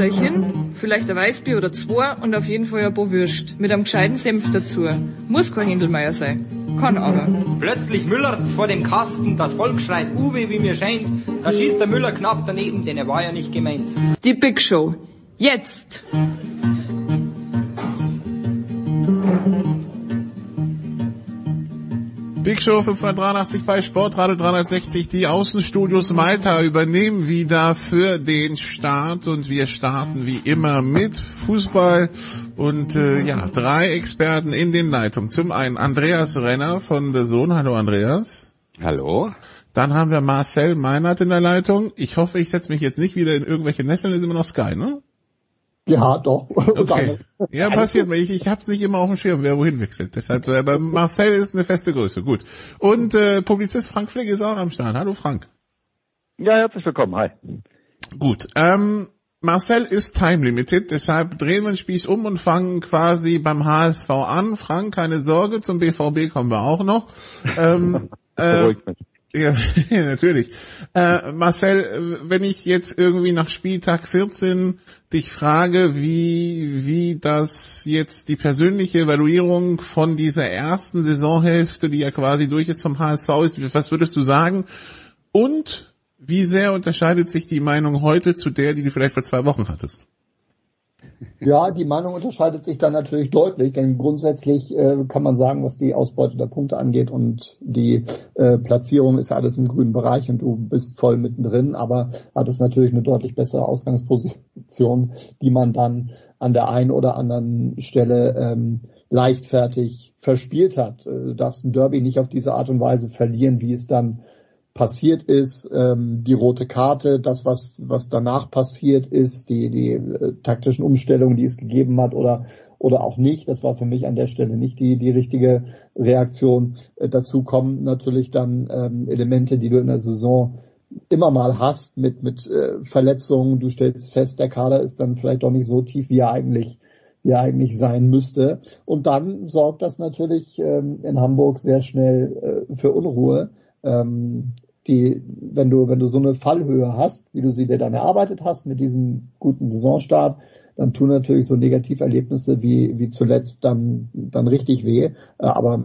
Hin, vielleicht ein Weißbier oder zwei und auf jeden Fall ein paar Würst. Mit einem gescheiten Senf dazu. Muss kein Händelmeier sein. Kann aber. Plötzlich Müller vor dem Kasten, das Volk schreit Uwe, wie mir scheint. Da schießt der Müller knapp daneben, denn er war ja nicht gemeint. Die Big Show. Jetzt! Big Show 583 bei Sportradio 360. Die Außenstudios Malta übernehmen wieder für den Start und wir starten wie immer mit Fußball und äh, ja, drei Experten in den Leitungen. Zum einen Andreas Renner von der Sohn. Hallo Andreas. Hallo. Dann haben wir Marcel Meinert in der Leitung. Ich hoffe, ich setze mich jetzt nicht wieder in irgendwelche Nesseln, ist immer noch Sky, ne? Ja, doch. Okay. Ja, passiert mir. Ich, ich hab's nicht immer auf dem Schirm, wer wohin wechselt. Deshalb, äh, aber Marcel ist eine feste Größe. Gut. Und äh, Publizist Frank Flick ist auch am Start. Hallo Frank. Ja, herzlich willkommen. Hi. Gut. Ähm, Marcel ist time limited, deshalb drehen wir den Spieß um und fangen quasi beim HSV an. Frank, keine Sorge, zum BVB kommen wir auch noch. Ähm, äh, Beruhigt mich. ja, natürlich. Äh, Marcel, wenn ich jetzt irgendwie nach Spieltag 14 dich frage, wie, wie das jetzt die persönliche Evaluierung von dieser ersten Saisonhälfte, die ja quasi durch ist vom HSV ist, was würdest du sagen? Und wie sehr unterscheidet sich die Meinung heute zu der, die du vielleicht vor zwei Wochen hattest? Ja, die Meinung unterscheidet sich dann natürlich deutlich, denn grundsätzlich äh, kann man sagen, was die Ausbeute der Punkte angeht und die äh, Platzierung ist ja alles im grünen Bereich und du bist voll mittendrin, aber hat es natürlich eine deutlich bessere Ausgangsposition, die man dann an der einen oder anderen Stelle ähm, leichtfertig verspielt hat. Äh, Du darfst ein Derby nicht auf diese Art und Weise verlieren, wie es dann passiert ist, ähm, die rote Karte, das, was, was danach passiert ist, die, die äh, taktischen Umstellungen, die es gegeben hat oder, oder auch nicht. Das war für mich an der Stelle nicht die, die richtige Reaktion. Äh, dazu kommen natürlich dann ähm, Elemente, die du in der Saison immer mal hast mit, mit äh, Verletzungen. Du stellst fest, der Kader ist dann vielleicht doch nicht so tief, wie er eigentlich wie er eigentlich sein müsste. Und dann sorgt das natürlich ähm, in Hamburg sehr schnell äh, für Unruhe ähm, die, wenn du, wenn du so eine Fallhöhe hast, wie du sie dir dann erarbeitet hast mit diesem guten Saisonstart, dann tun natürlich so Negativerlebnisse wie, wie zuletzt dann, dann richtig weh, äh, aber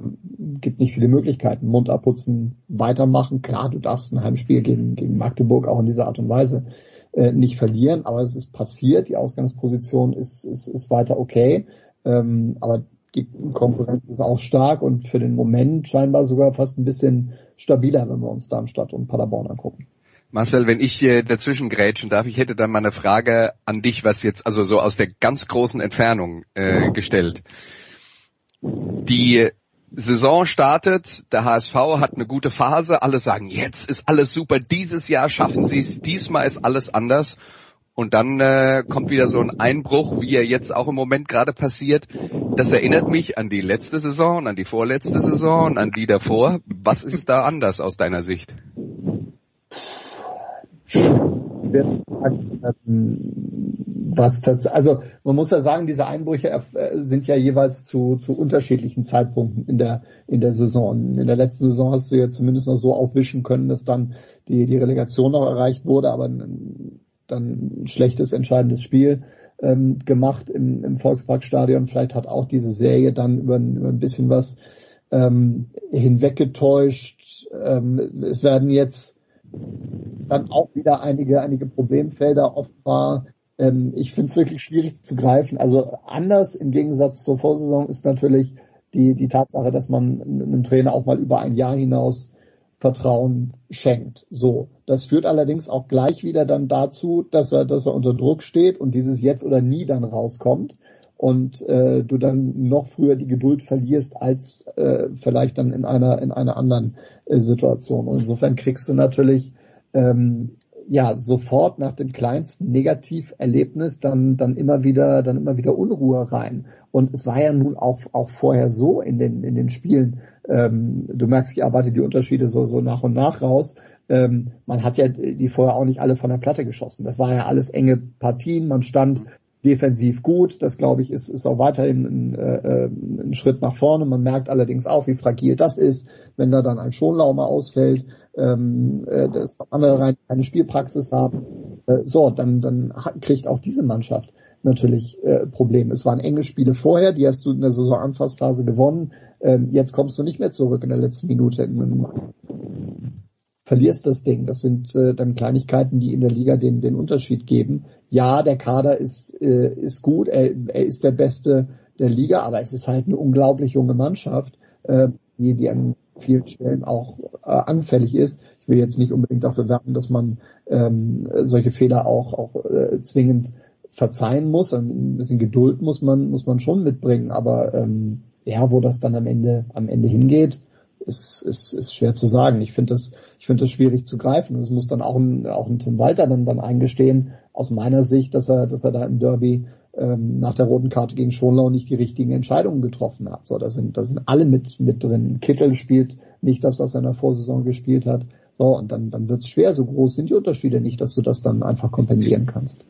gibt nicht viele Möglichkeiten. Mund abputzen, weitermachen. Klar, du darfst ein Heimspiel gegen, gegen Magdeburg auch in dieser Art und Weise äh, nicht verlieren, aber es ist passiert, die Ausgangsposition ist, ist, ist weiter okay, ähm, aber die Konkurrenz ist auch stark und für den Moment scheinbar sogar fast ein bisschen stabiler, wenn wir uns Darmstadt und Paderborn angucken. Marcel, wenn ich äh, dazwischen grätschen darf, ich hätte dann mal eine Frage an dich, was jetzt also so aus der ganz großen Entfernung äh, gestellt. Die Saison startet, der HSV hat eine gute Phase, alle sagen, jetzt ist alles super, dieses Jahr schaffen sie es, diesmal ist alles anders. Und dann äh, kommt wieder so ein Einbruch, wie er jetzt auch im Moment gerade passiert. Das erinnert mich an die letzte Saison, an die vorletzte Saison an die davor. Was ist da anders aus deiner Sicht? Was tats- also man muss ja sagen, diese Einbrüche äh, sind ja jeweils zu, zu unterschiedlichen Zeitpunkten in der in der Saison. In der letzten Saison hast du ja zumindest noch so aufwischen können, dass dann die die Relegation noch erreicht wurde, aber dann ein schlechtes entscheidendes Spiel ähm, gemacht im, im Volksparkstadion. Vielleicht hat auch diese Serie dann über, ein- über ein bisschen was ähm, hinweggetäuscht. Ähm, es werden jetzt dann auch wieder einige, einige Problemfelder offenbar. Ähm, ich finde es wirklich schwierig zu greifen. Also anders im Gegensatz zur Vorsaison ist natürlich die, die Tatsache, dass man einem Trainer auch mal über ein Jahr hinaus Vertrauen schenkt. So. Das führt allerdings auch gleich wieder dann dazu, dass er, dass er unter Druck steht und dieses jetzt oder nie dann rauskommt. und äh, du dann noch früher die Geduld verlierst als äh, vielleicht dann in einer in einer anderen äh, Situation. Und insofern kriegst du natürlich ähm, ja sofort nach dem kleinsten Negativerlebnis dann dann immer wieder dann immer wieder Unruhe rein. Und es war ja nun auch auch vorher so in den in den Spielen. Ähm, du merkst, ich arbeite die Unterschiede so so nach und nach raus. Ähm, man hat ja die vorher auch nicht alle von der Platte geschossen. Das war ja alles enge Partien. Man stand defensiv gut. Das glaube ich ist, ist auch weiterhin ein, äh, ein Schritt nach vorne. Man merkt allerdings auch, wie fragil das ist, wenn da dann ein Schonlau mal ausfällt ähm, äh, dass andere keine Spielpraxis haben. Äh, so, dann, dann kriegt auch diese Mannschaft natürlich äh, Probleme. Es waren enge Spiele vorher, die hast du in der Saisonanfassphase gewonnen. Ähm, jetzt kommst du nicht mehr zurück in der letzten Minute. Verlierst das Ding. Das sind dann Kleinigkeiten, die in der Liga den, den Unterschied geben. Ja, der Kader ist, ist gut, er, er ist der Beste der Liga, aber es ist halt eine unglaublich junge Mannschaft, äh, die, die an vielen Stellen auch äh, anfällig ist. Ich will jetzt nicht unbedingt dafür werben, dass man ähm, solche Fehler auch, auch äh, zwingend verzeihen muss. Ein bisschen Geduld muss man, muss man schon mitbringen, aber ähm, ja, wo das dann am Ende, am Ende hingeht, ist, ist, ist schwer zu sagen. Ich finde das, ich finde das schwierig zu greifen. Es muss dann auch ein, auch ein Tim Walter dann, dann eingestehen, aus meiner Sicht, dass er, dass er da im Derby ähm, nach der roten Karte gegen Schonlau nicht die richtigen Entscheidungen getroffen hat. So, da sind, da sind alle mit, mit drin. Kittel spielt nicht das, was er in der Vorsaison gespielt hat. So, und dann, dann wird es schwer. So groß sind die Unterschiede nicht, dass du das dann einfach kompensieren kannst.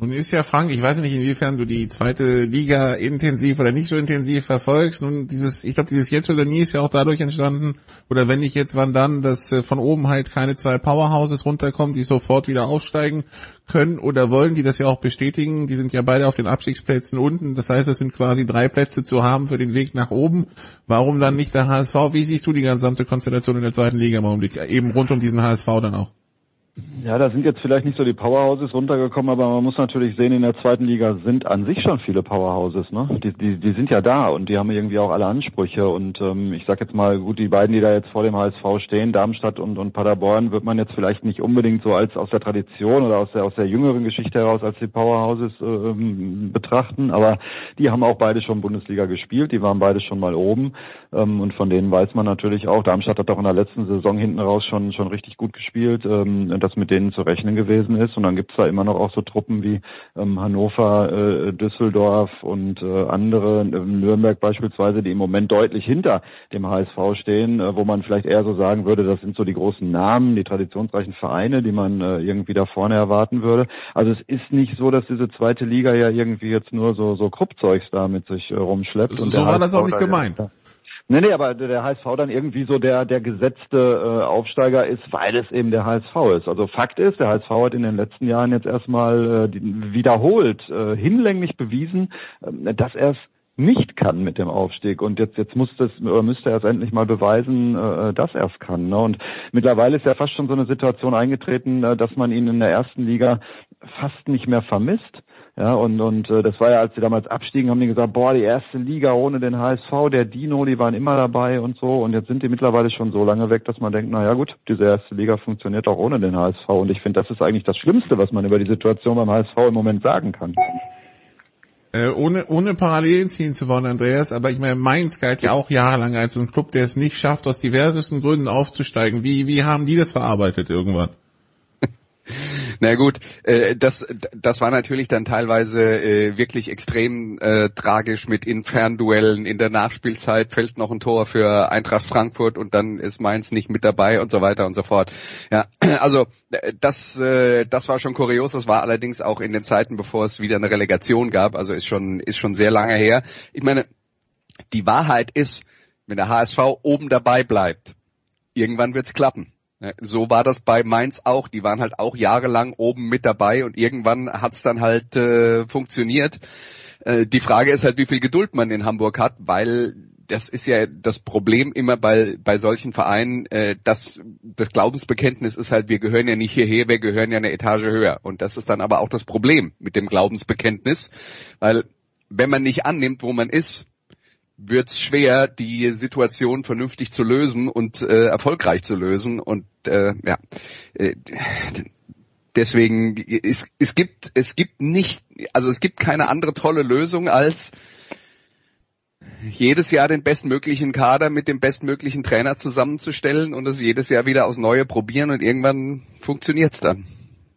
Nun ist ja Frank, ich weiß nicht, inwiefern du die zweite Liga intensiv oder nicht so intensiv verfolgst. Nun dieses, ich glaube, dieses Jetzt oder Nie ist ja auch dadurch entstanden, oder wenn nicht jetzt, wann dann, dass äh, von oben halt keine zwei Powerhouses runterkommen, die sofort wieder aufsteigen können oder wollen, die das ja auch bestätigen. Die sind ja beide auf den Abstiegsplätzen unten. Das heißt, es sind quasi drei Plätze zu haben für den Weg nach oben. Warum dann nicht der HSV? Wie siehst du die gesamte Konstellation in der zweiten Liga im Augenblick? Eben rund um diesen HSV dann auch. Ja, da sind jetzt vielleicht nicht so die Powerhouses runtergekommen, aber man muss natürlich sehen, in der zweiten Liga sind an sich schon viele Powerhouses, ne? Die, die, die sind ja da und die haben irgendwie auch alle Ansprüche. Und ähm, ich sag jetzt mal, gut, die beiden, die da jetzt vor dem HSV stehen, Darmstadt und, und Paderborn, wird man jetzt vielleicht nicht unbedingt so als aus der Tradition oder aus der aus der jüngeren Geschichte heraus als die Powerhouses äh, ähm, betrachten, aber die haben auch beide schon Bundesliga gespielt, die waren beide schon mal oben ähm, und von denen weiß man natürlich auch, Darmstadt hat auch in der letzten Saison hinten raus schon schon richtig gut gespielt. Ähm, das mit denen zu rechnen gewesen ist. Und dann gibt es da immer noch auch so Truppen wie ähm, Hannover, äh, Düsseldorf und äh, andere, äh, Nürnberg beispielsweise, die im Moment deutlich hinter dem HSV stehen, äh, wo man vielleicht eher so sagen würde, das sind so die großen Namen, die traditionsreichen Vereine, die man äh, irgendwie da vorne erwarten würde. Also es ist nicht so, dass diese zweite Liga ja irgendwie jetzt nur so so Kruppzeugs da mit sich äh, rumschleppt. So, und so war das auch nicht gemeint. Ja, Nee, nee, aber der HSV dann irgendwie so der, der gesetzte äh, Aufsteiger ist, weil es eben der HSV ist. Also Fakt ist, der HSV hat in den letzten Jahren jetzt erstmal äh, wiederholt, äh, hinlänglich bewiesen, äh, dass er es nicht kann mit dem Aufstieg und jetzt jetzt muss das oder müsste er es endlich mal beweisen, äh, dass er es kann. Ne? Und mittlerweile ist ja fast schon so eine Situation eingetreten, äh, dass man ihn in der ersten Liga fast nicht mehr vermisst. Ja, und, und äh, das war ja, als sie damals abstiegen, haben die gesagt, boah, die erste Liga ohne den HSV, der Dino, die waren immer dabei und so. Und jetzt sind die mittlerweile schon so lange weg, dass man denkt, na ja gut, diese erste Liga funktioniert auch ohne den HSV. Und ich finde, das ist eigentlich das Schlimmste, was man über die Situation beim HSV im Moment sagen kann. Äh, ohne, ohne Parallelen ziehen zu wollen, Andreas, aber ich meine, Mainz galt ja auch jahrelang als so ein Club, der es nicht schafft, aus diversesten Gründen aufzusteigen. Wie, wie haben die das verarbeitet irgendwann? Na gut, äh, das, das war natürlich dann teilweise äh, wirklich extrem äh, tragisch mit Infernduellen. In der Nachspielzeit fällt noch ein Tor für Eintracht Frankfurt und dann ist Mainz nicht mit dabei und so weiter und so fort. Ja, also äh, das, äh, das war schon kurios. Das war allerdings auch in den Zeiten, bevor es wieder eine Relegation gab. Also ist schon, ist schon sehr lange her. Ich meine, die Wahrheit ist, wenn der HSV oben dabei bleibt, irgendwann wird's klappen. So war das bei Mainz auch. Die waren halt auch jahrelang oben mit dabei und irgendwann hat's dann halt äh, funktioniert. Äh, die Frage ist halt, wie viel Geduld man in Hamburg hat, weil das ist ja das Problem immer bei, bei solchen Vereinen, äh, dass das Glaubensbekenntnis ist halt, wir gehören ja nicht hierher, wir gehören ja eine Etage höher. Und das ist dann aber auch das Problem mit dem Glaubensbekenntnis, weil wenn man nicht annimmt, wo man ist, wird es schwer, die Situation vernünftig zu lösen und äh, erfolgreich zu lösen. Und äh, ja, äh, deswegen, es, es gibt, es gibt nicht, also es gibt keine andere tolle Lösung als jedes Jahr den bestmöglichen Kader mit dem bestmöglichen Trainer zusammenzustellen und es jedes Jahr wieder aus Neue probieren und irgendwann funktioniert's dann.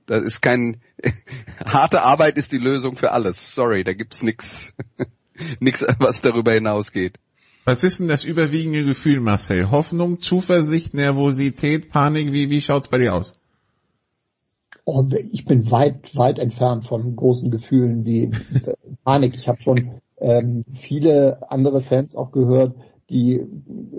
Das ist kein harte Arbeit ist die Lösung für alles. Sorry, da gibt's nix, nix, was darüber hinausgeht. Was ist denn das überwiegende Gefühl, Marcel? Hoffnung, Zuversicht, Nervosität, Panik? Wie, wie schaut's bei dir aus? Oh, ich bin weit, weit entfernt von großen Gefühlen wie Panik. Ich habe schon ähm, viele andere Fans auch gehört, die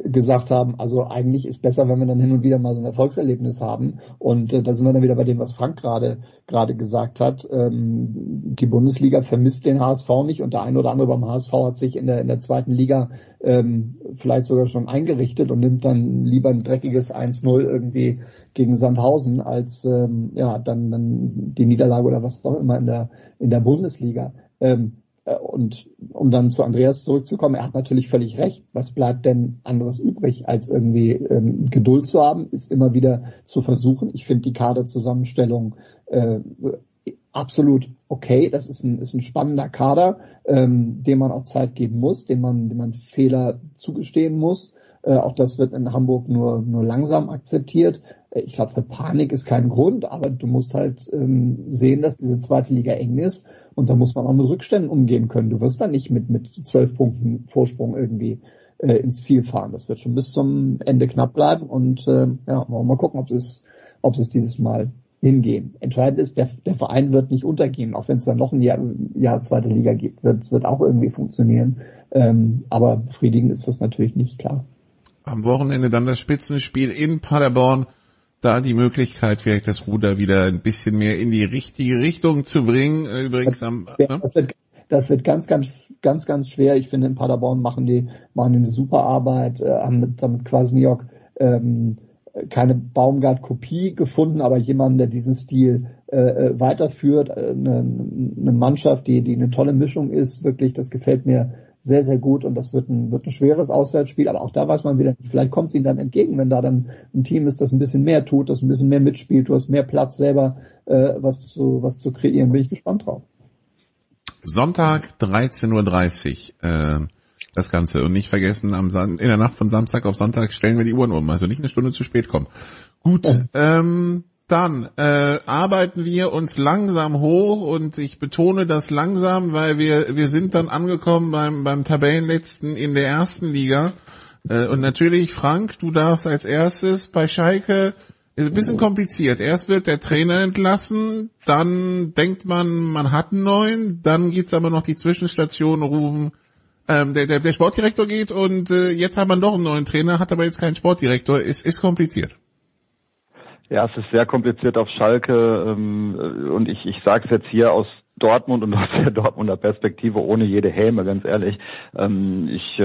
gesagt haben, also eigentlich ist besser, wenn wir dann hin und wieder mal so ein Erfolgserlebnis haben. Und äh, da sind wir dann wieder bei dem, was Frank gerade gerade gesagt hat. Ähm, die Bundesliga vermisst den HSV nicht und der eine oder andere beim HSV hat sich in der in der zweiten Liga ähm, vielleicht sogar schon eingerichtet und nimmt dann lieber ein dreckiges 1-0 irgendwie gegen Sandhausen als ähm, ja dann dann die Niederlage oder was auch immer in der in der Bundesliga. Ähm, äh, und um dann zu Andreas zurückzukommen, er hat natürlich völlig recht. Was bleibt denn anderes übrig, als irgendwie ähm, Geduld zu haben, ist immer wieder zu versuchen. Ich finde die Kaderzusammenstellung äh, absolut okay. Das ist ein, ist ein spannender Kader, ähm, dem man auch Zeit geben muss, dem man, dem man Fehler zugestehen muss. Äh, auch das wird in Hamburg nur, nur langsam akzeptiert. Äh, ich glaube, für Panik ist kein Grund, aber du musst halt ähm, sehen, dass diese zweite Liga eng ist und da muss man auch mit Rückständen umgehen können. Du wirst dann nicht mit, mit zwölf Punkten Vorsprung irgendwie äh, ins Ziel fahren. Das wird schon bis zum Ende knapp bleiben und äh, ja, wollen wir mal gucken, ob es, ob es dieses Mal hingehen. Entscheidend ist, der, der Verein wird nicht untergehen, auch wenn es dann noch ein Jahr, Jahr zweite Liga gibt, wird, wird auch irgendwie funktionieren. Ähm, aber befriedigend ist das natürlich nicht klar. Am Wochenende dann das Spitzenspiel in Paderborn da die Möglichkeit, vielleicht das Ruder wieder ein bisschen mehr in die richtige Richtung zu bringen. Äh, übrigens am, ne? das, wird, das wird ganz, ganz, ganz, ganz schwer. Ich finde, in Paderborn machen die, machen die eine super Arbeit, äh, haben mit, damit York ähm, keine Baumgart-Kopie gefunden, aber jemanden, der diesen Stil äh, äh weiterführt, eine, eine Mannschaft, die, die eine tolle Mischung ist, wirklich, das gefällt mir sehr, sehr gut und das wird ein, wird ein schweres Auswärtsspiel, aber auch da weiß man wieder, vielleicht kommt es ihnen dann entgegen, wenn da dann ein Team ist, das ein bisschen mehr tut, das ein bisschen mehr mitspielt, du hast mehr Platz selber, äh, was zu, was zu kreieren, bin ich gespannt drauf. Sonntag 13.30 Uhr, äh, das Ganze und nicht vergessen, am San in der Nacht von Samstag auf Sonntag stellen wir die Uhren um, also nicht eine Stunde zu spät kommen. Gut, ähm, dann äh, arbeiten wir uns langsam hoch und ich betone das langsam, weil wir wir sind dann angekommen beim beim Tabellenletzten in der ersten Liga äh, und natürlich Frank, du darfst als erstes bei Schalke ist ein bisschen kompliziert. Erst wird der Trainer entlassen, dann denkt man, man hat einen neuen, dann geht's aber noch die Zwischenstation rufen, ähm, der, der, der Sportdirektor geht und äh, jetzt hat man doch einen neuen Trainer, hat aber jetzt keinen Sportdirektor. Ist, ist kompliziert. Ja, es ist sehr kompliziert auf Schalke ähm, und ich, ich sage es jetzt hier aus Dortmund und aus der Dortmunder Perspektive ohne jede Häme, ganz ehrlich. Ähm, ich äh,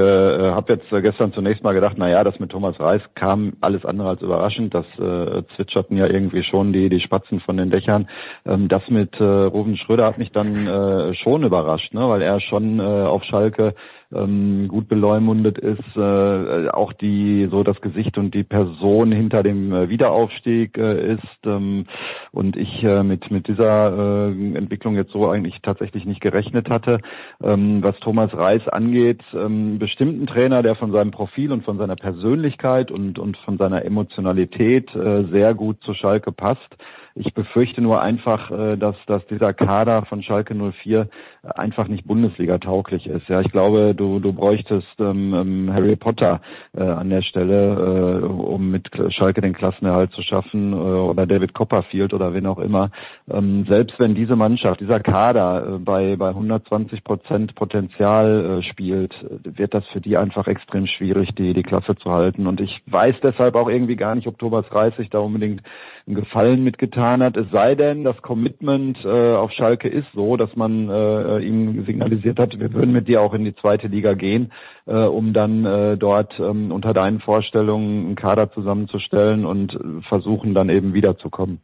habe jetzt gestern zunächst mal gedacht, na ja, das mit Thomas Reis kam alles andere als überraschend. Das äh, zwitscherten ja irgendwie schon die, die Spatzen von den Dächern. Ähm, das mit äh, Ruben Schröder hat mich dann äh, schon überrascht, ne, weil er schon äh, auf Schalke ähm, gut beleumundet ist, äh, auch die so das Gesicht und die Person hinter dem äh, Wiederaufstieg äh, ist ähm, und ich äh, mit mit dieser äh, Entwicklung jetzt so eigentlich tatsächlich nicht gerechnet hatte. Ähm, was Thomas Reis angeht, ähm, bestimmten Trainer, der von seinem Profil und von seiner Persönlichkeit und und von seiner Emotionalität äh, sehr gut zu Schalke passt. Ich befürchte nur einfach, äh, dass, dass dieser Kader von Schalke 04 einfach nicht Bundesliga tauglich ist. Ja, ich glaube, du, du bräuchtest ähm, ähm, Harry Potter äh, an der Stelle, äh, um mit Schalke den Klassenerhalt zu schaffen äh, oder David Copperfield oder wen auch immer. Ähm, selbst wenn diese Mannschaft, dieser Kader äh, bei, bei 120 Prozent Potenzial äh, spielt, wird das für die einfach extrem schwierig, die, die Klasse zu halten. Und ich weiß deshalb auch irgendwie gar nicht, ob Thomas Reis sich da unbedingt einen Gefallen mitgetan hat. Es sei denn, das Commitment äh, auf Schalke ist so, dass man äh, ihm signalisiert hat, wir würden mit dir auch in die zweite Liga gehen, äh, um dann äh, dort ähm, unter deinen Vorstellungen einen Kader zusammenzustellen und äh, versuchen dann eben wiederzukommen.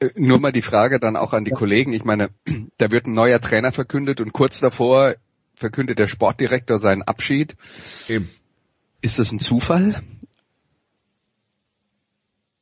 Äh, nur mal die Frage dann auch an die Kollegen. Ich meine, da wird ein neuer Trainer verkündet und kurz davor verkündet der Sportdirektor seinen Abschied. Eben. Ist das ein Zufall?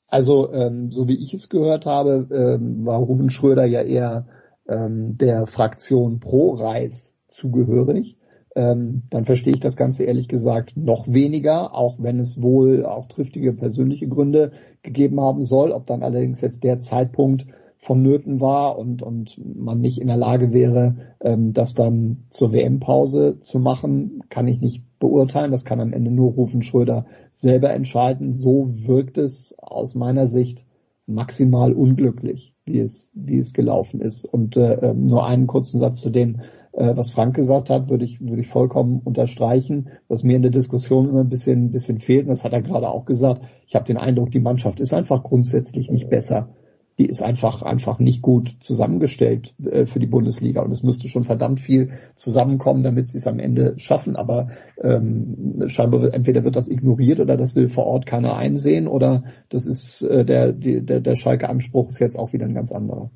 Also ähm, so wie ich es gehört habe, ähm, war Ruven Schröder ja eher ähm, der Fraktion pro Reis zugehörig. Ähm, dann verstehe ich das Ganze ehrlich gesagt noch weniger, auch wenn es wohl auch triftige persönliche Gründe gegeben haben soll. Ob dann allerdings jetzt der Zeitpunkt vonnöten war und, und man nicht in der Lage wäre, ähm, das dann zur WM-Pause zu machen, kann ich nicht beurteilen. Das kann am Ende nur Rufen Schröder selber entscheiden. So wirkt es aus meiner Sicht maximal unglücklich, wie es, wie es gelaufen ist. Und äh, ähm, nur einen kurzen Satz zu dem, äh, was Frank gesagt hat, würde ich, würde ich vollkommen unterstreichen, was mir in der Diskussion immer ein bisschen, ein bisschen fehlt. Und das hat er gerade auch gesagt. Ich habe den Eindruck, die Mannschaft ist einfach grundsätzlich nicht besser die ist einfach einfach nicht gut zusammengestellt äh, für die Bundesliga und es müsste schon verdammt viel zusammenkommen, damit sie es am Ende schaffen. Aber ähm, scheinbar entweder wird das ignoriert oder das will vor Ort keiner einsehen oder das ist äh, der, der der Schalke Anspruch ist jetzt auch wieder ein ganz anderer.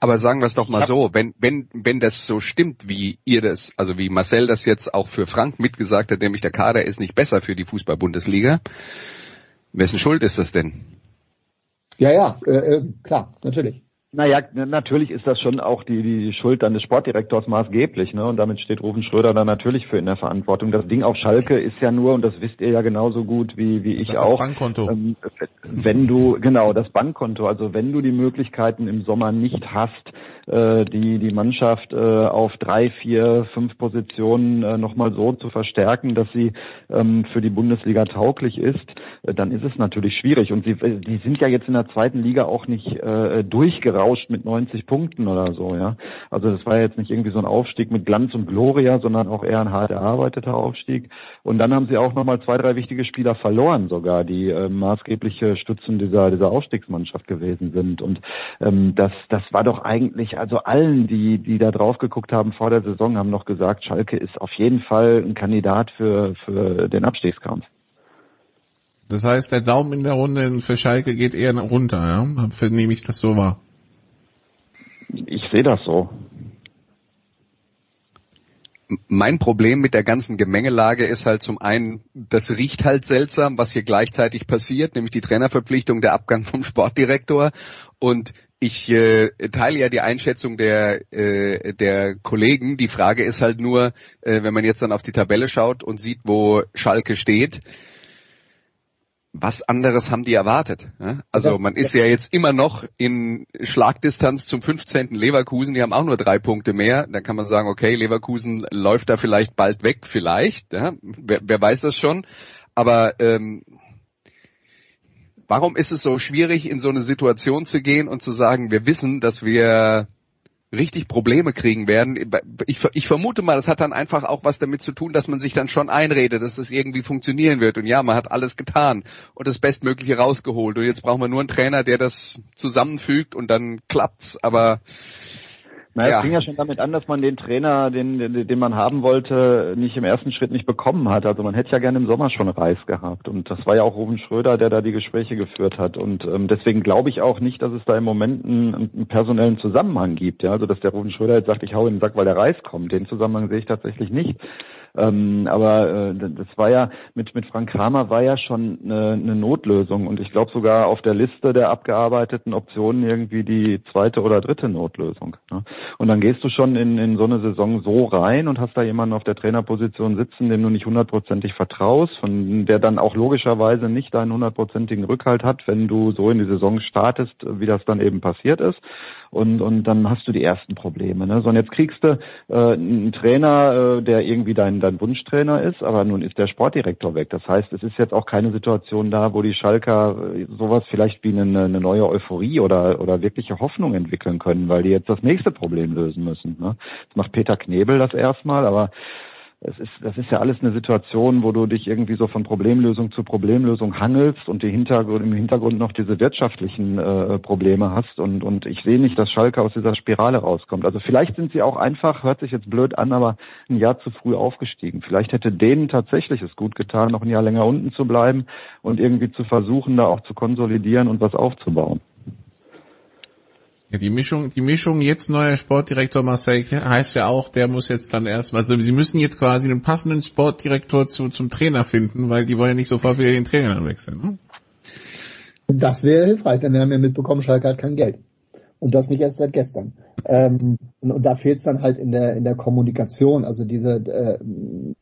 Aber sagen wir es doch mal so, wenn, wenn, wenn das so stimmt, wie ihr das, also wie Marcel das jetzt auch für Frank mitgesagt hat, nämlich der Kader ist nicht besser für die Fußball-Bundesliga, wessen Schuld ist das denn? Ja, ja, äh, äh, klar, natürlich. Naja, natürlich ist das schon auch die, die Schuld dann des Sportdirektors maßgeblich, ne? Und damit steht Rufen Schröder dann natürlich für in der Verantwortung. Das Ding auf Schalke ist ja nur, und das wisst ihr ja genauso gut wie, wie ich auch. Das Bankkonto. Ähm, wenn du, genau, das Bankkonto, also wenn du die Möglichkeiten im Sommer nicht hast, äh, die, die Mannschaft äh, auf drei, vier, fünf Positionen äh, nochmal so zu verstärken, dass sie ähm, für die Bundesliga tauglich ist, äh, dann ist es natürlich schwierig. Und sie, äh, die sind ja jetzt in der zweiten Liga auch nicht äh, durchgerauscht mit 90 Punkten oder so, ja. Also das war jetzt nicht irgendwie so ein Aufstieg mit Glanz und Gloria, sondern auch eher ein hart erarbeiteter Aufstieg. Und dann haben sie auch nochmal zwei, drei wichtige Spieler verloren sogar, die äh, maßgebliche Stützen dieser, dieser Aufstiegsmannschaft gewesen sind. Und ähm, das, das war doch eigentlich also allen, die, die da drauf geguckt haben vor der Saison, haben noch gesagt, Schalke ist auf jeden Fall ein Kandidat für, für den Abstiegskampf. Das heißt, der Daumen in der Runde für Schalke geht eher runter, ja? Nehme ich das so wahr? Ich sehe das so. Mein Problem mit der ganzen Gemengelage ist halt zum einen, das riecht halt seltsam, was hier gleichzeitig passiert, nämlich die Trainerverpflichtung, der Abgang vom Sportdirektor und ich äh, teile ja die Einschätzung der, äh, der Kollegen. Die Frage ist halt nur, äh, wenn man jetzt dann auf die Tabelle schaut und sieht, wo Schalke steht, was anderes haben die erwartet? Ja? Also man ist ja jetzt immer noch in Schlagdistanz zum 15. Leverkusen, die haben auch nur drei Punkte mehr. Da kann man sagen, okay, Leverkusen läuft da vielleicht bald weg, vielleicht. Ja? Wer, wer weiß das schon? Aber ähm, Warum ist es so schwierig, in so eine Situation zu gehen und zu sagen, wir wissen, dass wir richtig Probleme kriegen werden. Ich, ich, vermute mal, das hat dann einfach auch was damit zu tun, dass man sich dann schon einredet, dass es irgendwie funktionieren wird. Und ja, man hat alles getan und das Bestmögliche rausgeholt. Und jetzt brauchen wir nur einen Trainer, der das zusammenfügt und dann klappt's. Aber naja, ja. es fing ja schon damit an, dass man den Trainer, den, den, den man haben wollte, nicht im ersten Schritt nicht bekommen hat. Also man hätte ja gerne im Sommer schon Reis gehabt. Und das war ja auch Ruben Schröder, der da die Gespräche geführt hat. Und ähm, deswegen glaube ich auch nicht, dass es da im Moment einen, einen personellen Zusammenhang gibt. Ja, also dass der Ruben Schröder jetzt sagt, ich hau in den Sack, weil der Reis kommt. Den Zusammenhang sehe ich tatsächlich nicht. Ähm, aber äh, das war ja mit mit Frank Kramer war ja schon eine, eine Notlösung und ich glaube sogar auf der Liste der abgearbeiteten Optionen irgendwie die zweite oder dritte Notlösung. Ne? Und dann gehst du schon in, in so eine Saison so rein und hast da jemanden auf der Trainerposition sitzen, dem du nicht hundertprozentig vertraust, von der dann auch logischerweise nicht deinen hundertprozentigen Rückhalt hat, wenn du so in die Saison startest, wie das dann eben passiert ist und, und dann hast du die ersten Probleme. Ne? So, und jetzt kriegst du äh, einen Trainer, äh, der irgendwie dein, dein Wunschtrainer ist, aber nun ist der Sportdirektor weg. Das heißt, es ist jetzt auch keine Situation da, wo die Schalker äh, sowas vielleicht wie eine, eine neue Euphorie oder, oder wirkliche Hoffnung entwickeln können, weil die jetzt das nächste Problem lösen müssen. Ne? Das macht Peter Knebel das erstmal, aber es ist, das ist ja alles eine Situation, wo du dich irgendwie so von Problemlösung zu Problemlösung hangelst und die Hintergrund, im Hintergrund noch diese wirtschaftlichen äh, Probleme hast und, und ich sehe nicht, dass Schalke aus dieser Spirale rauskommt. Also vielleicht sind sie auch einfach, hört sich jetzt blöd an, aber ein Jahr zu früh aufgestiegen. Vielleicht hätte denen tatsächlich es gut getan, noch ein Jahr länger unten zu bleiben und irgendwie zu versuchen, da auch zu konsolidieren und was aufzubauen. Ja, die Mischung, die Mischung jetzt neuer Sportdirektor Marcel heißt ja auch, der muss jetzt dann erst, also sie müssen jetzt quasi einen passenden Sportdirektor zu, zum Trainer finden, weil die wollen ja nicht sofort wieder den Trainer wechseln. Ne? Das wäre hilfreich, denn wir haben ja mitbekommen, Schalke hat kein Geld. Und das nicht erst seit gestern. Ähm, und, und, da fehlt es dann halt in der in der Kommunikation. Also diese, äh,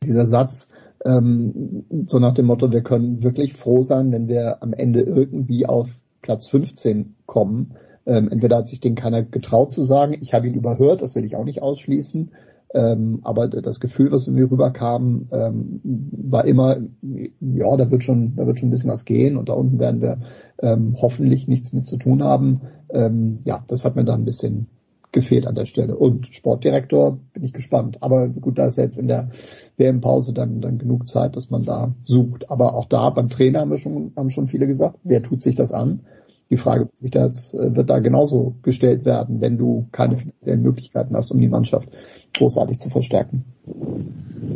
dieser Satz, ähm, so nach dem Motto, wir können wirklich froh sein, wenn wir am Ende irgendwie auf Platz 15 kommen. Ähm, entweder hat sich den keiner getraut zu sagen, ich habe ihn überhört, das will ich auch nicht ausschließen. Ähm, aber das Gefühl, was mir rüberkam, ähm, war immer, ja, da wird schon, da wird schon ein bisschen was gehen und da unten werden wir ähm, hoffentlich nichts mit zu tun haben. Ähm, ja, das hat mir da ein bisschen gefehlt an der Stelle. Und Sportdirektor bin ich gespannt. Aber gut, da ist jetzt in der WM-Pause dann, dann genug Zeit, dass man da sucht. Aber auch da beim Trainer haben wir schon, haben schon viele gesagt, wer tut sich das an? Die Frage wird, das, wird da genauso gestellt werden, wenn du keine finanziellen Möglichkeiten hast, um die Mannschaft großartig zu verstärken.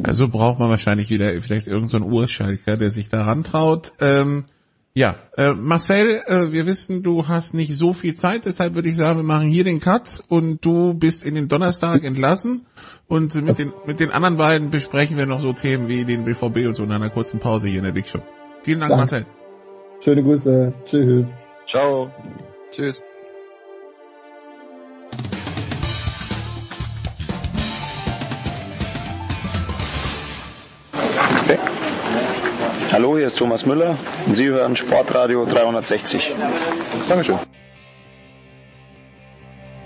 Also braucht man wahrscheinlich wieder vielleicht irgendeinen so Urschalker, der sich daran traut. Ähm, ja, äh, Marcel, äh, wir wissen, du hast nicht so viel Zeit, deshalb würde ich sagen, wir machen hier den Cut und du bist in den Donnerstag entlassen und mit den, mit den anderen beiden besprechen wir noch so Themen wie den BVB und so in einer kurzen Pause hier in der Big Show. Vielen Dank, Danke. Marcel. Schöne Grüße. Tschüss. Ciao. Tschüss. Hallo, hier ist Thomas Müller und Sie hören Sportradio 360. Dankeschön.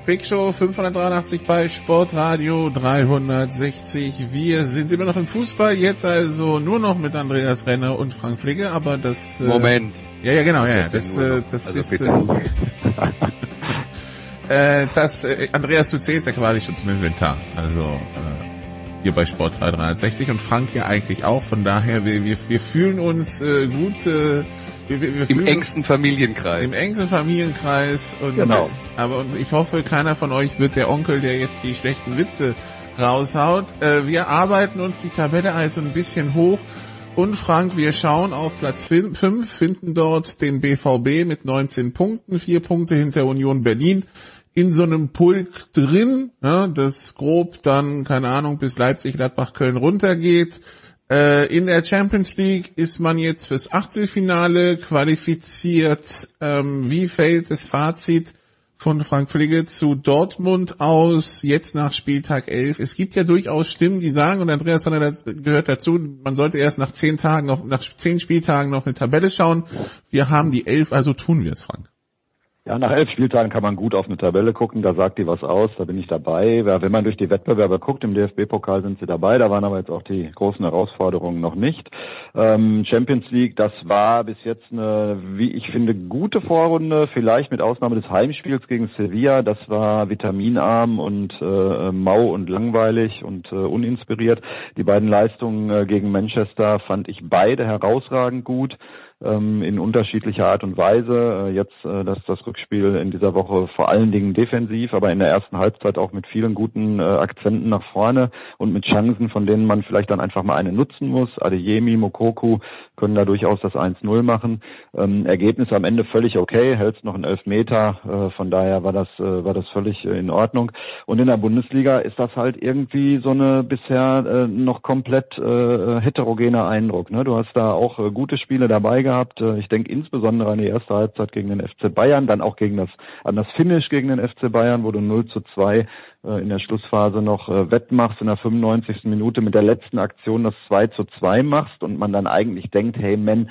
Big Show 583 bei Sportradio 360. Wir sind immer noch im Fußball, jetzt also nur noch mit Andreas Renner und Frank Fligge, aber das... Äh, Moment. Ja, ja, genau, ja, ja. Das, äh, das also ist... Äh, äh, das, äh, Andreas, du zählst ja quasi schon zum Inventar. Also, äh, hier bei Sport 360 und Frank ja eigentlich auch. Von daher, wir, wir, wir fühlen uns äh, gut. Äh, wir, wir Im engsten Familienkreis. Im engsten Familienkreis. Und, genau. Aber und ich hoffe, keiner von euch wird der Onkel, der jetzt die schlechten Witze raushaut. Äh, wir arbeiten uns die Tabelle also ein bisschen hoch. Und Frank, wir schauen auf Platz 5, finden dort den BVB mit 19 Punkten, vier Punkte hinter Union Berlin in so einem Pulk drin, ja, das grob dann, keine Ahnung, bis Leipzig, Gladbach, Köln runtergeht. Äh, in der Champions League ist man jetzt fürs Achtelfinale qualifiziert. Ähm, wie fällt das Fazit von Frank Fligge zu Dortmund aus, jetzt nach Spieltag 11? Es gibt ja durchaus Stimmen, die sagen, und Andreas Hanner gehört dazu, man sollte erst nach zehn Tagen, noch, nach zehn Spieltagen noch eine Tabelle schauen. Wir haben die elf, also tun wir es, Frank. Ja, nach elf Spieltagen kann man gut auf eine Tabelle gucken, da sagt die was aus, da bin ich dabei. Wenn man durch die Wettbewerbe guckt, im DFB-Pokal sind sie dabei, da waren aber jetzt auch die großen Herausforderungen noch nicht. Ähm, Champions League, das war bis jetzt eine, wie ich finde, gute Vorrunde, vielleicht mit Ausnahme des Heimspiels gegen Sevilla, das war vitaminarm und äh, mau und langweilig und äh, uninspiriert. Die beiden Leistungen äh, gegen Manchester fand ich beide herausragend gut in unterschiedlicher Art und Weise. Äh, jetzt äh, das, das Rückspiel in dieser Woche vor allen Dingen defensiv, aber in der ersten Halbzeit auch mit vielen guten äh, Akzenten nach vorne und mit Chancen, von denen man vielleicht dann einfach mal eine nutzen muss. Adeyemi, Mokoku können da durchaus das 1-0 machen. Ähm, Ergebnis am Ende völlig okay, hältst noch einen Elfmeter, äh, von daher war das, äh, war das völlig äh, in Ordnung. Und in der Bundesliga ist das halt irgendwie so eine bisher äh, noch komplett äh, heterogene Eindruck. Ne? Du hast da auch äh, gute Spiele dabei gehabt. Äh, ich denke insbesondere an die erste Halbzeit gegen den FC Bayern, dann auch gegen das, an das Finish gegen den FC Bayern, wo du 0 zu 2 äh, in der Schlussphase noch äh, wettmachst in der 95. Minute mit der letzten Aktion das 2 zu 2 machst und man dann eigentlich denkt, hey man,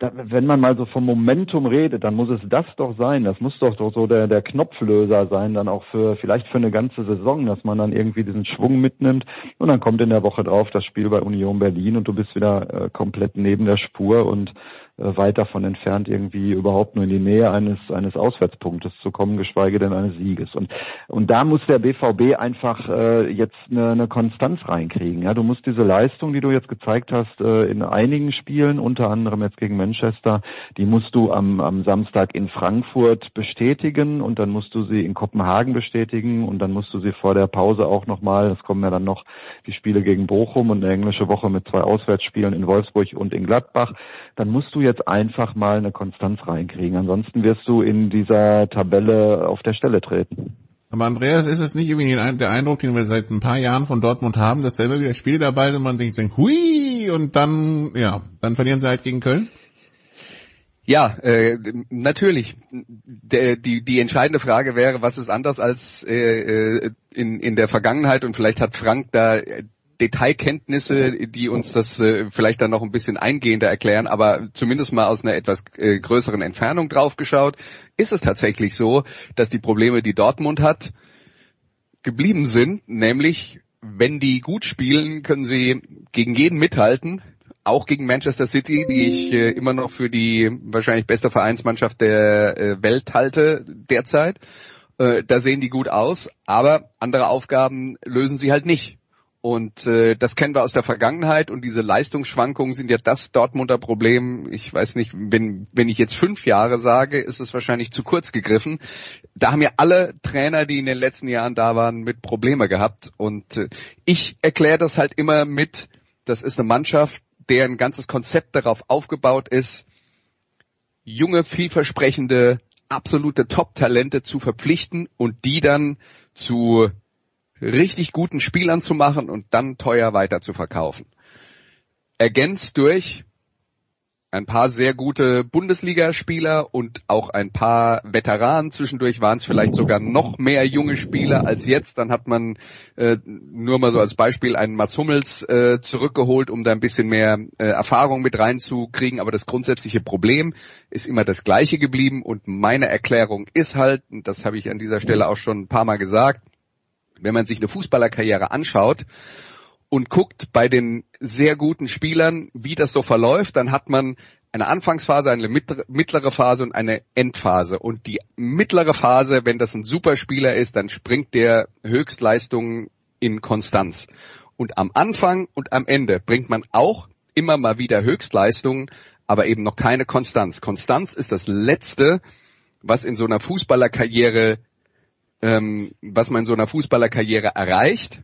wenn man mal so vom Momentum redet, dann muss es das doch sein. Das muss doch, so der, der Knopflöser sein, dann auch für vielleicht für eine ganze Saison, dass man dann irgendwie diesen Schwung mitnimmt und dann kommt in der Woche drauf das Spiel bei Union Berlin und du bist wieder äh, komplett neben der Spur und weit davon entfernt, irgendwie überhaupt nur in die Nähe eines, eines Auswärtspunktes zu kommen, geschweige denn eines Sieges. Und, und da muss der BVB einfach äh, jetzt eine, eine Konstanz reinkriegen. Ja, du musst diese Leistung, die du jetzt gezeigt hast, äh, in einigen Spielen, unter anderem jetzt gegen Manchester, die musst du am, am Samstag in Frankfurt bestätigen und dann musst du sie in Kopenhagen bestätigen und dann musst du sie vor der Pause auch nochmal, es kommen ja dann noch die Spiele gegen Bochum und eine englische Woche mit zwei Auswärtsspielen in Wolfsburg und in Gladbach, dann musst du jetzt einfach mal eine Konstanz reinkriegen. Ansonsten wirst du in dieser Tabelle auf der Stelle treten. Aber Andreas, ist es nicht irgendwie der Eindruck, den wir seit ein paar Jahren von Dortmund haben, dass selber wieder Spiele dabei sind, man sich denkt, hui, und dann, ja, dann verlieren sie halt gegen Köln? Ja, äh, natürlich. Der, die, die entscheidende Frage wäre, was ist anders als äh, äh in, in der Vergangenheit und vielleicht hat Frank da Detailkenntnisse, die uns das äh, vielleicht dann noch ein bisschen eingehender erklären, aber zumindest mal aus einer etwas äh, größeren Entfernung draufgeschaut, ist es tatsächlich so, dass die Probleme, die Dortmund hat, geblieben sind, nämlich wenn die gut spielen, können sie gegen jeden mithalten, auch gegen Manchester City, die ich äh, immer noch für die wahrscheinlich beste Vereinsmannschaft der äh, Welt halte derzeit. Äh, da sehen die gut aus, aber andere Aufgaben lösen sie halt nicht. Und äh, das kennen wir aus der Vergangenheit und diese Leistungsschwankungen sind ja das Dortmunder Problem. Ich weiß nicht, wenn, wenn ich jetzt fünf Jahre sage, ist es wahrscheinlich zu kurz gegriffen. Da haben ja alle Trainer, die in den letzten Jahren da waren, mit Probleme gehabt. Und äh, ich erkläre das halt immer mit, das ist eine Mannschaft, deren ganzes Konzept darauf aufgebaut ist, junge, vielversprechende, absolute Top-Talente zu verpflichten und die dann zu richtig guten Spielern zu machen und dann teuer weiter zu verkaufen. Ergänzt durch ein paar sehr gute Bundesligaspieler und auch ein paar Veteranen. Zwischendurch waren es vielleicht sogar noch mehr junge Spieler als jetzt. Dann hat man äh, nur mal so als Beispiel einen Mats Hummels äh, zurückgeholt, um da ein bisschen mehr äh, Erfahrung mit reinzukriegen. Aber das grundsätzliche Problem ist immer das gleiche geblieben. Und meine Erklärung ist halt, und das habe ich an dieser Stelle auch schon ein paar Mal gesagt, wenn man sich eine Fußballerkarriere anschaut und guckt bei den sehr guten Spielern, wie das so verläuft, dann hat man eine Anfangsphase, eine mittlere Phase und eine Endphase. Und die mittlere Phase, wenn das ein Superspieler ist, dann springt der Höchstleistungen in Konstanz. Und am Anfang und am Ende bringt man auch immer mal wieder Höchstleistungen, aber eben noch keine Konstanz. Konstanz ist das Letzte, was in so einer Fußballerkarriere ähm, was man in so einer Fußballerkarriere erreicht.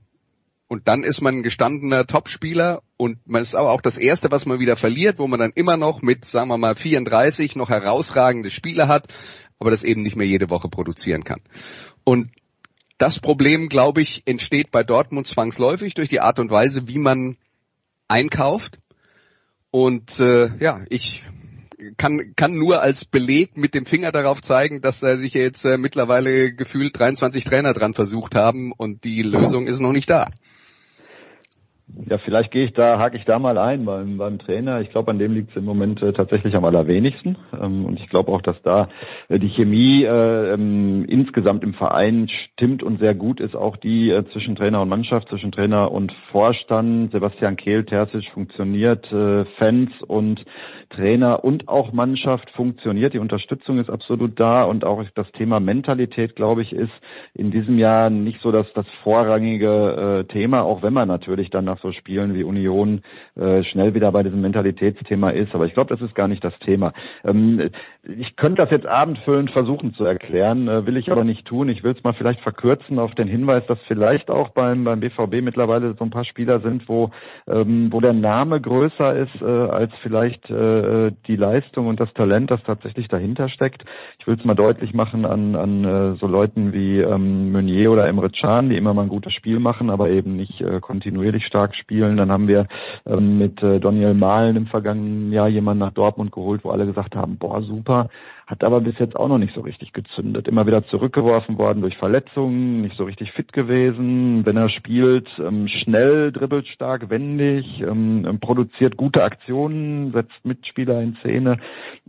Und dann ist man ein gestandener Topspieler und man ist aber auch das Erste, was man wieder verliert, wo man dann immer noch mit, sagen wir mal, 34 noch herausragende Spieler hat, aber das eben nicht mehr jede Woche produzieren kann. Und das Problem, glaube ich, entsteht bei Dortmund zwangsläufig durch die Art und Weise, wie man einkauft. Und äh, ja, ich kann, kann nur als Beleg mit dem Finger darauf zeigen, dass da sich jetzt äh, mittlerweile gefühlt 23 Trainer dran versucht haben und die Lösung ist noch nicht da. Ja, vielleicht gehe ich da, hake ich da mal ein beim, beim Trainer. Ich glaube, an dem liegt es im Moment äh, tatsächlich am allerwenigsten. Ähm, und ich glaube auch, dass da äh, die Chemie äh, ähm, insgesamt im Verein stimmt und sehr gut ist. Auch die äh, zwischen Trainer und Mannschaft, zwischen Trainer und Vorstand. Sebastian Kehl, Terzic funktioniert, äh, Fans und Trainer und auch Mannschaft funktioniert. Die Unterstützung ist absolut da und auch das Thema Mentalität, glaube ich, ist in diesem Jahr nicht so das, das vorrangige äh, Thema, auch wenn man natürlich dann nach so Spielen wie Union äh, schnell wieder bei diesem Mentalitätsthema ist. Aber ich glaube, das ist gar nicht das Thema. Ähm, ich könnte das jetzt abendfüllend versuchen zu erklären, äh, will ich aber nicht tun. Ich will es mal vielleicht verkürzen auf den Hinweis, dass vielleicht auch beim, beim BVB mittlerweile so ein paar Spieler sind, wo, ähm, wo der Name größer ist äh, als vielleicht äh, die Leistung und das Talent, das tatsächlich dahinter steckt. Ich will es mal deutlich machen an, an äh, so Leuten wie ähm, Meunier oder Emre Can, die immer mal ein gutes Spiel machen, aber eben nicht äh, kontinuierlich stark spielen. Dann haben wir ähm, mit äh, Daniel Mahlen im vergangenen Jahr jemanden nach Dortmund geholt, wo alle gesagt haben, boah, super, hat aber bis jetzt auch noch nicht so richtig gezündet. Immer wieder zurückgeworfen worden durch Verletzungen, nicht so richtig fit gewesen. Wenn er spielt, ähm, schnell, dribbelt stark, wendig, ähm, ähm, produziert gute Aktionen, setzt Mitspieler in Szene,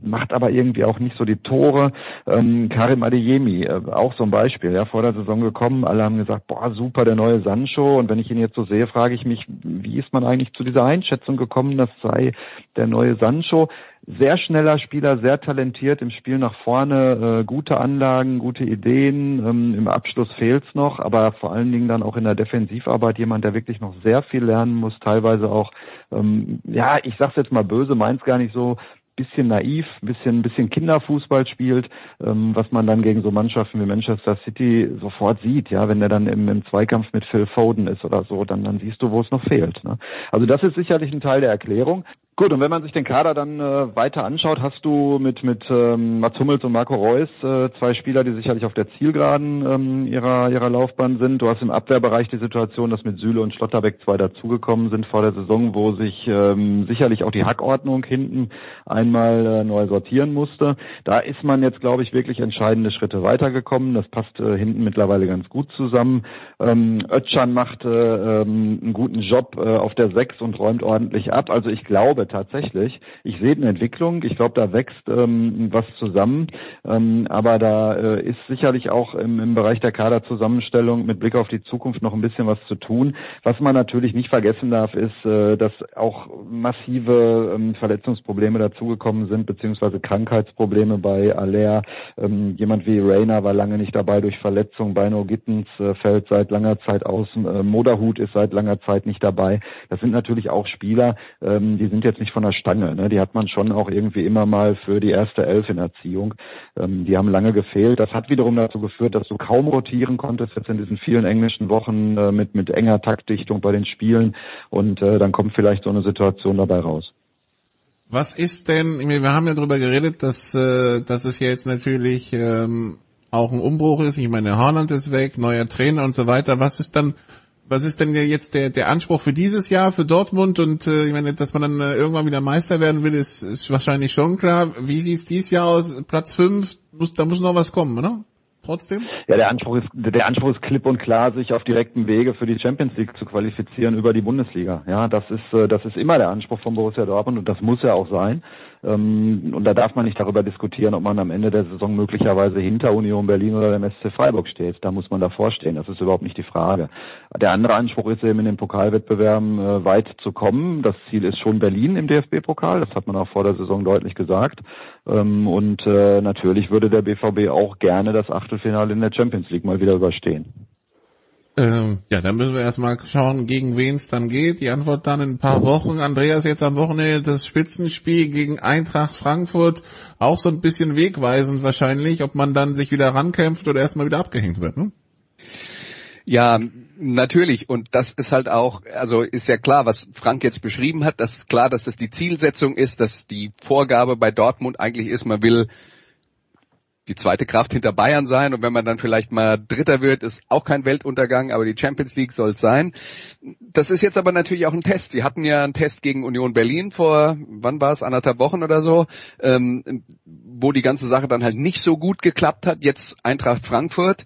macht aber irgendwie auch nicht so die Tore. Ähm, Karim Adeyemi, äh, auch so ein Beispiel, ja, vor der Saison gekommen, alle haben gesagt, boah, super, der neue Sancho. Und wenn ich ihn jetzt so sehe, frage ich mich, wie ist man eigentlich zu dieser Einschätzung gekommen, das sei der neue Sancho? Sehr schneller Spieler, sehr talentiert im Spiel nach vorne, äh, gute Anlagen, gute Ideen. Ähm, Im Abschluss fehlt's noch, aber vor allen Dingen dann auch in der Defensivarbeit jemand, der wirklich noch sehr viel lernen muss, teilweise auch, ähm, ja, ich sag's jetzt mal böse, meint's gar nicht so, bisschen naiv, bisschen, bisschen Kinderfußball spielt, ähm, was man dann gegen so Mannschaften wie Manchester City sofort sieht, ja, wenn er dann im, im Zweikampf mit Phil Foden ist oder so, dann, dann siehst du, wo es noch fehlt. Ne? Also das ist sicherlich ein Teil der Erklärung. Gut, und wenn man sich den Kader dann äh, weiter anschaut, hast du mit mit ähm, Mats Hummels und Marco Reus äh, zwei Spieler, die sicherlich auf der Zielgeraden ähm, ihrer ihrer Laufbahn sind. Du hast im Abwehrbereich die Situation, dass mit Süle und Schlotterbeck zwei dazugekommen sind vor der Saison, wo sich ähm, sicherlich auch die Hackordnung hinten einmal äh, neu sortieren musste. Da ist man jetzt, glaube ich, wirklich entscheidende Schritte weitergekommen. Das passt äh, hinten mittlerweile ganz gut zusammen. Ähm, Ötchan macht äh, ähm, einen guten Job äh, auf der Sechs und räumt ordentlich ab. Also ich glaube tatsächlich, ich sehe eine Entwicklung. Ich glaube, da wächst ähm, was zusammen. Ähm, aber da äh, ist sicherlich auch im, im Bereich der Kaderzusammenstellung mit Blick auf die Zukunft noch ein bisschen was zu tun. Was man natürlich nicht vergessen darf, ist, äh, dass auch massive ähm, Verletzungsprobleme dazugekommen sind, beziehungsweise Krankheitsprobleme bei Aller. Ähm, jemand wie Rainer war lange nicht dabei durch Verletzung. Beino Gittens äh, fällt seit langer Zeit aus. Äh, Moderhut ist seit langer Zeit nicht dabei. Das sind natürlich auch Spieler, ähm, die sind jetzt nicht von der Stange. Ne? Die hat man schon auch irgendwie immer mal für die erste Elf in Erziehung. Ähm, die haben lange gefehlt. Das hat wiederum dazu geführt, dass du kaum rotieren konntest jetzt in diesen vielen englischen Wochen äh, mit, mit enger Taktdichtung bei den Spielen. Und äh, dann kommt vielleicht so eine Situation dabei raus. Was ist denn, wir haben ja darüber geredet, dass, äh, dass es jetzt natürlich ähm, auch ein Umbruch ist. Ich meine, Haaland ist weg, neuer Trainer und so weiter. Was ist dann, was ist denn jetzt der, der Anspruch für dieses Jahr für Dortmund? Und äh, ich meine, dass man dann äh, irgendwann wieder Meister werden will, ist, ist wahrscheinlich schon klar. Wie sieht's dieses Jahr aus? Platz fünf, muss, da muss noch was kommen, oder? Trotzdem? Ja, der Anspruch ist der Anspruch ist klipp und klar, sich auf direktem Wege für die Champions League zu qualifizieren über die Bundesliga. Ja, das ist äh, das ist immer der Anspruch von Borussia Dortmund und das muss ja auch sein. Ähm, und da darf man nicht darüber diskutieren, ob man am Ende der Saison möglicherweise hinter Union Berlin oder dem SC Freiburg steht. Da muss man davor stehen. Das ist überhaupt nicht die Frage. Der andere Anspruch ist eben in den Pokalwettbewerben äh, weit zu kommen. Das Ziel ist schon Berlin im DFB-Pokal. Das hat man auch vor der Saison deutlich gesagt. Ähm, und äh, natürlich würde der BVB auch gerne das Achtelfinale in der Champions League mal wieder überstehen. Ähm, ja, dann müssen wir erstmal schauen, gegen wen es dann geht. Die Antwort dann in ein paar Wochen. Andreas, jetzt am Wochenende das Spitzenspiel gegen Eintracht Frankfurt. Auch so ein bisschen wegweisend wahrscheinlich, ob man dann sich wieder rankämpft oder erstmal wieder abgehängt wird, ne? Ja, natürlich. Und das ist halt auch, also ist ja klar, was Frank jetzt beschrieben hat, das ist klar, dass das die Zielsetzung ist, dass die Vorgabe bei Dortmund eigentlich ist, man will die zweite Kraft hinter Bayern sein und wenn man dann vielleicht mal Dritter wird, ist auch kein Weltuntergang, aber die Champions League soll es sein. Das ist jetzt aber natürlich auch ein Test. Sie hatten ja einen Test gegen Union Berlin vor, wann war es, anderthalb Wochen oder so, ähm, wo die ganze Sache dann halt nicht so gut geklappt hat. Jetzt Eintracht Frankfurt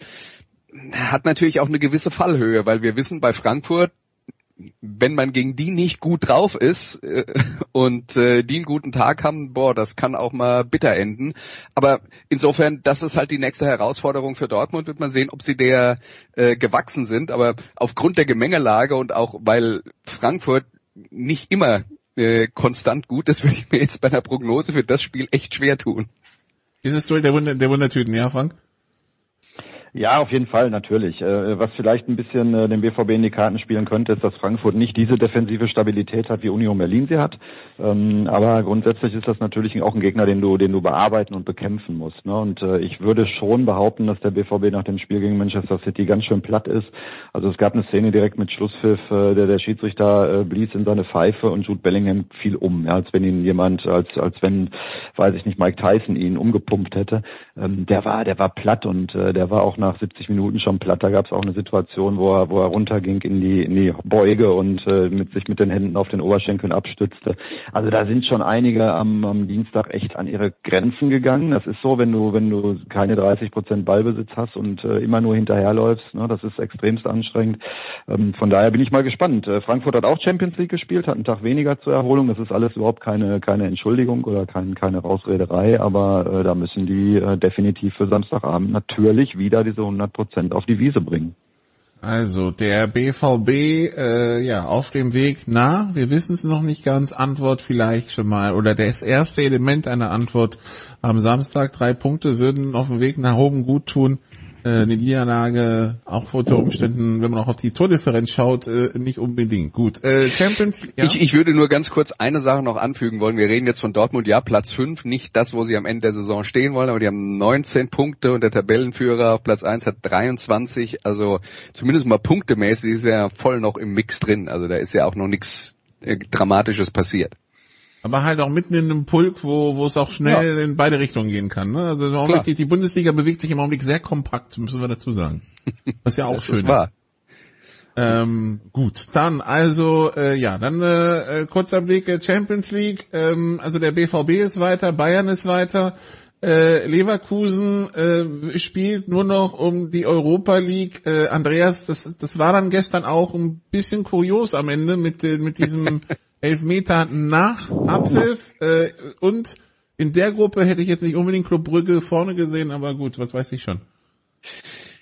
hat natürlich auch eine gewisse Fallhöhe, weil wir wissen, bei Frankfurt wenn man gegen die nicht gut drauf ist äh, und äh, die einen guten Tag haben, boah, das kann auch mal bitter enden. Aber insofern, das ist halt die nächste Herausforderung für Dortmund, wird man sehen, ob sie der äh, gewachsen sind. Aber aufgrund der Gemengelage und auch weil Frankfurt nicht immer äh, konstant gut ist, würde ich mir jetzt bei einer Prognose für das Spiel echt schwer tun. Ist es so der, Wunder, der Wundertüten, ja, Frank? Ja, auf jeden Fall, natürlich. Äh, was vielleicht ein bisschen äh, dem BVB in die Karten spielen könnte, ist, dass Frankfurt nicht diese defensive Stabilität hat, wie Union Berlin sie hat. Ähm, aber grundsätzlich ist das natürlich auch ein Gegner, den du, den du bearbeiten und bekämpfen musst. Ne? Und äh, ich würde schon behaupten, dass der BVB nach dem Spiel gegen Manchester City ganz schön platt ist. Also es gab eine Szene direkt mit Schlusspfiff, der, der Schiedsrichter blies in seine Pfeife und Jude Bellingham fiel um, als wenn ihn jemand, als, als wenn, weiß ich nicht, Mike Tyson ihn umgepumpt hätte. Ähm, der war, der war platt und der war auch nach 70 Minuten schon platt. Da gab es auch eine Situation, wo er, wo er runterging in die, in die Beuge und äh, mit sich mit den Händen auf den Oberschenkeln abstützte. Also da sind schon einige am, am Dienstag echt an ihre Grenzen gegangen. Das ist so, wenn du, wenn du keine 30 Prozent Ballbesitz hast und äh, immer nur hinterherläufst. Ne? Das ist extremst anstrengend. Ähm, von daher bin ich mal gespannt. Äh, Frankfurt hat auch Champions League gespielt, hat einen Tag weniger zur Erholung. Das ist alles überhaupt keine, keine Entschuldigung oder kein, keine Rausrederei, aber äh, da müssen die äh, definitiv für Samstagabend natürlich wieder diese 100 Prozent auf die Wiese bringen. Also der BVB äh, ja auf dem Weg nah. Wir wissen es noch nicht ganz. Antwort vielleicht schon mal oder das erste Element einer Antwort am Samstag. Drei Punkte würden auf dem Weg nach oben gut tun äh, eine Niederlage auch unter Umständen, wenn man auch auf die Tordifferenz schaut, äh, nicht unbedingt gut. Äh, Champions, ja? ich, ich würde nur ganz kurz eine Sache noch anfügen wollen. Wir reden jetzt von Dortmund, ja, Platz 5, nicht das, wo sie am Ende der Saison stehen wollen, aber die haben 19 Punkte und der Tabellenführer auf Platz 1 hat 23. Also zumindest mal punktemäßig ist er voll noch im Mix drin. Also da ist ja auch noch nichts Dramatisches passiert. Aber halt auch mitten in einem Pulk, wo, wo es auch schnell ja. in beide Richtungen gehen kann. Ne? Also im Augenblick, die, die Bundesliga bewegt sich im Augenblick sehr kompakt, müssen wir dazu sagen. Was ja auch das schön ist. Wahr. Ähm, gut, dann also äh, ja, dann äh, kurzer Blick äh, Champions League. Ähm, also der BVB ist weiter, Bayern ist weiter. Äh, Leverkusen äh, spielt nur noch um die Europa League. Äh, Andreas, das, das war dann gestern auch ein bisschen kurios am Ende mit, äh, mit diesem Elfmeter nach Abpfiff. Äh, und in der Gruppe hätte ich jetzt nicht unbedingt Club Brügge vorne gesehen, aber gut, was weiß ich schon.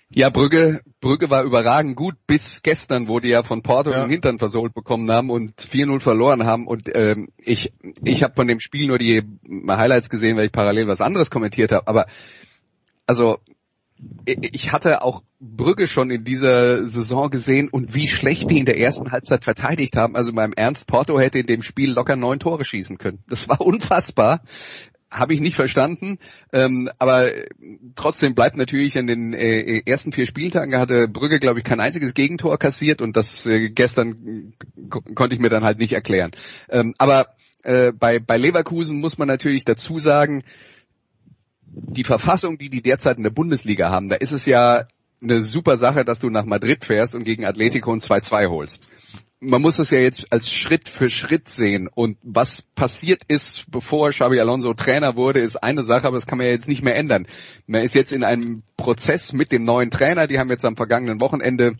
Ja, Brügge, Brügge war überragend gut bis gestern, wo die ja von Porto ja. den Hintern versohlt bekommen haben und 4-0 verloren haben. Und ähm, ich, ich habe von dem Spiel nur die Highlights gesehen, weil ich parallel was anderes kommentiert habe. Aber also ich hatte auch Brügge schon in dieser Saison gesehen und wie schlecht die in der ersten Halbzeit verteidigt haben. Also beim Ernst Porto hätte in dem Spiel locker neun Tore schießen können. Das war unfassbar habe ich nicht verstanden. Ähm, aber trotzdem bleibt natürlich an den äh, ersten vier Spieltagen hatte Brügge, glaube ich, kein einziges Gegentor kassiert und das äh, gestern konnte ich mir dann halt nicht erklären. Ähm, aber äh, bei, bei Leverkusen muss man natürlich dazu sagen, die Verfassung, die die derzeit in der Bundesliga haben, da ist es ja eine super Sache, dass du nach Madrid fährst und gegen Atletico ein 2-2 holst man muss es ja jetzt als Schritt für Schritt sehen. Und was passiert ist, bevor Xabi Alonso Trainer wurde, ist eine Sache, aber das kann man ja jetzt nicht mehr ändern. Man ist jetzt in einem Prozess mit dem neuen Trainer. Die haben jetzt am vergangenen Wochenende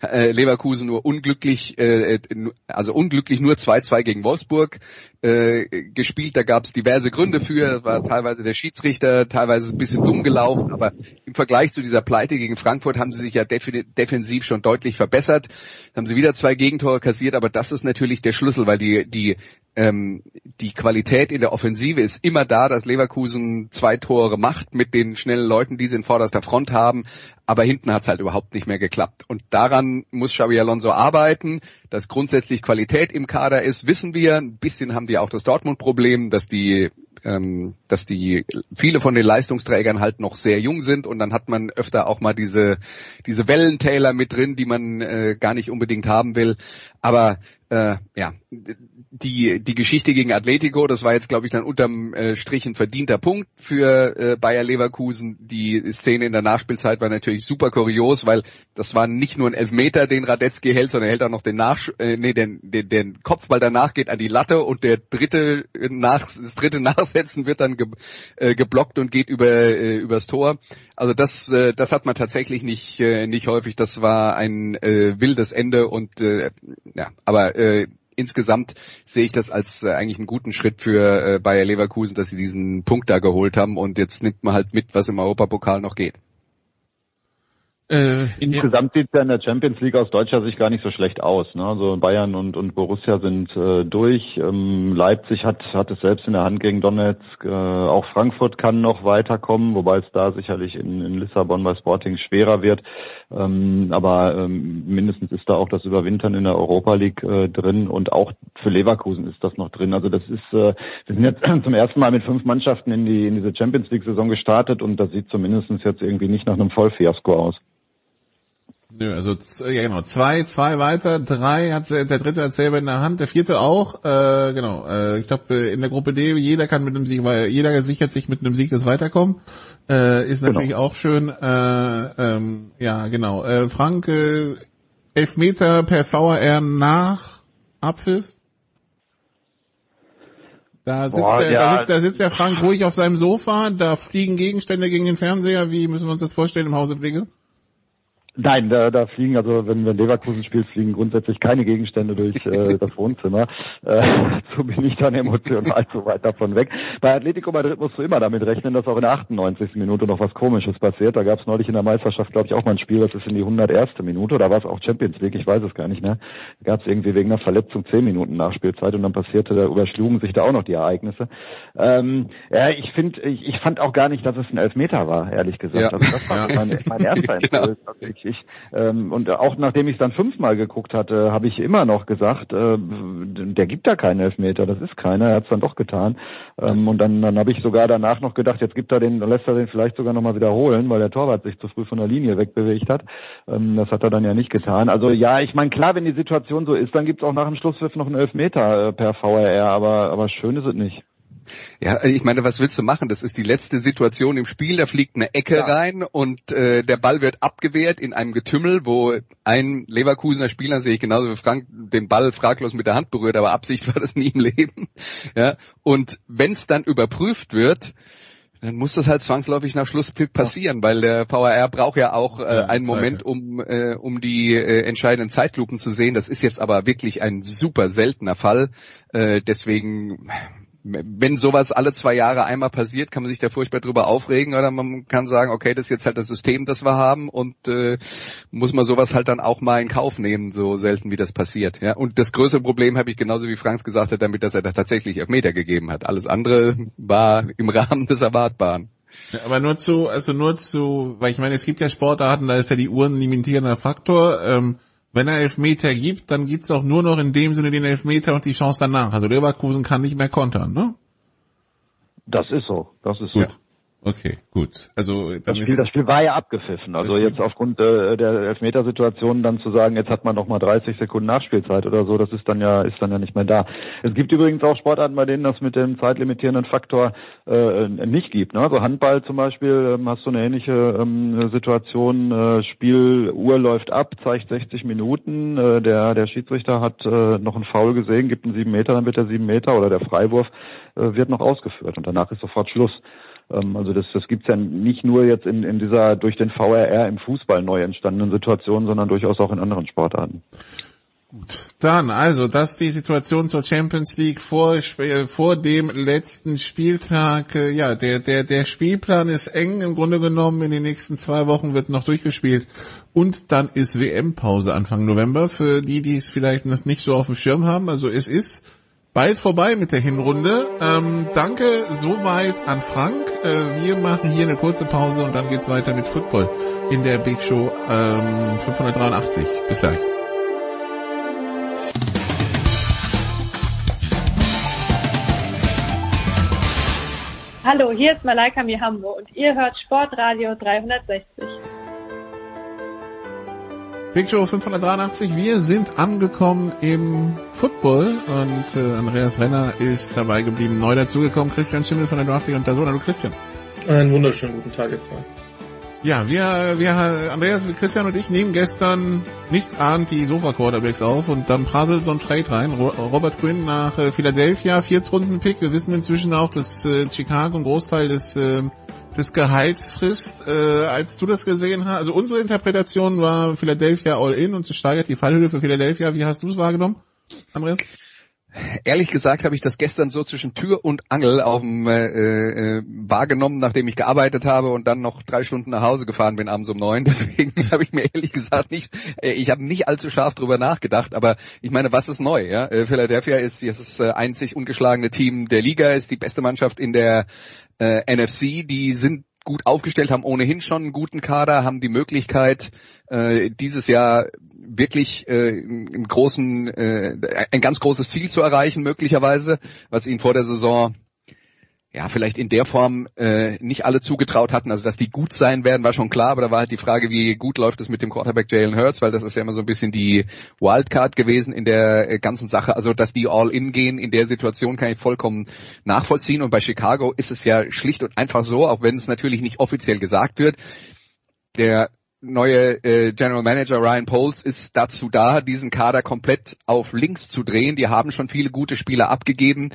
äh, Leverkusen nur unglücklich, äh, also unglücklich nur 2-2 gegen Wolfsburg äh, gespielt. Da gab es diverse Gründe für. War teilweise der Schiedsrichter, teilweise ein bisschen dumm gelaufen, aber im Vergleich zu dieser Pleite gegen Frankfurt haben sie sich ja defensiv schon deutlich verbessert. Haben sie wieder zwei Gegentore kassiert, aber das ist natürlich der Schlüssel, weil die die ähm, die Qualität in der Offensive ist immer da, dass Leverkusen zwei Tore macht mit den schnellen Leuten, die sie in vorderster Front haben. Aber hinten hat es halt überhaupt nicht mehr geklappt. Und daran muss Xabi Alonso arbeiten. Dass grundsätzlich Qualität im Kader ist, wissen wir. Ein bisschen haben wir auch das Dortmund-Problem, dass die ähm, dass die viele von den Leistungsträgern halt noch sehr jung sind und dann hat man öfter auch mal diese diese Wellentäler mit drin, die man äh, gar nicht unbedingt haben will. Aber äh, ja, die, die Geschichte gegen Atletico, das war jetzt, glaube ich, dann unterm äh, Strich ein verdienter Punkt für äh, Bayer Leverkusen. Die Szene in der Nachspielzeit war natürlich super kurios, weil das war nicht nur ein Elfmeter, den Radetzky hält, sondern er hält auch noch den, Nach äh, nee, den, den, den Kopfball danach geht an die Latte und der dritte nach, das dritte Nachsetzen wird dann ge, äh, geblockt und geht über äh, übers Tor. Also das, äh, das hat man tatsächlich nicht, äh, nicht häufig. Das war ein äh, wildes Ende und äh, ja, aber äh, insgesamt sehe ich das als äh, eigentlich einen guten Schritt für äh, Bayer Leverkusen, dass sie diesen Punkt da geholt haben und jetzt nimmt man halt mit, was im Europapokal noch geht. Äh, Insgesamt ja. sieht es in der Champions League aus deutscher Sicht gar nicht so schlecht aus. Ne? Also Bayern und, und Borussia sind äh, durch. Ähm, Leipzig hat, hat es selbst in der Hand gegen Donetsk. Äh, auch Frankfurt kann noch weiterkommen, wobei es da sicherlich in, in Lissabon bei Sporting schwerer wird. Ähm, aber ähm, mindestens ist da auch das Überwintern in der Europa League äh, drin und auch für Leverkusen ist das noch drin. Also das ist, äh, wir sind jetzt zum ersten Mal mit fünf Mannschaften in die in diese Champions League Saison gestartet und das sieht zumindest jetzt irgendwie nicht nach einem Vollfiasko aus. Nö, also ja genau, zwei, zwei weiter, drei hat der dritte hat selber in der Hand, der vierte auch, äh, genau. Äh, ich glaube in der Gruppe D jeder kann mit einem Sieg, weil jeder sichert sich mit einem Sieg das Weiterkommen, äh, ist natürlich genau. auch schön. Äh, ähm, ja genau. Äh, Frank, äh, Elfmeter per VAR nach Abpfiff. Da sitzt, Boah, der, ja. da, sitzt, da sitzt der Frank ruhig auf seinem Sofa, da fliegen Gegenstände gegen den Fernseher. Wie müssen wir uns das vorstellen im Hause Pflege? Nein, da, da fliegen, also wenn, wenn Leverkusen spielt, fliegen grundsätzlich keine Gegenstände durch äh, das Wohnzimmer. Äh, so bin ich dann emotional so weit davon weg. Bei Atletico Madrid musst du immer damit rechnen, dass auch in der 98. Minute noch was Komisches passiert. Da gab es neulich in der Meisterschaft, glaube ich, auch mal ein Spiel, das ist in die 101. Minute, da war es auch Champions League, ich weiß es gar nicht mehr. Da gab es irgendwie wegen einer Verletzung 10 Minuten Nachspielzeit und dann passierte, da überschlugen sich da auch noch die Ereignisse. Ähm, ja, ich finde, ich, ich fand auch gar nicht, dass es ein Elfmeter war, ehrlich gesagt. Ja. Also das war mein, mein erster genau. Impuls, ich ähm, und auch nachdem ich es dann fünfmal geguckt hatte, habe ich immer noch gesagt, äh, der gibt da keinen Elfmeter, das ist keiner. Er hat es dann doch getan. Ähm, und dann dann habe ich sogar danach noch gedacht, jetzt gibt er den, lässt er den vielleicht sogar noch mal wiederholen, weil der Torwart sich zu früh von der Linie wegbewegt hat. Ähm, das hat er dann ja nicht getan. Also ja, ich meine klar, wenn die Situation so ist, dann gibt es auch nach dem Schlusspfiff noch einen Elfmeter äh, per VRR, aber aber schön ist es nicht. Ja, ich meine, was willst du machen? Das ist die letzte Situation im Spiel. Da fliegt eine Ecke ja. rein und äh, der Ball wird abgewehrt in einem Getümmel, wo ein Leverkusener Spieler, sehe ich genauso wie Frank, den Ball fraglos mit der Hand berührt, aber Absicht war das nie im Leben. Ja, und wenn es dann überprüft wird, dann muss das halt zwangsläufig nach Schlusspfiff passieren, weil der VAR braucht ja auch äh, einen Moment, um, äh, um die äh, entscheidenden Zeitlupen zu sehen. Das ist jetzt aber wirklich ein super seltener Fall. Äh, deswegen wenn sowas alle zwei Jahre einmal passiert, kann man sich da furchtbar drüber aufregen oder man kann sagen, okay, das ist jetzt halt das System, das wir haben und äh, muss man sowas halt dann auch mal in Kauf nehmen, so selten wie das passiert. Ja, und das größere Problem habe ich genauso wie Franks gesagt hat, damit, dass er da tatsächlich Elfmeter gegeben hat. Alles andere war im Rahmen des Erwartbaren. Ja, aber nur zu, also nur zu, weil ich meine, es gibt ja Sportarten, da ist ja die Uhren limitierender Faktor. Ähm, wenn er Elfmeter gibt, dann gibt's auch nur noch in dem Sinne den Elfmeter und die Chance danach. Also Leverkusen kann nicht mehr kontern, ne? Das ist so, das ist Gut. so. Okay, gut. Also das Spiel, das Spiel war ja abgepfiffen. Also jetzt aufgrund äh, der Elfmetersituation dann zu sagen, jetzt hat man noch mal 30 Sekunden Nachspielzeit oder so, das ist dann ja ist dann ja nicht mehr da. Es gibt übrigens auch Sportarten, bei denen das mit dem zeitlimitierenden Faktor äh, nicht gibt. Ne? Also Handball zum Beispiel ähm, hast du eine ähnliche ähm, Situation. Äh, Spiel Uhr läuft ab, zeigt 60 Minuten. Äh, der der Schiedsrichter hat äh, noch einen Foul gesehen, gibt einen sieben Meter, dann wird der sieben Meter oder der Freiwurf äh, wird noch ausgeführt und danach ist sofort Schluss. Ähm, also das, das gibt's ja nicht nur jetzt in, in dieser durch den VRR im Fußball neu entstandenen Situation, sondern durchaus auch in anderen Sportarten. Gut, dann also das ist die Situation zur Champions League vor vor dem letzten Spieltag. Äh, ja, der der der Spielplan ist eng im Grunde genommen. In den nächsten zwei Wochen wird noch durchgespielt und dann ist WM-Pause Anfang November für die, die es vielleicht noch nicht so auf dem Schirm haben. Also es ist bald vorbei mit der Hinrunde. Ähm, danke soweit an Frank. Äh, wir machen hier eine kurze Pause und dann geht's weiter mit Football in der Big Show ähm, 583. Bis gleich. Hallo, hier ist Malaika Mihambo und ihr hört Sportradio 360. Big Show 583, wir sind angekommen im Football und äh, Andreas Renner ist dabei geblieben. Neu dazugekommen, Christian Schimmel von der Drafting und der Sohn. Hallo Christian. Einen wunderschönen guten Tag jetzt mal. Ja, wir, wir, Andreas, Christian und ich nehmen gestern nichts ahnt die Sofa-Quarterbacks auf und dann prasselt so ein Trade rein. Robert Quinn nach äh, Philadelphia, Viertrunden-Pick. Wir wissen inzwischen auch, dass äh, Chicago einen Großteil des äh, des Gehalts frisst, äh, als du das gesehen hast. Also unsere Interpretation war Philadelphia All-In und es steigert die Fallhöhe für Philadelphia. Wie hast du es wahrgenommen, Andreas? Ehrlich gesagt habe ich das gestern so zwischen Tür und Angel auf dem, äh, äh, wahrgenommen, nachdem ich gearbeitet habe und dann noch drei Stunden nach Hause gefahren bin abends um neun. Deswegen habe ich mir ehrlich gesagt nicht, äh, ich habe nicht allzu scharf drüber nachgedacht. Aber ich meine, was ist neu? Ja? Äh, Philadelphia ist das äh, einzig ungeschlagene Team der Liga, ist die beste Mannschaft in der äh, NFC, die sind gut aufgestellt, haben ohnehin schon einen guten Kader, haben die Möglichkeit, äh, dieses Jahr wirklich äh, einen großen, äh, ein ganz großes Ziel zu erreichen, möglicherweise, was ihnen vor der Saison ja, vielleicht in der Form äh, nicht alle zugetraut hatten. Also, dass die gut sein werden, war schon klar, aber da war halt die Frage, wie gut läuft es mit dem Quarterback Jalen Hurts, weil das ist ja immer so ein bisschen die Wildcard gewesen in der äh, ganzen Sache. Also, dass die All-In gehen in der Situation, kann ich vollkommen nachvollziehen. Und bei Chicago ist es ja schlicht und einfach so, auch wenn es natürlich nicht offiziell gesagt wird, der neue äh, General Manager Ryan Poles ist dazu da, diesen Kader komplett auf links zu drehen. Die haben schon viele gute Spieler abgegeben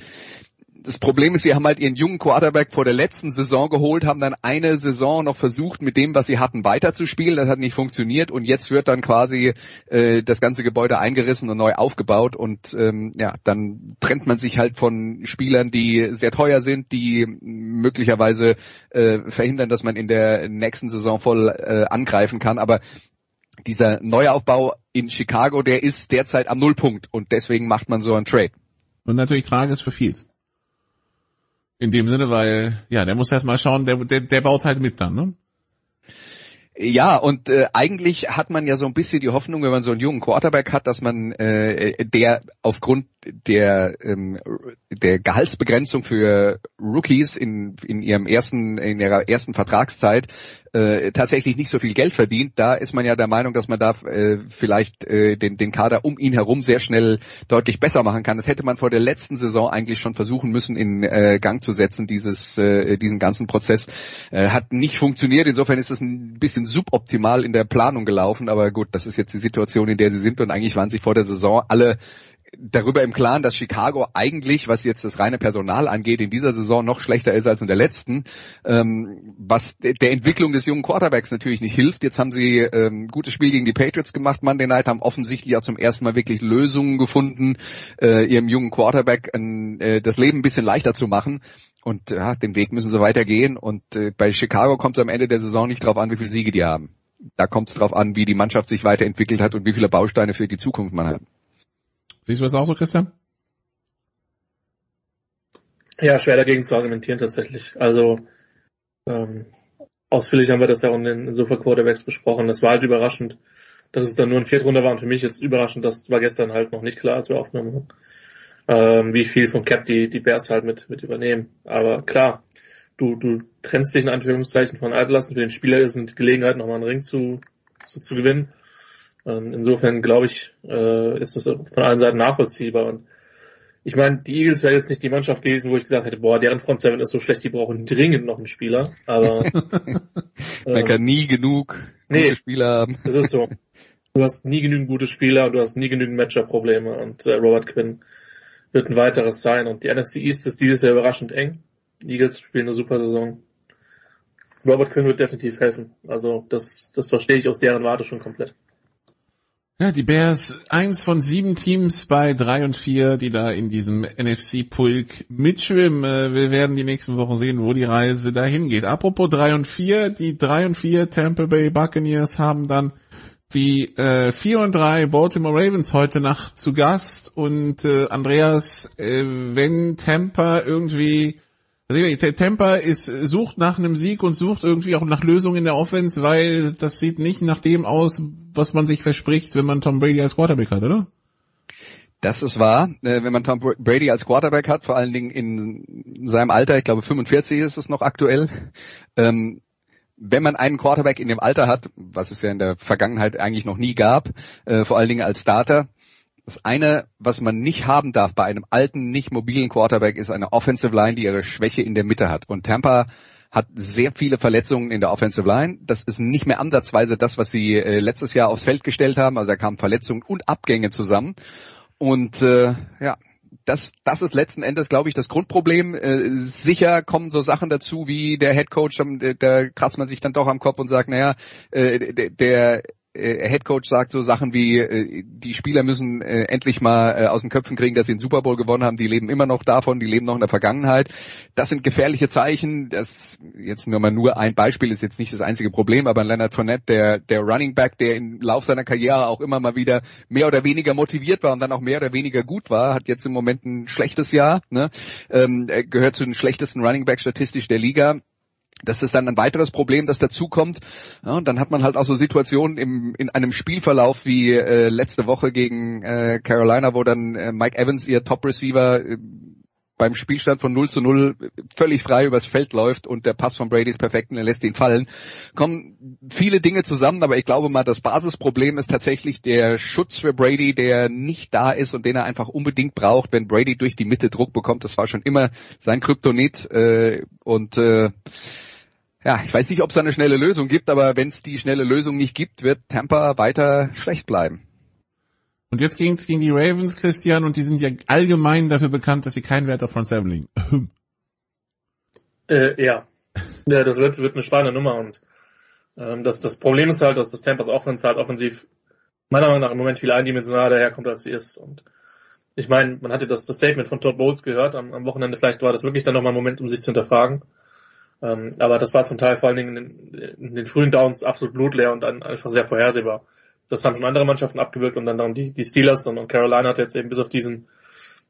das Problem ist, sie haben halt ihren jungen Quarterback vor der letzten Saison geholt, haben dann eine Saison noch versucht, mit dem, was sie hatten, weiterzuspielen. Das hat nicht funktioniert und jetzt wird dann quasi äh, das ganze Gebäude eingerissen und neu aufgebaut und ähm, ja, dann trennt man sich halt von Spielern, die sehr teuer sind, die möglicherweise äh, verhindern, dass man in der nächsten Saison voll äh, angreifen kann. Aber dieser Neuaufbau in Chicago, der ist derzeit am Nullpunkt und deswegen macht man so einen Trade. Und natürlich tragisch für Fields. In dem Sinne, weil, ja, der muss erst mal schauen, der, der, der baut halt mit dann, ne? Ja, und äh, eigentlich hat man ja so ein bisschen die Hoffnung, wenn man so einen jungen Quarterback hat, dass man äh, der aufgrund der ähm, der Gehaltsbegrenzung für Rookies in in ihrem ersten in ihrer ersten Vertragszeit äh, tatsächlich nicht so viel Geld verdient. Da ist man ja der Meinung, dass man da äh, vielleicht äh, den den Kader um ihn herum sehr schnell deutlich besser machen kann. Das hätte man vor der letzten Saison eigentlich schon versuchen müssen in äh, Gang zu setzen. Dieses äh, diesen ganzen Prozess äh, hat nicht funktioniert. Insofern ist es ein bisschen suboptimal in der Planung gelaufen. Aber gut, das ist jetzt die Situation, in der sie sind und eigentlich waren sich vor der Saison alle darüber im Klaren, dass Chicago eigentlich, was jetzt das reine Personal angeht, in dieser Saison noch schlechter ist als in der letzten, ähm, was der Entwicklung des jungen Quarterbacks natürlich nicht hilft. Jetzt haben sie ähm, gutes Spiel gegen die Patriots gemacht, Monday Night, haben offensichtlich auch zum ersten Mal wirklich Lösungen gefunden, äh, ihrem jungen Quarterback ein, äh, das Leben ein bisschen leichter zu machen. Und ja, den Weg müssen sie weitergehen. Und äh, bei Chicago kommt es am Ende der Saison nicht darauf an, wie viele Siege die haben. Da kommt es darauf an, wie die Mannschaft sich weiterentwickelt hat und wie viele Bausteine für die Zukunft man hat. Siehst du das auch so, Christian? Ja, schwer dagegen zu argumentieren tatsächlich. Also ähm, ausführlich haben wir das ja auch in den Sofa Quarterbacks besprochen. Das war halt überraschend, dass es dann nur ein Viertrunder war und für mich jetzt überraschend, das war gestern halt noch nicht klar, als wir aufgenommen haben. Ähm, wie viel vom Cap die, die Bears halt mit, mit übernehmen. Aber klar, du, du trennst dich in Anführungszeichen von Altlasten. Für den Spieler ist es eine Gelegenheit, nochmal einen Ring zu, zu, zu gewinnen. Ähm, insofern glaube ich, äh, ist das von allen Seiten nachvollziehbar. Und ich meine, die Eagles wäre jetzt nicht die Mannschaft gewesen, wo ich gesagt hätte, boah, deren Front Seven ist so schlecht, die brauchen dringend noch einen Spieler. Aber man äh, kann nie genug nee, gute Spieler haben. Das ist so. Du hast nie genügend gute Spieler und du hast nie genügend Matchup-Probleme und äh, Robert Quinn wird ein weiteres sein. Und die NFC East ist dieses Jahr überraschend eng. Die Eagles spielen eine super Saison. Robert Quinn wird definitiv helfen. Also das, das verstehe ich aus deren Warte schon komplett. Ja, die Bears, eins von sieben Teams bei drei und vier, die da in diesem NFC-Pulk mitschwimmen. Äh, wir werden die nächsten Wochen sehen, wo die Reise dahin geht. Apropos drei und vier, die drei und vier Tampa Bay Buccaneers haben dann die äh, 4 und 3 Baltimore Ravens heute Nacht zu Gast und äh, Andreas, äh, wenn Tampa irgendwie also Tampa ist, sucht nach einem Sieg und sucht irgendwie auch nach Lösungen in der Offense, weil das sieht nicht nach dem aus, was man sich verspricht, wenn man Tom Brady als Quarterback hat, oder? Das ist wahr. Äh, wenn man Tom Brady als Quarterback hat, vor allen Dingen in seinem Alter, ich glaube 45 ist es noch aktuell, ähm, wenn man einen Quarterback in dem Alter hat, was es ja in der Vergangenheit eigentlich noch nie gab, äh, vor allen Dingen als Starter, das eine, was man nicht haben darf bei einem alten, nicht mobilen Quarterback, ist eine Offensive Line, die ihre Schwäche in der Mitte hat. Und Tampa hat sehr viele Verletzungen in der Offensive Line. Das ist nicht mehr ansatzweise das, was sie äh, letztes Jahr aufs Feld gestellt haben. Also da kamen Verletzungen und Abgänge zusammen. Und äh, ja, das, das ist letzten Endes, glaube ich, das Grundproblem. Äh, sicher kommen so Sachen dazu, wie der Head Coach, da kratzt man sich dann doch am Kopf und sagt, naja, äh, der äh, Head Coach sagt so Sachen wie, äh, die Spieler müssen äh, endlich mal äh, aus den Köpfen kriegen, dass sie den Super Bowl gewonnen haben. Die leben immer noch davon, die leben noch in der Vergangenheit. Das sind gefährliche Zeichen. Das jetzt nur mal nur ein Beispiel ist jetzt nicht das einzige Problem, aber Leonard Fournette, der der Running Back, der im Lauf seiner Karriere auch immer mal wieder mehr oder weniger motiviert war und dann auch mehr oder weniger gut war, hat jetzt im Moment ein schlechtes Jahr. Ne? Ähm, gehört zu den schlechtesten Running Back statistisch der Liga das ist dann ein weiteres Problem, das dazukommt. Ja, und dann hat man halt auch so Situationen im, in einem Spielverlauf wie äh, letzte Woche gegen äh, Carolina, wo dann äh, Mike Evans, ihr Top-Receiver, äh, beim Spielstand von 0 zu 0 völlig frei übers Feld läuft und der Pass von Brady ist perfekt und er lässt ihn fallen. Kommen viele Dinge zusammen, aber ich glaube mal, das Basisproblem ist tatsächlich der Schutz für Brady, der nicht da ist und den er einfach unbedingt braucht, wenn Brady durch die Mitte Druck bekommt. Das war schon immer sein Kryptonit äh, und äh, ja, ich weiß nicht, ob es eine schnelle Lösung gibt, aber wenn es die schnelle Lösung nicht gibt, wird Tampa weiter schlecht bleiben. Und jetzt ging es gegen die Ravens, Christian, und die sind ja allgemein dafür bekannt, dass sie keinen Wert auf Front Seven legen. äh, ja. ja, das wird, wird eine spannende Nummer und ähm, das, das Problem ist halt, dass das Tampas Offense halt offensiv meiner Meinung nach im Moment viel eindimensionaler daherkommt, als sie ist. Und ich meine, man hatte das, das Statement von Todd Bowles gehört am, am Wochenende, vielleicht war das wirklich dann nochmal ein Moment, um sich zu hinterfragen. Ähm, aber das war zum Teil vor allen Dingen in den, in den frühen Downs absolut blutleer und dann einfach sehr vorhersehbar. Das haben schon andere Mannschaften abgewirkt und dann, dann die, die Steelers und, und Carolina hat jetzt eben bis auf diesen,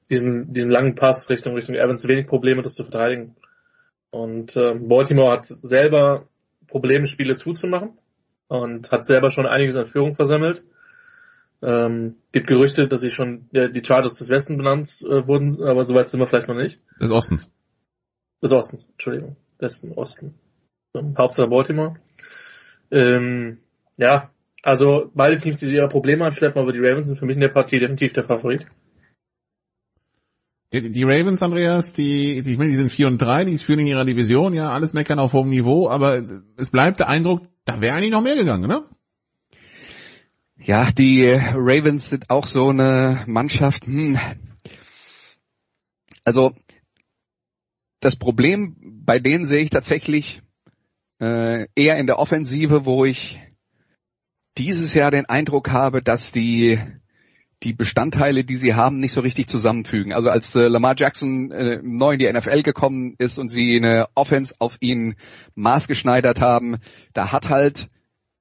diesen, diesen langen Pass Richtung, Richtung Evans wenig Probleme, das zu verteidigen. Und äh, Baltimore hat selber Probleme, Spiele zuzumachen. und hat selber schon einiges an Führung versammelt. Ähm, gibt Gerüchte, dass sie schon ja, die Chargers des Westen benannt äh, wurden, aber soweit sind wir vielleicht noch nicht. Des Ostens. Des Ostens, Entschuldigung. Westen, Osten. Ähm, Hauptsache Baltimore. Ähm, ja, also beide Teams, die ihre Probleme anschleppen, aber die Ravens sind für mich in der Partie definitiv der Favorit. Die, die Ravens, Andreas, die, die, ich meine, die sind 4 und 3, die führen in ihrer Division, ja, alles meckern auf hohem Niveau, aber es bleibt der Eindruck, da wäre eigentlich noch mehr gegangen, ne? Ja, die Ravens sind auch so eine Mannschaft. Hm. Also das Problem bei denen sehe ich tatsächlich äh, eher in der Offensive, wo ich dieses Jahr den Eindruck habe, dass die die Bestandteile, die sie haben, nicht so richtig zusammenfügen. Also als äh, Lamar Jackson äh, neu in die NFL gekommen ist und sie eine Offense auf ihn maßgeschneidert haben, da hat halt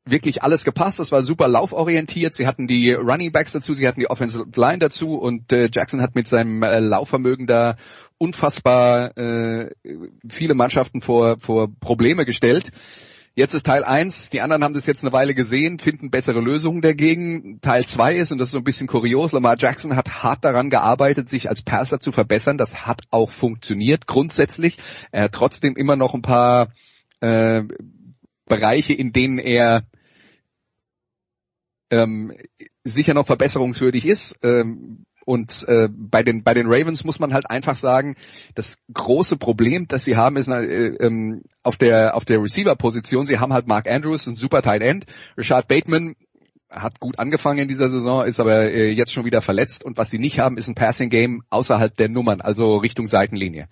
wirklich alles gepasst. Das war super lauforientiert. Sie hatten die Running Backs dazu, sie hatten die Offensive Line dazu und äh, Jackson hat mit seinem äh, Laufvermögen da unfassbar äh, viele Mannschaften vor, vor Probleme gestellt. Jetzt ist Teil 1, die anderen haben das jetzt eine Weile gesehen, finden bessere Lösungen dagegen. Teil 2 ist, und das ist so ein bisschen kurios, Lamar Jackson hat hart daran gearbeitet, sich als Passer zu verbessern. Das hat auch funktioniert grundsätzlich. Er hat trotzdem immer noch ein paar äh, Bereiche, in denen er ähm, sicher noch verbesserungswürdig ist. Ähm, und äh, bei den bei den Ravens muss man halt einfach sagen, das große Problem, das sie haben, ist äh, ähm, auf der auf der Receiver-Position. Sie haben halt Mark Andrews, ein super Tight End, Richard Bateman hat gut angefangen in dieser Saison, ist aber äh, jetzt schon wieder verletzt. Und was sie nicht haben, ist ein Passing Game außerhalb der Nummern, also Richtung Seitenlinie.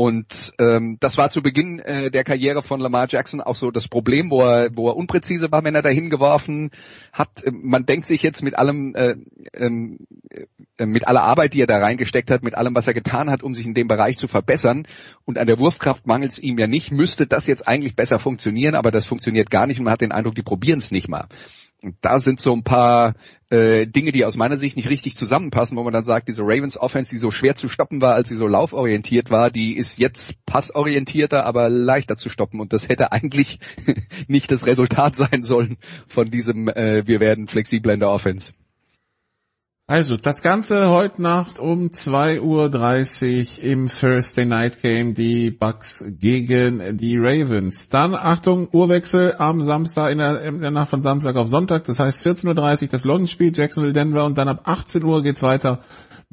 Und ähm, das war zu Beginn äh, der Karriere von Lamar Jackson auch so das Problem, wo er, wo er unpräzise war, wenn er dahin geworfen hat. Man denkt sich jetzt mit allem, äh, ähm, äh, mit aller Arbeit, die er da reingesteckt hat, mit allem, was er getan hat, um sich in dem Bereich zu verbessern. Und an der Wurfkraft mangelt es ihm ja nicht. Müsste das jetzt eigentlich besser funktionieren, aber das funktioniert gar nicht und man hat den Eindruck, die probieren es nicht mal. Da sind so ein paar äh, Dinge, die aus meiner Sicht nicht richtig zusammenpassen, wo man dann sagt, diese Ravens Offense, die so schwer zu stoppen war, als sie so lauforientiert war, die ist jetzt passorientierter, aber leichter zu stoppen. Und das hätte eigentlich nicht das Resultat sein sollen von diesem äh, wir werden flexibler in der Offense. Also, das Ganze heute Nacht um 2.30 Uhr im Thursday Night Game, die Bucks gegen die Ravens. Dann, Achtung, Uhrwechsel am Samstag, in der, in der Nacht von Samstag auf Sonntag, das heißt 14.30 Uhr das London-Spiel, Jacksonville, Denver und dann ab 18 Uhr geht's weiter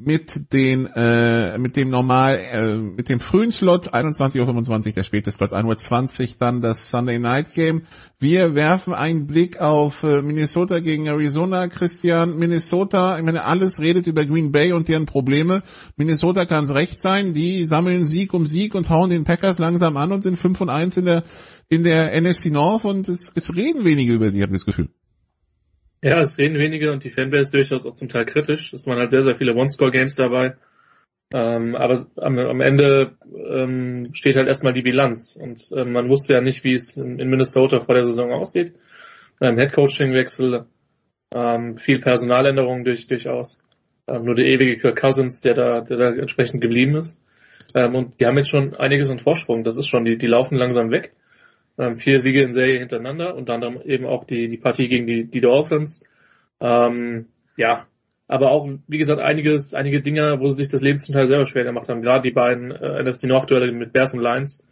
mit den äh, mit dem normal äh, mit dem frühen Slot 21.25 Uhr der späte Slot 1.20 Uhr dann das Sunday Night Game. Wir werfen einen Blick auf äh, Minnesota gegen Arizona. Christian, Minnesota, ich meine, alles redet über Green Bay und deren Probleme. Minnesota kann es recht sein, die sammeln Sieg um Sieg und hauen den Packers langsam an und sind 5 und 1 in der in der NFC North und es, es reden wenige über sie, habe ich das Gefühl. Ja, es reden wenige und die Fanbase durchaus auch zum Teil kritisch. Es waren halt sehr, sehr viele One-Score-Games dabei. Ähm, aber am, am Ende ähm, steht halt erstmal die Bilanz. Und ähm, man wusste ja nicht, wie es in, in Minnesota vor der Saison aussieht. Ähm, Headcoaching-Wechsel, viel Personaländerungen durch, durchaus. Ähm, nur der ewige Kirk Cousins, der da, der da entsprechend geblieben ist. Ähm, und die haben jetzt schon einiges an Vorsprung. Das ist schon, die, die laufen langsam weg. Ähm, vier Siege in Serie hintereinander, unter anderem eben auch die, die Partie gegen die, die Dolphins. Ähm, ja, aber auch, wie gesagt, einiges, einige Dinge, wo sie sich das Leben zum Teil selber schwer gemacht haben. Gerade die beiden äh, NFC North-Duelle mit Bears und Lions,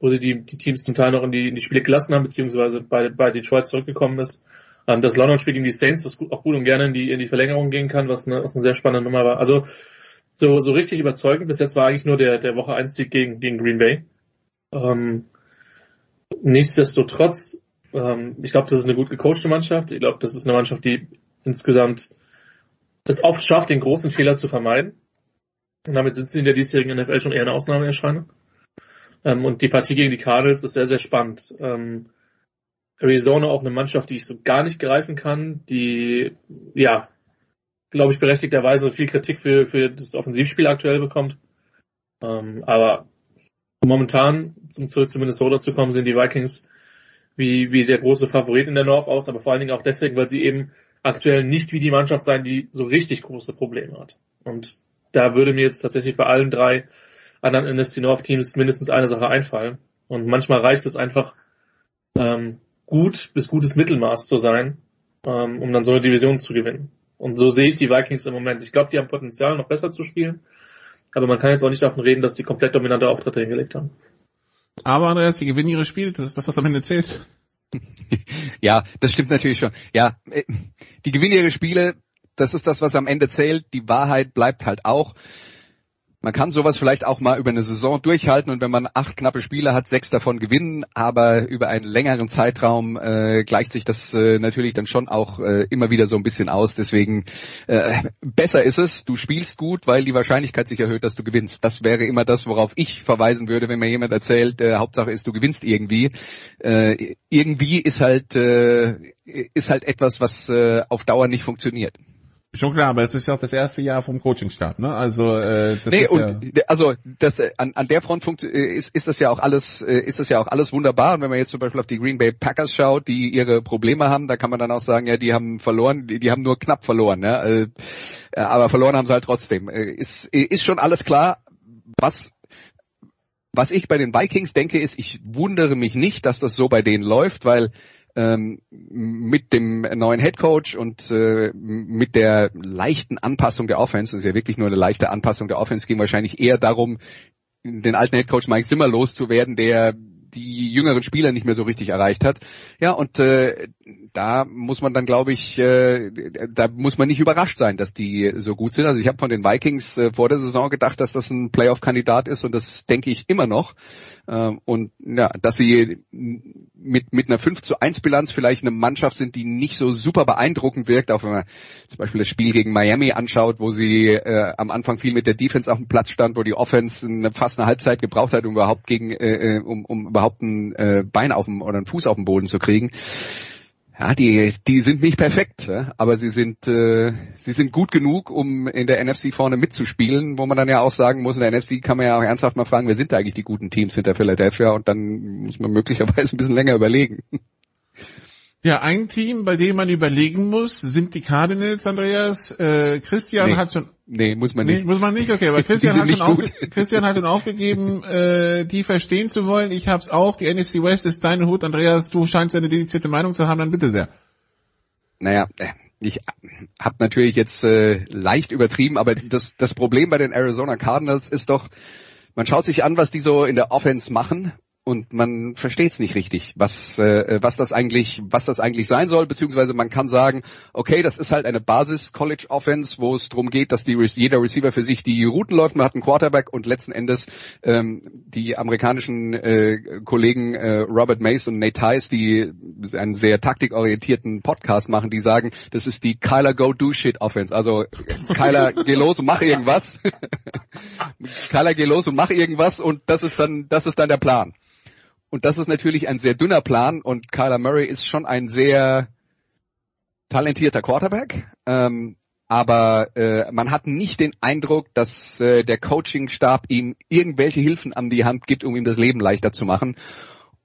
wo sie die, die Teams zum Teil noch in die, in die Spiele gelassen haben, beziehungsweise bei, bei Detroit zurückgekommen ist. Ähm, das London-Spiel gegen die Saints, was auch gut und gerne in die, in die Verlängerung gehen kann, was eine, was eine sehr spannende Nummer war. Also so, so richtig überzeugend bis jetzt war eigentlich nur der, der Woche 1 Sieg gegen, gegen Green Bay. Ähm, Nichtsdestotrotz, ähm, ich glaube, das ist eine gut gecoachte Mannschaft. Ich glaube, das ist eine Mannschaft, die insgesamt es oft schafft, den großen Fehler zu vermeiden. Und damit sind sie in der diesjährigen NFL schon eher eine Ausnahmeerscheinung. Ähm, und die Partie gegen die Cardinals ist sehr, sehr spannend. Ähm, Arizona auch eine Mannschaft, die ich so gar nicht greifen kann, die, ja, glaube ich, berechtigterweise viel Kritik für, für das Offensivspiel aktuell bekommt. Ähm, aber Momentan, zum zurück zu Minnesota zu kommen, sind die Vikings wie, wie der große Favorit in der North aus, aber vor allen Dingen auch deswegen, weil sie eben aktuell nicht wie die Mannschaft sein, die so richtig große Probleme hat. Und da würde mir jetzt tatsächlich bei allen drei anderen NFC North Teams mindestens eine Sache einfallen. Und manchmal reicht es einfach, ähm, gut bis gutes Mittelmaß zu sein, ähm, um dann so eine Division zu gewinnen. Und so sehe ich die Vikings im Moment. Ich glaube, die haben Potenzial, noch besser zu spielen. Aber man kann jetzt auch nicht davon reden, dass die komplett dominante Auftritte hingelegt haben. Aber Andreas, die gewinnen ihre Spiele, das ist das, was am Ende zählt. Ja, das stimmt natürlich schon. Ja, äh, die gewinnen ihre Spiele, das ist das, was am Ende zählt. Die Wahrheit bleibt halt auch. Man kann sowas vielleicht auch mal über eine Saison durchhalten und wenn man acht knappe Spiele hat, sechs davon gewinnen, aber über einen längeren Zeitraum äh, gleicht sich das äh, natürlich dann schon auch äh, immer wieder so ein bisschen aus. Deswegen äh, besser ist es, du spielst gut, weil die Wahrscheinlichkeit sich erhöht, dass du gewinnst. Das wäre immer das, worauf ich verweisen würde, wenn mir jemand erzählt, äh, Hauptsache ist, du gewinnst irgendwie. Äh, irgendwie ist halt äh, ist halt etwas, was äh, auf Dauer nicht funktioniert. Schon klar, aber es ist ja auch das erste Jahr vom Coachingstab, ne? Also äh, das nee, ist und ja also das äh, an, an der Front funkt, äh, ist, ist das ja auch alles äh, ist das ja auch alles wunderbar. Und wenn man jetzt zum Beispiel auf die Green Bay Packers schaut, die ihre Probleme haben, da kann man dann auch sagen, ja, die haben verloren, die, die haben nur knapp verloren, ja? Äh, aber verloren haben sie halt trotzdem. Äh, Ist ist schon alles klar. Was was ich bei den Vikings denke, ist, ich wundere mich nicht, dass das so bei denen läuft, weil ähm, mit dem neuen Head Coach und äh, mit der leichten Anpassung der Offense, das ist ja wirklich nur eine leichte Anpassung der Offense, ging wahrscheinlich eher darum, den alten Head Coach Mike Zimmer loszuwerden, der die jüngeren Spieler nicht mehr so richtig erreicht hat. Ja, und äh, da muss man dann, glaube ich, äh, da muss man nicht überrascht sein, dass die so gut sind. Also ich habe von den Vikings äh, vor der Saison gedacht, dass das ein Playoff-Kandidat ist und das denke ich immer noch. Ähm, und ja, dass sie mit, mit einer 5 zu 1 Bilanz vielleicht eine Mannschaft sind, die nicht so super beeindruckend wirkt, auch wenn man zum Beispiel das Spiel gegen Miami anschaut, wo sie äh, am Anfang viel mit der Defense auf dem Platz stand, wo die Offense eine, fast eine Halbzeit gebraucht hat, um überhaupt gegen, äh, äh um, um überhaupt ein äh, Bein auf dem oder einen Fuß auf dem Boden zu kriegen ja, die, die sind nicht perfekt, aber sie sind, äh, sie sind gut genug, um in der NFC vorne mitzuspielen, wo man dann ja auch sagen muss, in der NFC kann man ja auch ernsthaft mal fragen, wer sind da eigentlich die guten Teams hinter Philadelphia und dann muss man möglicherweise ein bisschen länger überlegen. Ja, ein Team, bei dem man überlegen muss, sind die Cardinals, Andreas. Äh, Christian Nee. hat schon. Nee, muss man nicht. Nee, muss man nicht, okay, aber Christian hat, schon aufge. Christian hat schon aufgegeben, äh, die verstehen zu wollen. Ich hab's auch. Die NFC West ist deine Hut, Andreas. Du scheinst eine dedizierte Meinung zu haben, dann bitte sehr. Naja, äh, ich habe natürlich jetzt äh, leicht übertrieben, aber das, das Problem bei den Arizona Cardinals ist doch, man schaut sich an, was die so in der Offense machen und man versteht es nicht richtig, was äh, was das eigentlich was das eigentlich sein soll, beziehungsweise man kann sagen, okay, das ist halt eine Basis College Offense, wo es darum geht, dass die jeder Receiver für sich die Routen läuft, man hat einen Quarterback und letzten Endes ähm, die amerikanischen äh, Kollegen äh, Robert Mace und Nate Tice, die einen sehr taktikorientierten Podcast machen, die sagen, das ist die Kyler Go Do Shit Offense, also Kyler geh los und mach irgendwas. Kyler geh los und mach irgendwas und das ist dann das ist dann der Plan. Und das ist natürlich ein sehr dünner Plan und Kyler Murray ist schon ein sehr talentierter Quarterback. Ähm, aber äh, man hat nicht den Eindruck, dass äh, der Coachingstab ihm irgendwelche Hilfen an die Hand gibt, um ihm das Leben leichter zu machen.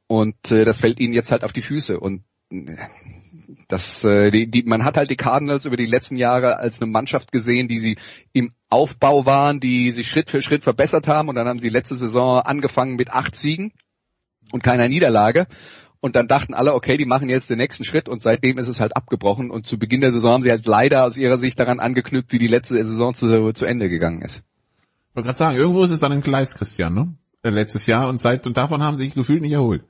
Und äh, das fällt ihnen jetzt halt auf die Füße. Und äh, das, äh, die, die, man hat halt die Cardinals über die letzten Jahre als eine Mannschaft gesehen, die sie im Aufbau waren, die sich Schritt für Schritt verbessert haben. Und dann haben sie letzte Saison angefangen mit acht Siegen und keiner Niederlage. Und dann dachten alle, okay, die machen jetzt den nächsten Schritt und seitdem ist es halt abgebrochen. Und zu Beginn der Saison haben sie halt leider aus ihrer Sicht daran angeknüpft, wie die letzte Saison zu, zu Ende gegangen ist. Ich wollte gerade sagen, irgendwo ist es dann ein Gleis, Christian, ne? Äh, Letztes Jahr und seit und davon haben sie sich gefühlt nicht erholt.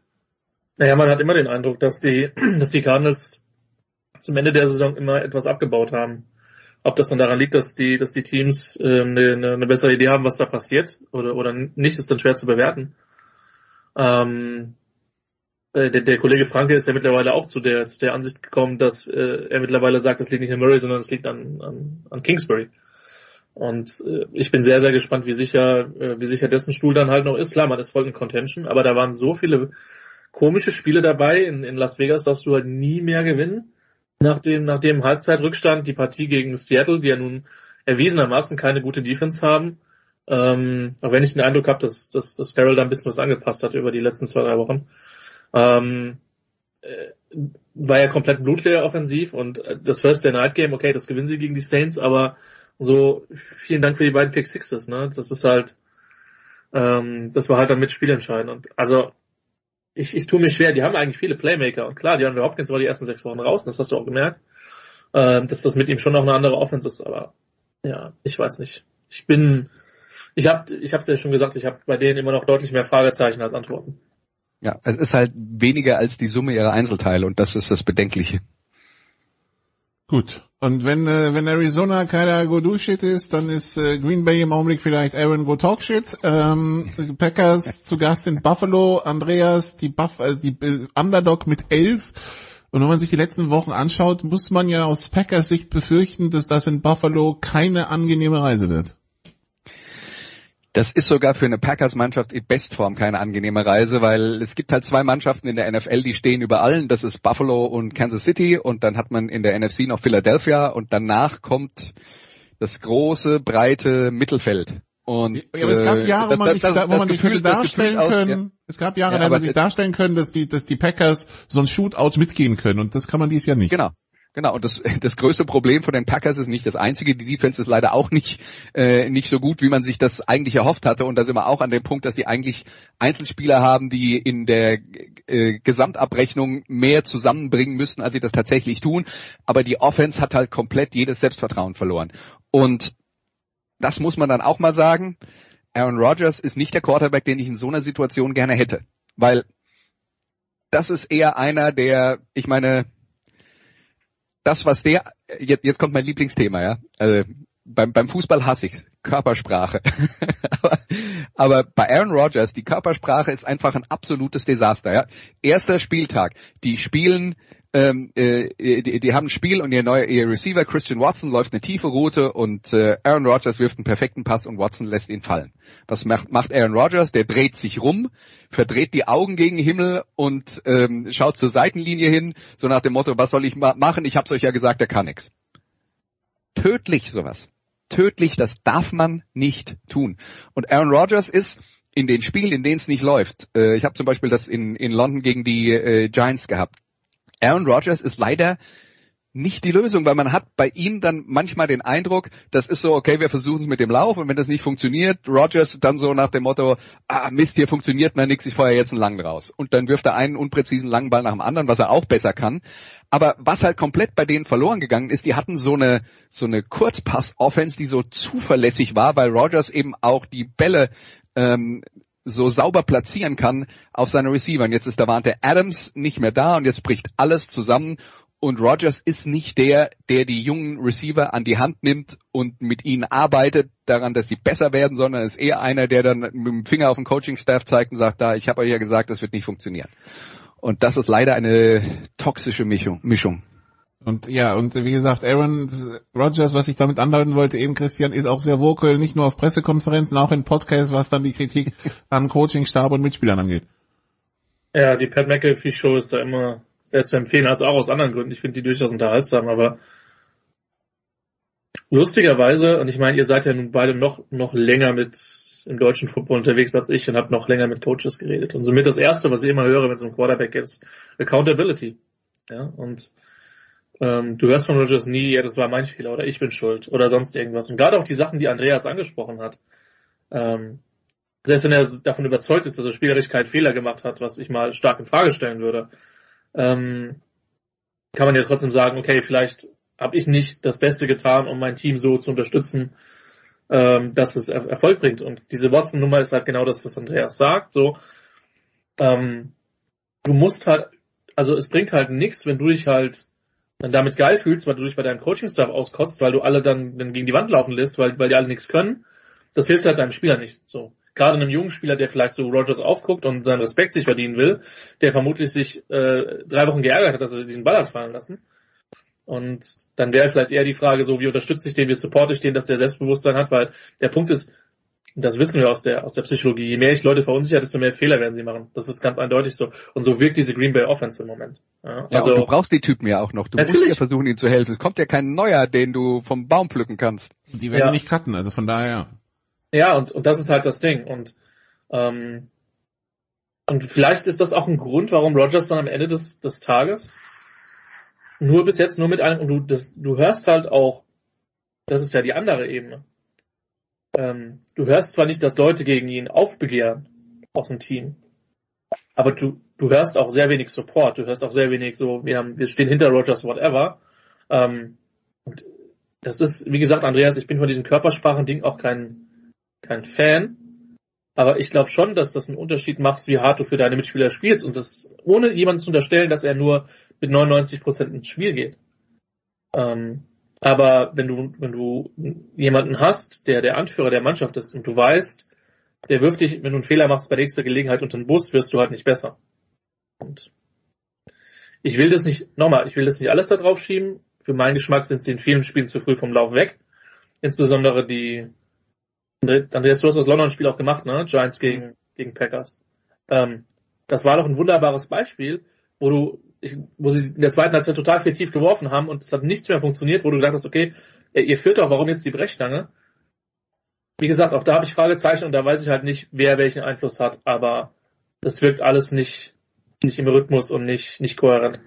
Naja, man hat immer den Eindruck, dass die, dass die Cardinals zum Ende der Saison immer etwas abgebaut haben. Ob das dann daran liegt, dass die, dass die Teams ähm, eine, eine, eine bessere Idee haben, was da passiert oder, oder nicht, ist dann schwer zu bewerten. Ähm, äh, der, der Kollege Franke ist ja mittlerweile auch zu der, zu der Ansicht gekommen, dass äh, er mittlerweile sagt, es liegt nicht an Murray, sondern es liegt an, an, an Kingsbury. Und äh, ich bin sehr, sehr gespannt, wie sicher, äh, wie sicher dessen Stuhl dann halt noch ist. Klar, man ist voll in Contention, aber da waren so viele komische Spiele dabei. In, in Las Vegas darfst du halt nie mehr gewinnen. Nach dem, nach dem Halbzeitrückstand, die Partie gegen Seattle, die ja nun erwiesenermaßen keine gute Defense haben. Ähm, auch wenn ich den Eindruck habe, dass, dass, dass Farrell da ein bisschen was angepasst hat über die letzten zwei, drei Wochen. Ähm, äh, war ja komplett blutleer offensiv und äh, das First Day Night Game, okay, das gewinnen sie gegen die Saints, aber so vielen Dank für die beiden Pick Sixes, ne? Das ist halt, ähm, das war halt dann mit spielentscheidend und also ich, ich tue mich schwer. Die haben eigentlich viele Playmaker und klar, die haben Hopkins war die ersten sechs Wochen raus, das hast du auch gemerkt, äh, dass das mit ihm schon noch eine andere Offense ist, aber ja, ich weiß nicht. Ich bin, ich habe, ich habe es ja schon gesagt, ich habe bei denen immer noch deutlich mehr Fragezeichen als Antworten. Ja, es ist halt weniger als die Summe ihrer Einzelteile und das ist das Bedenkliche. Gut. Und wenn, äh, wenn Arizona keiner Go Do Shit ist, dann ist äh, Green Bay im Augenblick vielleicht Aaron Go Talk Shit. Ähm, Packers zu Gast in Buffalo, Andreas, die Buff, also die äh, Underdog mit elf. Und wenn man sich die letzten Wochen anschaut, muss man ja aus Packers Sicht befürchten, dass das in Buffalo keine angenehme Reise wird. Das ist sogar für eine Packers-Mannschaft in Bestform keine angenehme Reise, weil es gibt halt zwei Mannschaften in der NFL, die stehen über allen. Das ist Buffalo und Kansas City und dann hat man in der NFC noch Philadelphia und danach kommt das große, breite Mittelfeld. Und, ja, aber es gab äh, Jahre, wo man sich, das- da, wo man sich Gefühl- hätte darstellen aus- können, ja. es gab Jahre, Ja, da hätte aber man sich darstellen können, dass die, dass die Packers so ein Shootout mitgehen können und das kann man dies Jahr nicht. Genau. Genau, und das, das größte Problem von den Packers ist nicht das einzige. Die Defense ist leider auch nicht, äh, nicht so gut, wie man sich das eigentlich erhofft hatte. Und da sind wir auch an dem Punkt, dass die eigentlich Einzelspieler haben, die in der äh, Gesamtabrechnung mehr zusammenbringen müssen, als sie das tatsächlich tun. Aber die Offense hat halt komplett jedes Selbstvertrauen verloren. Und das muss man dann auch mal sagen. Aaron Rodgers ist nicht der Quarterback, den ich in so einer Situation gerne hätte. Weil das ist eher einer, der, ich meine, das, was der, jetzt, jetzt kommt mein Lieblingsthema, ja. Also, beim, beim Fußball hasse ich's. Körpersprache. aber, aber bei Aaron Rodgers, die Körpersprache ist einfach ein absolutes Desaster, ja. Erster Spieltag. Die spielen, ähm, äh, die, die haben ein Spiel und ihr neuer, ihr Receiver Christian Watson läuft eine tiefe Route und äh, Aaron Rodgers wirft einen perfekten Pass und Watson lässt ihn fallen. Was macht, macht Aaron Rodgers? Der dreht sich rum, verdreht die Augen gegen den Himmel und ähm, schaut zur Seitenlinie hin, so nach dem Motto, was soll ich ma machen? Ich hab's euch ja gesagt, der kann nix. Tödlich sowas. Tödlich, das darf man nicht tun. Und Aaron Rodgers ist in den Spielen, in denen es nicht läuft. Äh, ich habe zum Beispiel das in, in London gegen die äh, Giants gehabt. Aaron Rodgers ist leider nicht die Lösung, weil man hat bei ihm dann manchmal den Eindruck, das ist so, okay, wir versuchen es mit dem Lauf und wenn das nicht funktioniert, Rodgers dann so nach dem Motto, ah Mist, hier funktioniert mal nichts, ich feuer jetzt einen langen raus. Und dann wirft er einen unpräzisen langen Ball nach dem anderen, was er auch besser kann. Aber was halt komplett bei denen verloren gegangen ist, die hatten so eine, so eine Kurzpass-Offense, die so zuverlässig war, weil Rodgers eben auch die Bälle ähm, so sauber platzieren kann auf seine Receiver. Und jetzt ist Davante Adams nicht mehr da und jetzt bricht alles zusammen und Rodgers ist nicht der, der die jungen Receiver an die Hand nimmt und mit ihnen arbeitet daran, dass sie besser werden, sondern ist eher einer, der dann mit dem Finger auf den Coaching-Staff zeigt und sagt, da, ich habe euch ja gesagt, das wird nicht funktionieren. Und das ist leider eine toxische Mischung. Mischung. Und ja, und wie gesagt, Aaron Rodgers, was ich damit andeuten wollte, eben Christian, ist auch sehr vocal, nicht nur auf Pressekonferenzen, auch in Podcasts, was dann die Kritik an Coachingstab und Mitspielern angeht. Ja, die Pat McAfee Show ist da immer sehr zu empfehlen, also auch aus anderen Gründen. Ich finde die durchaus unterhaltsam, aber lustigerweise, und ich meine, ihr seid ja nun beide noch, noch länger mit im deutschen Football unterwegs als ich und habt noch länger mit Coaches geredet. Und somit das erste, was ich immer höre, wenn es um Quarterback geht, ist Accountability. Ja, und ähm, du hörst von Rogers nie, ja, das war mein Fehler oder ich bin schuld oder sonst irgendwas. Und gerade auch die Sachen, die Andreas angesprochen hat, ähm, selbst wenn er davon überzeugt ist, dass er spielerisch keinen Fehler gemacht hat, was ich mal stark in Frage stellen würde, ähm, kann man ja trotzdem sagen, okay, vielleicht habe ich nicht das Beste getan, um mein Team so zu unterstützen, ähm, dass es er Erfolg bringt. Und diese Watson-Nummer ist halt genau das, was Andreas sagt. So, ähm, du musst halt, also es bringt halt nichts, wenn du dich halt dann damit geil fühlst, weil du dich bei deinem Coaching-Staff auskotzt, weil du alle dann, dann gegen die Wand laufen lässt, weil, weil die alle nichts können. Das hilft halt deinem Spieler nicht. So. Gerade einem jungen Spieler, der vielleicht so Rogers aufguckt und seinen Respekt sich verdienen will, der vermutlich sich äh, drei Wochen geärgert hat, dass er diesen Ball hat fallen lassen. Und dann wäre vielleicht eher die Frage so, wie unterstütze ich den, wie supporte ich den, dass der Selbstbewusstsein hat, weil der Punkt ist, das wissen wir aus der, aus der Psychologie, je mehr ich Leute verunsichert, desto mehr Fehler werden sie machen. Das ist ganz eindeutig so. Und so wirkt diese Green Bay Offense im Moment. Ja, Ja, also, und du brauchst die Typen ja auch noch. Du musst Natürlich. ja versuchen, ihnen zu helfen. Es kommt ja kein neuer, den du vom Baum pflücken kannst. Die werden Ja. nicht cutten, also von daher. Ja, und, und das ist halt das Ding. Und, ähm, und vielleicht ist das auch ein Grund, warum Rogers dann am Ende des, des Tages nur bis jetzt nur mit einem, und du, das, du hörst halt auch, das ist ja die andere Ebene. Ähm, du hörst zwar nicht, dass Leute gegen ihn aufbegehren aus dem Team, aber du, du hörst auch sehr wenig Support, du hörst auch sehr wenig so, wir haben, wir stehen hinter Rogers, whatever. Ähm, und das ist, wie gesagt, Andreas, ich bin von diesem Körpersprachen-Ding auch kein, kein Fan. Aber ich glaube schon, dass das einen Unterschied macht, wie hart du für deine Mitspieler spielst und das ohne jemanden zu unterstellen, dass er nur mit 99 Prozent ins Spiel geht. Ähm, aber wenn du, wenn du jemanden hast, der der Anführer der Mannschaft ist und du weißt, der wirft dich, wenn du einen Fehler machst bei nächster Gelegenheit unter den Bus, wirst du halt nicht besser. Und ich will das nicht, nochmal, ich will das nicht alles da drauf schieben. Für meinen Geschmack sind sie in vielen Spielen zu früh vom Lauf weg. Insbesondere die, Andreas, du hast das London-Spiel auch gemacht, ne? Giants gegen, gegen Packers. Ähm, das war doch ein wunderbares Beispiel, wo du, wo sie in der zweiten Halbzeit total kreativ geworfen haben und es hat nichts mehr funktioniert, wo du gedacht hast, okay, ihr führt doch, warum jetzt die Brechstange? Wie gesagt, auch da habe ich Fragezeichen und da weiß ich halt nicht, wer welchen Einfluss hat, aber das wirkt alles nicht, nicht im Rhythmus und nicht, nicht kohärent.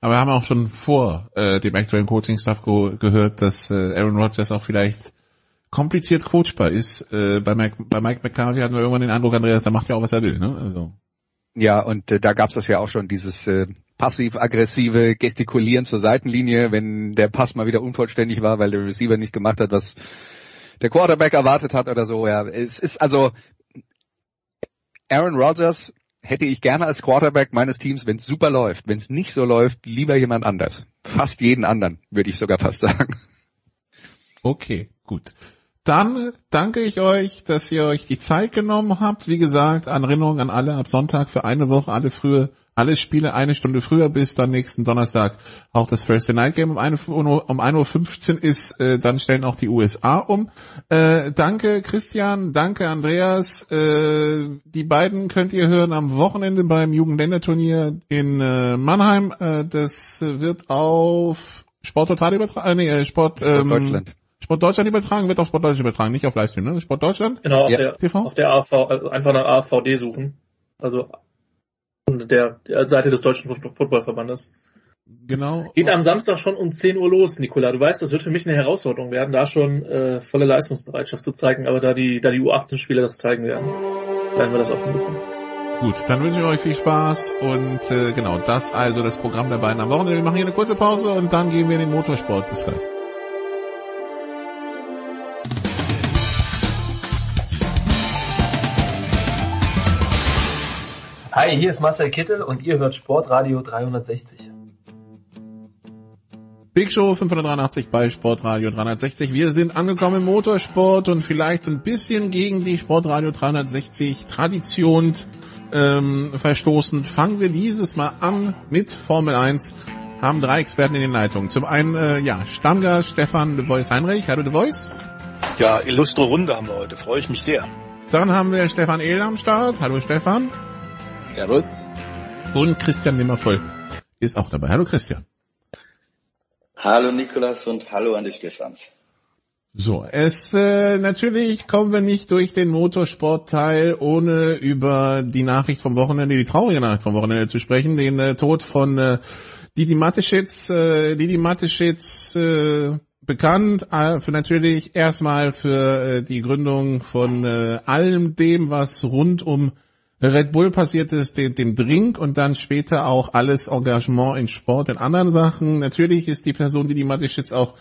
Aber wir haben auch schon vor äh, dem aktuellen Coaching-Staff gehört, dass äh, Aaron Rodgers auch vielleicht kompliziert coachbar ist. Äh, bei, Mike, bei Mike McCarthy hatten wir irgendwann den Eindruck, Andreas, der macht ja auch, was er will. Ne? Also. Ja, und äh, da gab's das ja auch schon, dieses äh, passiv-aggressive Gestikulieren zur Seitenlinie, wenn der Pass mal wieder unvollständig war, weil der Receiver nicht gemacht hat, was der Quarterback erwartet hat oder so. Ja, es ist also Aaron Rodgers hätte ich gerne als Quarterback meines Teams, wenn es super läuft. Wenn es nicht so läuft, lieber jemand anders. Fast jeden anderen, würde ich sogar fast sagen. Okay, gut. Dann danke ich euch, dass ihr euch die Zeit genommen habt. Wie gesagt, Erinnerung an alle ab Sonntag für eine Woche, alle frühe, alle Spiele eine Stunde früher bis dann nächsten Donnerstag auch das Thursday Night Game um 1 Uhr, um 1.15 Uhr ist, äh, dann stellen auch die USA um. Äh, danke Christian, danke Andreas. Äh, die beiden könnt ihr hören am Wochenende beim Jugendländerturnier in äh, Mannheim. Äh, das wird auf Sport Total übertragen, äh, nee, Sport, ähm, Sport Deutschland. Sport Deutschland übertragen, wird auf Sport Deutschland übertragen, nicht auf Livestream, ne? Sport Deutschland? Genau, auf, ja. der, TV? auf der AV, also einfach nach AVD suchen. Also der, der Seite des Deutschen Footballverbandes. Genau. Geht am Samstag schon um 10 Uhr los, Nikola. Du weißt, das wird für mich eine Herausforderung werden, da schon äh, volle Leistungsbereitschaft zu zeigen, aber da die, da die U18-Spieler das zeigen werden, werden wir das auch hinbekommen. Gut, dann wünsche ich euch viel Spaß und äh, genau, das also das Programm der beiden am Wochenende. Wir machen hier eine kurze Pause und dann gehen wir in den Motorsport. Bis gleich. Hi, hier ist Marcel Kittel und ihr hört Sportradio 360. Big Show 583 bei Sportradio 360. Wir sind angekommen im Motorsport und vielleicht so ein bisschen gegen die Sportradio 360 Tradition ähm, verstoßend. Fangen wir dieses Mal an mit Formel 1. Haben drei Experten in den Leitungen. Zum einen, äh, ja, Stammgast Stefan de Voice Heinrich. Hallo de Voice. Ja, illustre Runde haben wir heute. Freue ich mich sehr. Dann haben wir Stefan Ehl am Start. Hallo Stefan. Servus. Und Christian Nimmervoll ist auch dabei. Hallo Christian. Hallo Nikolas und hallo an die Stefans. So, es äh, natürlich kommen wir nicht durch den Motorsportteil, ohne über die Nachricht vom Wochenende, die traurige Nachricht vom Wochenende zu sprechen, den äh, Tod von äh, Didi Mateschitz. Äh, Didi Mateschitz äh, bekannt äh, für natürlich erstmal für äh, die Gründung von äh, allem dem, was rund um Red Bull passiert ist, dem, Drink und dann später auch alles Engagement in Sport in anderen Sachen. Natürlich ist die Person, die die Mateschitz auch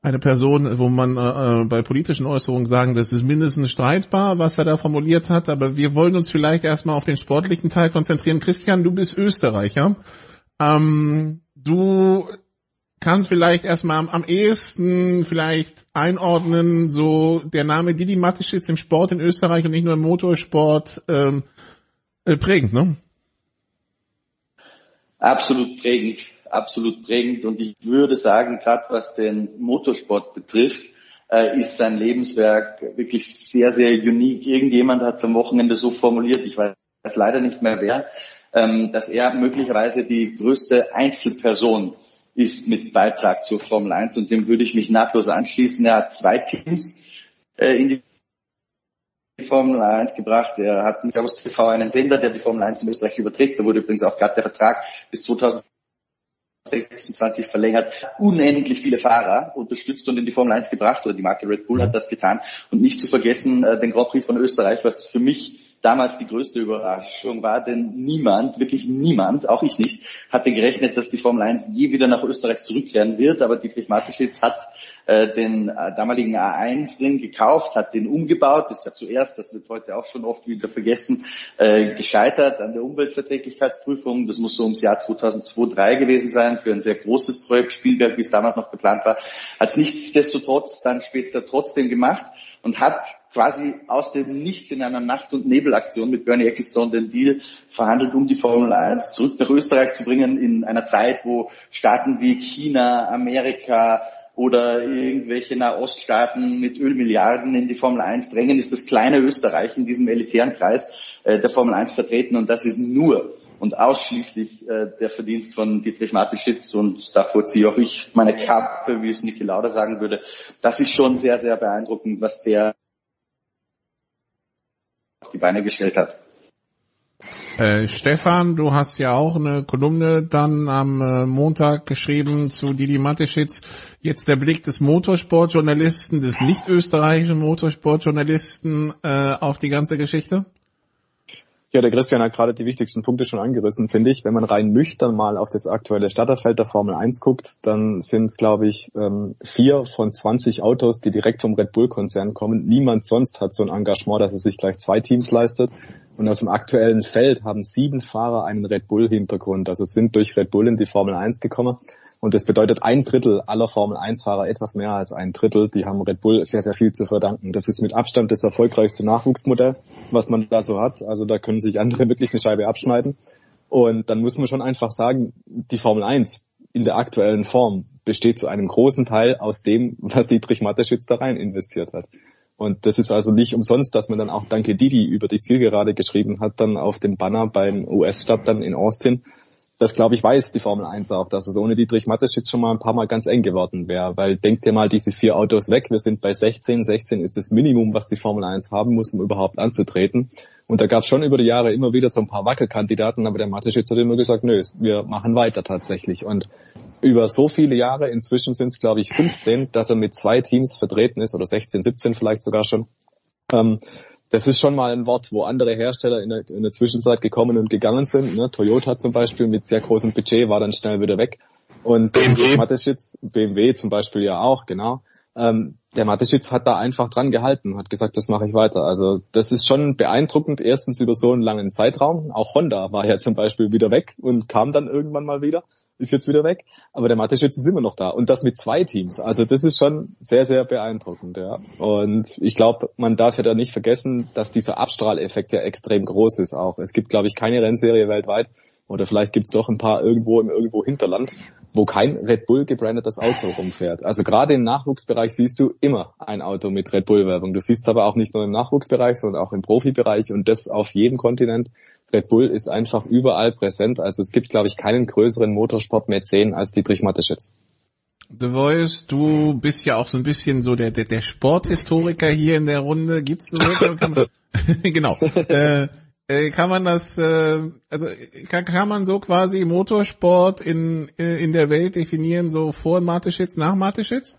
eine Person, wo man äh, bei politischen Äußerungen sagen, das ist mindestens streitbar, was er da formuliert hat, aber wir wollen uns vielleicht erstmal auf den sportlichen Teil konzentrieren. Christian, du bist Österreicher. Ähm, du kannst vielleicht erstmal am, am ehesten vielleicht einordnen, so der Name Didi Mateschitz im Sport in Österreich und nicht nur im Motorsport ähm, äh, prägend, ne? Absolut prägend, absolut prägend. Und ich würde sagen, gerade was den Motorsport betrifft, äh, ist sein Lebenswerk wirklich sehr, sehr unique. Irgendjemand hat es am Wochenende so formuliert, ich weiß leider nicht mehr wer, ähm, dass er möglicherweise die größte Einzelperson ist mit Beitrag zur Formel 1 und dem würde ich mich nahtlos anschließen. Er hat zwei Teams äh, in die Formel 1 gebracht. Er hat mit Servus TV einen Sender, der die Formel 1 in Österreich überträgt. Da wurde übrigens auch gerade der Vertrag bis 2026 verlängert. Unendlich viele Fahrer unterstützt und in die Formel 1 gebracht oder die Marke Red Bull hat das getan. Und nicht zu vergessen äh, den Grand Prix von Österreich, was für mich damals die größte Überraschung war, denn niemand, wirklich niemand, auch ich nicht, hatte gerechnet, dass die Formel 1 je wieder nach Österreich zurückkehren wird. Aber Dietrich Mateschitz hat äh, den äh, damaligen A1-Ring gekauft, hat den umgebaut. Ist ja zuerst, das wird heute auch schon oft wieder vergessen, äh, gescheitert an der Umweltverträglichkeitsprüfung. Das muss so ums Jahr 2002, 2003 gewesen sein für ein sehr großes Projekt Spielberg, wie es damals noch geplant war. Hat es nichtsdestotrotz dann später trotzdem gemacht und hat quasi aus dem Nichts in einer Nacht- und Nebelaktion mit Bernie Ecclestone den Deal verhandelt, um die Formel 1 zurück nach Österreich zu bringen in einer Zeit, wo Staaten wie China, Amerika oder irgendwelche Nahoststaaten mit Ölmilliarden in die Formel 1 drängen, ist das kleine Österreich in diesem elitären Kreis äh, der Formel 1 vertreten und das ist nur und ausschließlich äh, der Verdienst von Dietrich Mateschitz und davor ziehe auch ich meine Kappe, wie es Niki Lauda sagen würde. Das ist schon sehr, sehr beeindruckend, was der auf die Beine gestellt hat. Äh, Stefan, du hast ja auch eine Kolumne dann am äh, Montag geschrieben zu Didi Mateschitz. Jetzt der Blick des Motorsportjournalisten, des nicht österreichischen Motorsportjournalisten äh, auf die ganze Geschichte? Ja, der Christian hat gerade die wichtigsten Punkte schon angerissen, finde ich. Wenn man rein nüchtern mal auf das aktuelle Starterfeld der Formel 1 guckt, dann sind es, glaube ich, ähm, vier von 20 Autos, die direkt vom Red Bull-Konzern kommen. Niemand sonst hat so ein Engagement, dass er sich gleich zwei Teams leistet. Und aus dem aktuellen Feld haben sieben Fahrer einen Red Bull-Hintergrund. Also sind durch Red Bull in die Formel 1 gekommen. Und das bedeutet ein Drittel aller Formel 1-Fahrer, etwas mehr als ein Drittel, die haben Red Bull sehr, sehr viel zu verdanken. Das ist mit Abstand das erfolgreichste Nachwuchsmodell, was man da so hat. Also da können sich andere wirklich eine Scheibe abschneiden. Und dann muss man schon einfach sagen, die Formel 1 in der aktuellen Form besteht zu einem großen Teil aus dem, was Dietrich Mateschitz da rein investiert hat. Und das ist also nicht umsonst, dass man dann auch Danke Didi über die Zielgerade geschrieben hat, dann auf dem Banner beim US-Start dann in Austin. Das glaube ich weiß die Formel 1 auch, dass es ohne Dietrich Mateschitz schon mal ein paar Mal ganz eng geworden wäre. Weil denkt dir mal diese vier Autos weg, wir sind bei 16. 16 ist das Minimum, was die Formel 1 haben muss, um überhaupt anzutreten. Und da gab es schon über die Jahre immer wieder so ein paar Wackelkandidaten, aber der Mateschitz hat immer gesagt, nö, wir machen weiter tatsächlich. Und über so viele Jahre, inzwischen sind es glaube ich 15, dass er mit zwei Teams vertreten ist, oder 16, 17 vielleicht sogar schon. Ähm, das ist schon mal ein Wort, wo andere Hersteller in der, in der Zwischenzeit gekommen und gegangen sind. Ne? Toyota zum Beispiel mit sehr großem Budget war dann schnell wieder weg. Und BMW. Mateschitz, BMW zum Beispiel ja auch, genau. Ähm, der Mateschitz hat da einfach dran gehalten, hat gesagt, das mache ich weiter. Also das ist schon beeindruckend, erstens über so einen langen Zeitraum. Auch Honda war ja zum Beispiel wieder weg und kam dann irgendwann mal wieder ist jetzt wieder weg, aber der Mateschitz ist immer noch da und das mit zwei Teams. Also das ist schon sehr, sehr beeindruckend, ja. Und ich glaube, man darf ja da nicht vergessen, dass dieser Abstrahleffekt ja extrem groß ist auch. Es gibt, glaube ich, keine Rennserie weltweit oder vielleicht gibt's doch ein paar irgendwo im irgendwo Hinterland, wo kein Red Bull gebrandetes Auto rumfährt. Also gerade im Nachwuchsbereich siehst du immer ein Auto mit Red Bull Werbung. Du siehst aber auch nicht nur im Nachwuchsbereich, sondern auch im Profibereich und das auf jedem Kontinent. Red Bull ist einfach überall präsent. Also es gibt, glaube ich, keinen größeren Motorsport-Mäzen als Dietrich Mateschitz. The Voice, du bist ja auch so ein bisschen so der, der, der Sporthistoriker hier in der Runde. Gibt's so genau. Äh, äh, kann man das, äh, also kann, kann man so quasi Motorsport in, in der Welt definieren, so vor Mateschitz, nach Mateschitz?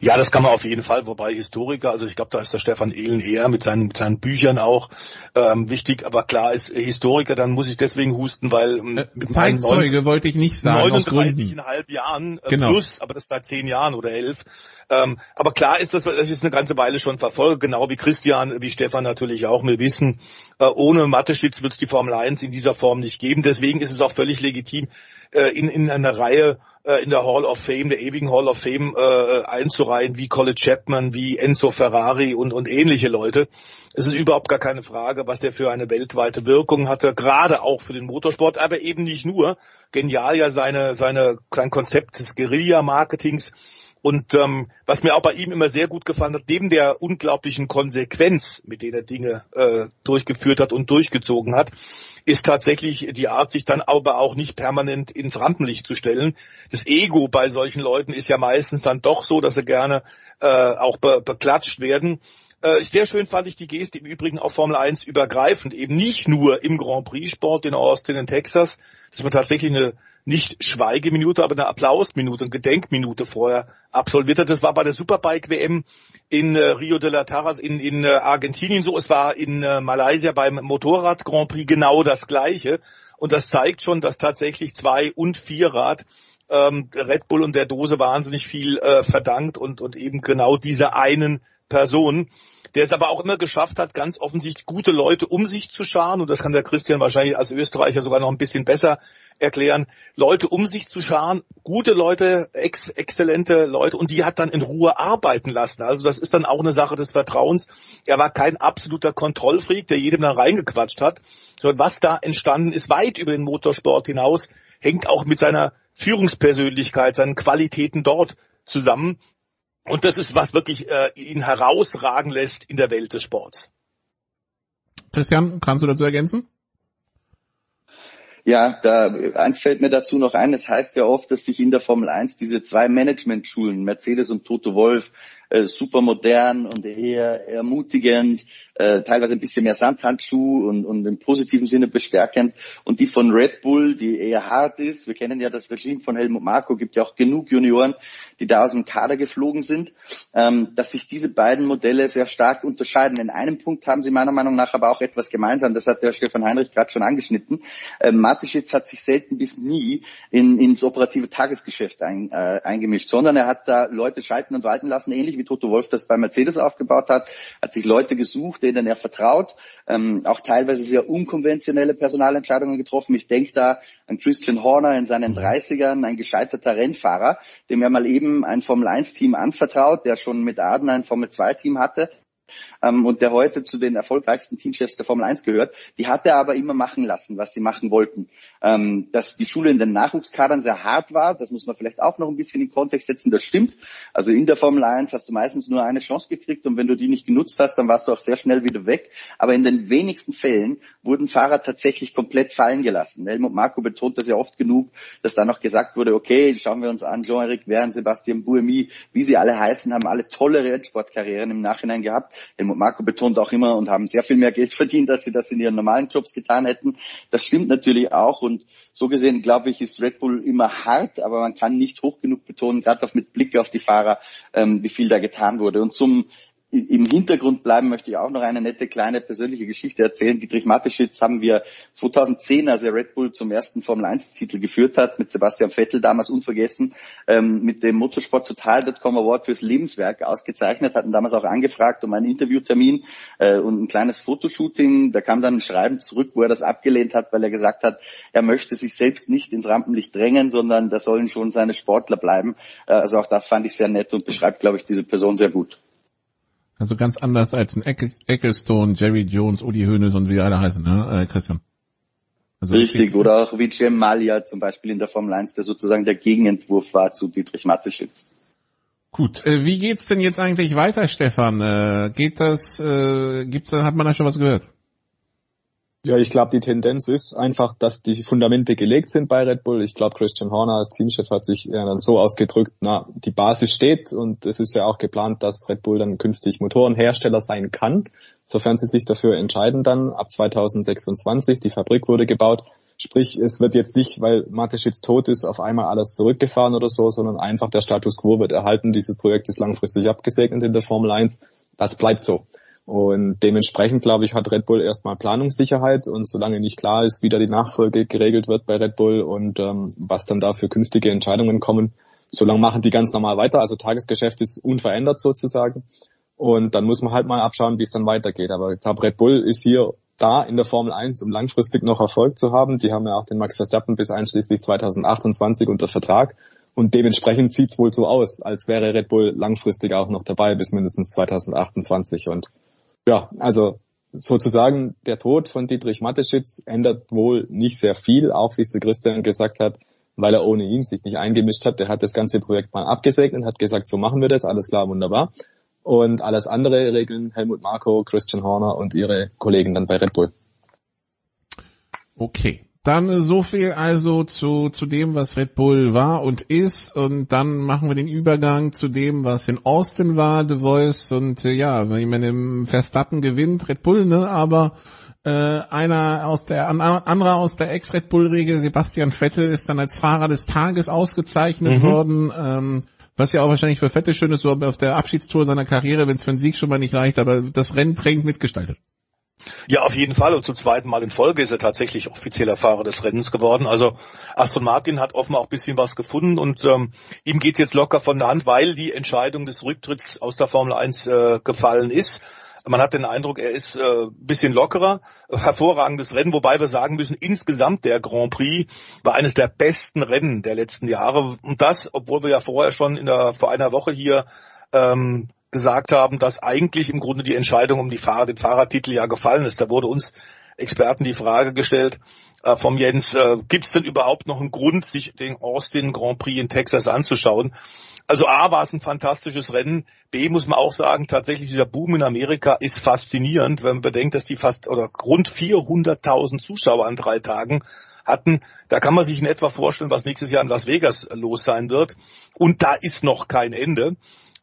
Ja, das kann man auf jeden Fall, wobei Historiker, also ich glaube, da ist der Stefan Ehlen eher mit seinen, mit seinen Büchern auch ähm, wichtig, aber klar ist Historiker, dann muss ich deswegen husten, weil ähm, äh, mit Zeitzeuge neun, wollte ich nicht sagen. 39,5 Jahren äh, genau. plus, aber das seit zehn Jahren oder elf. Ähm, aber klar ist das, das ist eine ganze Weile schon verfolgt, genau wie Christian, wie Stefan natürlich auch. Wir wissen, äh, ohne Mathe-Schitz wird es die Formel 1 in dieser Form nicht geben. Deswegen ist es auch völlig legitim, äh, in, in einer Reihe äh, in der Hall of Fame, der ewigen Hall of Fame äh, einzureihen, wie Colin Chapman, wie Enzo Ferrari und, und ähnliche Leute. Es ist überhaupt gar keine Frage, was der für eine weltweite Wirkung hatte, gerade auch für den Motorsport, aber eben nicht nur. Genial ja seine, seine, sein Konzept des Guerilla-Marketings. Und ähm, was mir auch bei ihm immer sehr gut gefallen hat, neben der unglaublichen Konsequenz, mit der er Dinge äh, durchgeführt hat und durchgezogen hat, ist tatsächlich die Art, sich dann aber auch nicht permanent ins Rampenlicht zu stellen. Das Ego bei solchen Leuten ist ja meistens dann doch so, dass sie gerne äh, auch be beklatscht werden. Äh, sehr schön fand ich die Geste im Übrigen auf Formel 1 übergreifend, eben nicht nur im Grand Prix Sport in Austin in Texas, dass man tatsächlich eine nicht Schweigeminute, aber eine Applausminute, eine Gedenkminute vorher absolviert hat. Das war bei der Superbike WM in äh, Rio de la Taras in, in äh, Argentinien so. Es war in äh, Malaysia beim Motorrad Grand Prix genau das Gleiche. Und das zeigt schon, dass tatsächlich Zwei- und Vierrad ähm, Red Bull und der Dose wahnsinnig viel äh, verdankt und, und eben genau dieser einen Person, der es aber auch immer geschafft hat, ganz offensichtlich gute Leute um sich zu scharen, und das kann der Christian wahrscheinlich als Österreicher sogar noch ein bisschen besser erklären, Leute um sich zu scharen, gute Leute, ex exzellente Leute, und die hat dann in Ruhe arbeiten lassen. Also das ist dann auch eine Sache des Vertrauens. Er war kein absoluter Kontrollfreak, der jedem dann reingequatscht hat, sondern was da entstanden ist, weit über den Motorsport hinaus, hängt auch mit seiner Führungspersönlichkeit, seinen Qualitäten dort zusammen. Und das ist, was wirklich äh, ihn herausragen lässt in der Welt des Sports. Christian, kannst du dazu ergänzen? Ja, da eins fällt mir dazu noch ein. Es heißt ja oft, dass sich in der Formel 1 diese zwei Management-Schulen, Mercedes und Toto Wolf, äh, super modern und eher ermutigend, äh, teilweise ein bisschen mehr Sandhandschuh und, und im positiven Sinne bestärkend. Und die von Red Bull, die eher hart ist. Wir kennen ja das Regime von Helmut Marko, gibt ja auch genug Junioren, die da aus dem Kader geflogen sind, ähm, dass sich diese beiden Modelle sehr stark unterscheiden. In einem Punkt haben sie meiner Meinung nach aber auch etwas gemeinsam. Das hat der Stefan Heinrich gerade schon angeschnitten. Ähm, Mateschitz hat sich selten bis nie in, ins operative Tagesgeschäft ein, äh, eingemischt, sondern er hat da Leute schalten und walten lassen, ähnlich wie wie Toto Wolf das bei Mercedes aufgebaut hat, hat sich Leute gesucht, denen er vertraut, ähm, auch teilweise sehr unkonventionelle Personalentscheidungen getroffen. Ich denke da an Christian Horner in seinen 30ern, ein gescheiterter Rennfahrer, dem er mal eben ein Formel-1-Team anvertraut, der schon mit Aden ein Formel-2-Team hatte ähm, und der heute zu den erfolgreichsten Teamchefs der Formel 1 gehört, die hat er aber immer machen lassen, was sie machen wollten. Ähm, dass die Schule in den Nachwuchskadern sehr hart war, das muss man vielleicht auch noch ein bisschen in Kontext setzen, das stimmt. Also in der Formel 1 hast du meistens nur eine Chance gekriegt und wenn du die nicht genutzt hast, dann warst du auch sehr schnell wieder weg. Aber in den wenigsten Fällen wurden Fahrer tatsächlich komplett fallen gelassen. Helmut Marco betont das ja oft genug, dass da noch gesagt wurde, okay, schauen wir uns an, Jean-Éric Verne, Sebastian Buemi, wie sie alle heißen, haben alle tolle Rennsportkarrieren im Nachhinein gehabt. Helmut Marco betont auch immer und haben sehr viel mehr Geld verdient, als sie das in ihren normalen Jobs getan hätten. Das stimmt natürlich auch und so gesehen, glaube ich, ist Red Bull immer hart, aber man kann nicht hoch genug betonen, gerade auch mit Blick auf die Fahrer, ähm, wie viel da getan wurde. Und zum im Hintergrund bleiben möchte ich auch noch eine nette kleine persönliche Geschichte erzählen. Dietrich Mateschitz haben wir 2010, als er Red Bull zum ersten Formel-1-Titel geführt hat, mit Sebastian Vettel damals unvergessen, ähm, mit dem Motorsport-Total.com Award fürs Lebenswerk ausgezeichnet, hatten damals auch angefragt um einen Interviewtermin äh, und ein kleines Fotoshooting. Da kam dann ein Schreiben zurück, wo er das abgelehnt hat, weil er gesagt hat, er möchte sich selbst nicht ins Rampenlicht drängen, sondern da sollen schon seine Sportler bleiben. Äh, also auch das fand ich sehr nett und beschreibt, glaube ich, diese Person sehr gut. Also ganz anders als ein Ecclestone, Jerry Jones, Udi Hoeneß und wie alle heißen, ne, äh, Christian? Also Richtig, oder auch wie Jim Malia zum Beispiel in der Formel 1, der sozusagen der Gegenentwurf war zu Dietrich Mateschitz. Gut, äh, wie geht's denn jetzt eigentlich weiter, Stefan? Äh, geht das, äh, gibt's, hat man da schon was gehört? Ja, ich glaube, die Tendenz ist einfach, dass die Fundamente gelegt sind bei Red Bull. Ich glaube, Christian Horner als Teamchef hat sich ja dann so ausgedrückt, na, die Basis steht und es ist ja auch geplant, dass Red Bull dann künftig Motorenhersteller sein kann, sofern sie sich dafür entscheiden dann ab 2026. Die Fabrik wurde gebaut. Sprich, es wird jetzt nicht, weil Mateschitz tot ist, auf einmal alles zurückgefahren oder so, sondern einfach der Status quo wird erhalten. Dieses Projekt ist langfristig abgesegnet in der Formel 1. Das bleibt so. Und dementsprechend, glaube ich, hat Red Bull erstmal Planungssicherheit und solange nicht klar ist, wie da die Nachfolge geregelt wird bei Red Bull und ähm, was dann da für künftige Entscheidungen kommen, solange machen die ganz normal weiter. Also Tagesgeschäft ist unverändert sozusagen. Und dann muss man halt mal abschauen, wie es dann weitergeht. Aber ich glaube, Red Bull ist hier da in der Formel 1, um langfristig noch Erfolg zu haben. Die haben ja auch den Max Verstappen bis einschließlich 2028 unter Vertrag. Und dementsprechend sieht es wohl so aus, als wäre Red Bull langfristig auch noch dabei bis mindestens 2028. Und ja, also sozusagen der Tod von Dietrich Mateschitz ändert wohl nicht sehr viel, auch wie es der Christian gesagt hat, weil er ohne ihn sich nicht eingemischt hat. Der hat das ganze Projekt mal abgesegnet, hat gesagt, so machen wir das, alles klar, wunderbar. Und alles andere regeln Helmut Marko, Christian Horner und ihre Kollegen dann bei Red Bull. Okay. Dann so viel also zu, zu dem, was Red Bull war und ist. Und dann machen wir den Übergang zu dem, was in Austin war, The Voice. Und äh, ja, wenn man im Verstappen gewinnt, Red Bull, ne? Aber äh, einer aus der an, anderer aus der Ex-Red Bull-Regel, Sebastian Vettel, ist dann als Fahrer des Tages ausgezeichnet mhm. worden. Ähm, was ja auch wahrscheinlich für Vettel schön ist, so auf der Abschiedstour seiner Karriere, wenn es für einen Sieg schon mal nicht reicht, aber das Rennen prägend mitgestaltet. Ja, auf jeden Fall. Und zum zweiten Mal in Folge ist er tatsächlich offizieller Fahrer des Rennens geworden. Also Aston Martin hat offenbar auch ein bisschen was gefunden und ähm, ihm geht jetzt locker von der Hand, weil die Entscheidung des Rücktritts aus der Formel 1 äh, gefallen ist. Man hat den Eindruck, er ist äh, bisschen lockerer. Hervorragendes Rennen, wobei wir sagen müssen, insgesamt der Grand Prix war eines der besten Rennen der letzten Jahre. Und das, obwohl wir ja vorher schon in der, vor einer Woche hier ähm, gesagt haben, dass eigentlich im Grunde die Entscheidung um die Fahrer, den Fahrertitel ja gefallen ist. Da wurde uns Experten die Frage gestellt äh, vom Jens, äh, gibt es denn überhaupt noch einen Grund, sich den Austin Grand Prix in Texas anzuschauen? Also A war es ein fantastisches Rennen, B muss man auch sagen, tatsächlich dieser Boom in Amerika ist faszinierend, wenn man bedenkt, dass die fast oder rund 400.000 Zuschauer an drei Tagen hatten. Da kann man sich in etwa vorstellen, was nächstes Jahr in Las Vegas los sein wird. Und da ist noch kein Ende.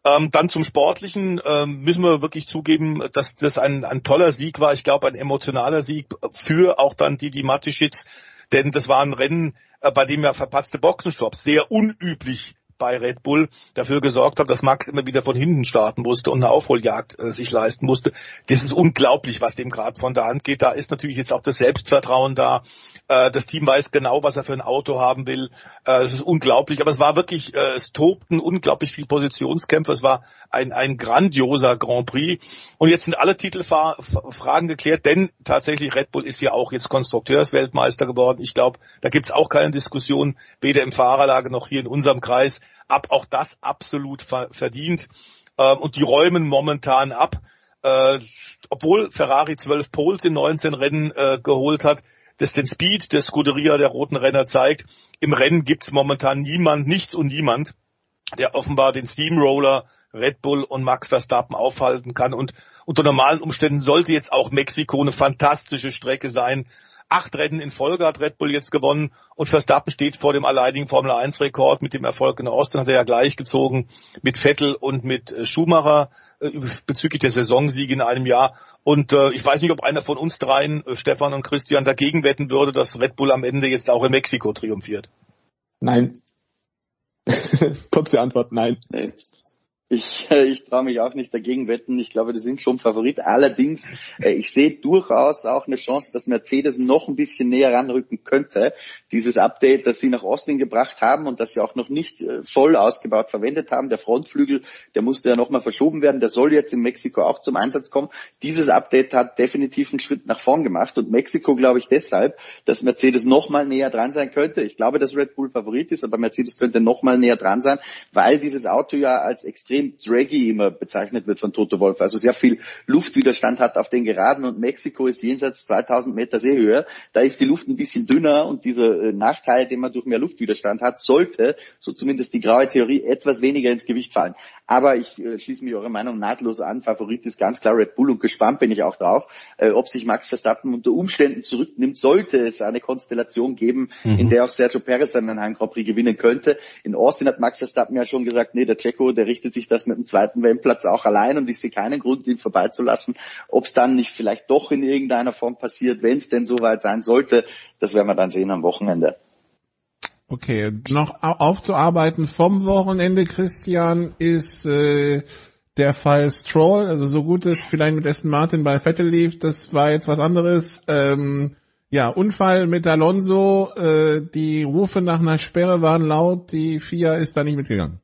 Ähm, dann zum Sportlichen ähm, müssen wir wirklich zugeben, dass das ein, ein toller Sieg war. Ich glaube, ein emotionaler Sieg für auch dann die, die Matischitz. Denn das war ein Rennen, äh, bei dem ja verpatzte Boxenstopps sehr unüblich bei Red Bull dafür gesorgt hat, dass Max immer wieder von hinten starten musste und eine Aufholjagd äh, sich leisten musste. Das ist unglaublich, was dem gerade von der Hand geht. Da ist natürlich jetzt auch das Selbstvertrauen da. Äh, das Team weiß genau, was er für ein Auto haben will. Äh, es ist unglaublich. Aber es war wirklich, äh, es tobten unglaublich viel Positionskämpfe. Es war ein, ein grandioser Grand Prix. Und jetzt sind alle Titelfragen geklärt, denn tatsächlich Red Bull ist ja auch jetzt Konstrukteursweltmeister geworden. Ich glaube, da gibt es auch keine Diskussion, weder im Fahrerlager noch hier in unserem Kreis. Ab auch das absolut verdient. Ähm, und die räumen momentan ab. Obwohl Ferrari 12 Poles in 19 Rennen geholt hat, das den Speed der Scuderia der roten Renner zeigt. Im Rennen gibt es momentan niemand, nichts und niemand, der offenbar den Steamroller Red Bull und Max Verstappen aufhalten kann. Und unter normalen Umständen sollte jetzt auch Mexiko eine fantastische Strecke sein. Acht Rennen in Folge hat Red Bull jetzt gewonnen und Verstappen steht vor dem alleinigen Formel 1 Rekord mit dem Erfolg in Austin hat er ja gleich gezogen mit Vettel und mit äh, Schumacher äh, bezüglich der Saisonsiege in einem Jahr. Und äh, ich weiß nicht, ob einer von uns dreien, Stefan und Christian, dagegen wetten würde, dass Red Bull am Ende jetzt auch in Mexiko triumphiert. Nein. Kurze Antwort, nein. Ich, äh, ich traue mich auch nicht dagegen wetten. Ich glaube, die sind schon Favorit. Allerdings, äh, ich sehe durchaus auch eine Chance, dass Mercedes noch ein bisschen näher ranrücken könnte. Dieses Update, das sie nach Austin gebracht haben und das sie auch noch nicht äh, voll ausgebaut verwendet haben. Der Frontflügel, der musste ja nochmal verschoben werden. Der soll jetzt in Mexiko auch zum Einsatz kommen. Dieses Update hat definitiv einen Schritt nach vorn gemacht und Mexiko glaube ich deshalb, dass Mercedes nochmal näher dran sein könnte. Ich glaube, dass Red Bull Favorit ist, aber Mercedes könnte nochmal näher dran sein, weil dieses Auto ja als extrem extrem draggy immer bezeichnet wird von Toto Wolf. Also sehr viel Luftwiderstand hat auf den Geraden und Mexiko ist jenseits 2000 Meter Seehöhe. Da ist die Luft ein bisschen dünner und dieser äh, Nachteil, den man durch mehr Luftwiderstand hat, sollte, so zumindest die graue Theorie, etwas weniger ins Gewicht fallen. Aber ich äh, schließe mich eurer Meinung nahtlos an. Favorit ist ganz klar Red Bull und gespannt bin ich auch drauf, äh, ob sich Max Verstappen unter Umständen zurücknimmt, sollte es eine Konstellation geben, mhm. in der auch Sergio Perez einen Grand Prix gewinnen könnte. In Austin hat Max Verstappen ja schon gesagt, nee, der Checo, der richtet sich das mit dem zweiten WM-Platz auch allein und ich sehe keinen Grund, ihn vorbeizulassen. Ob es dann nicht vielleicht doch in irgendeiner Form passiert, wenn es denn soweit sein sollte, das werden wir dann sehen am Wochenende. Okay, noch aufzuarbeiten vom Wochenende, Christian, ist äh, der Fall Stroll, also so gut es vielleicht mit Aston Martin bei Vettel lief, das war jetzt was anderes. Ähm, ja, Unfall mit Alonso, äh, die Rufe nach einer Sperre waren laut, die FIA ist da nicht mitgegangen.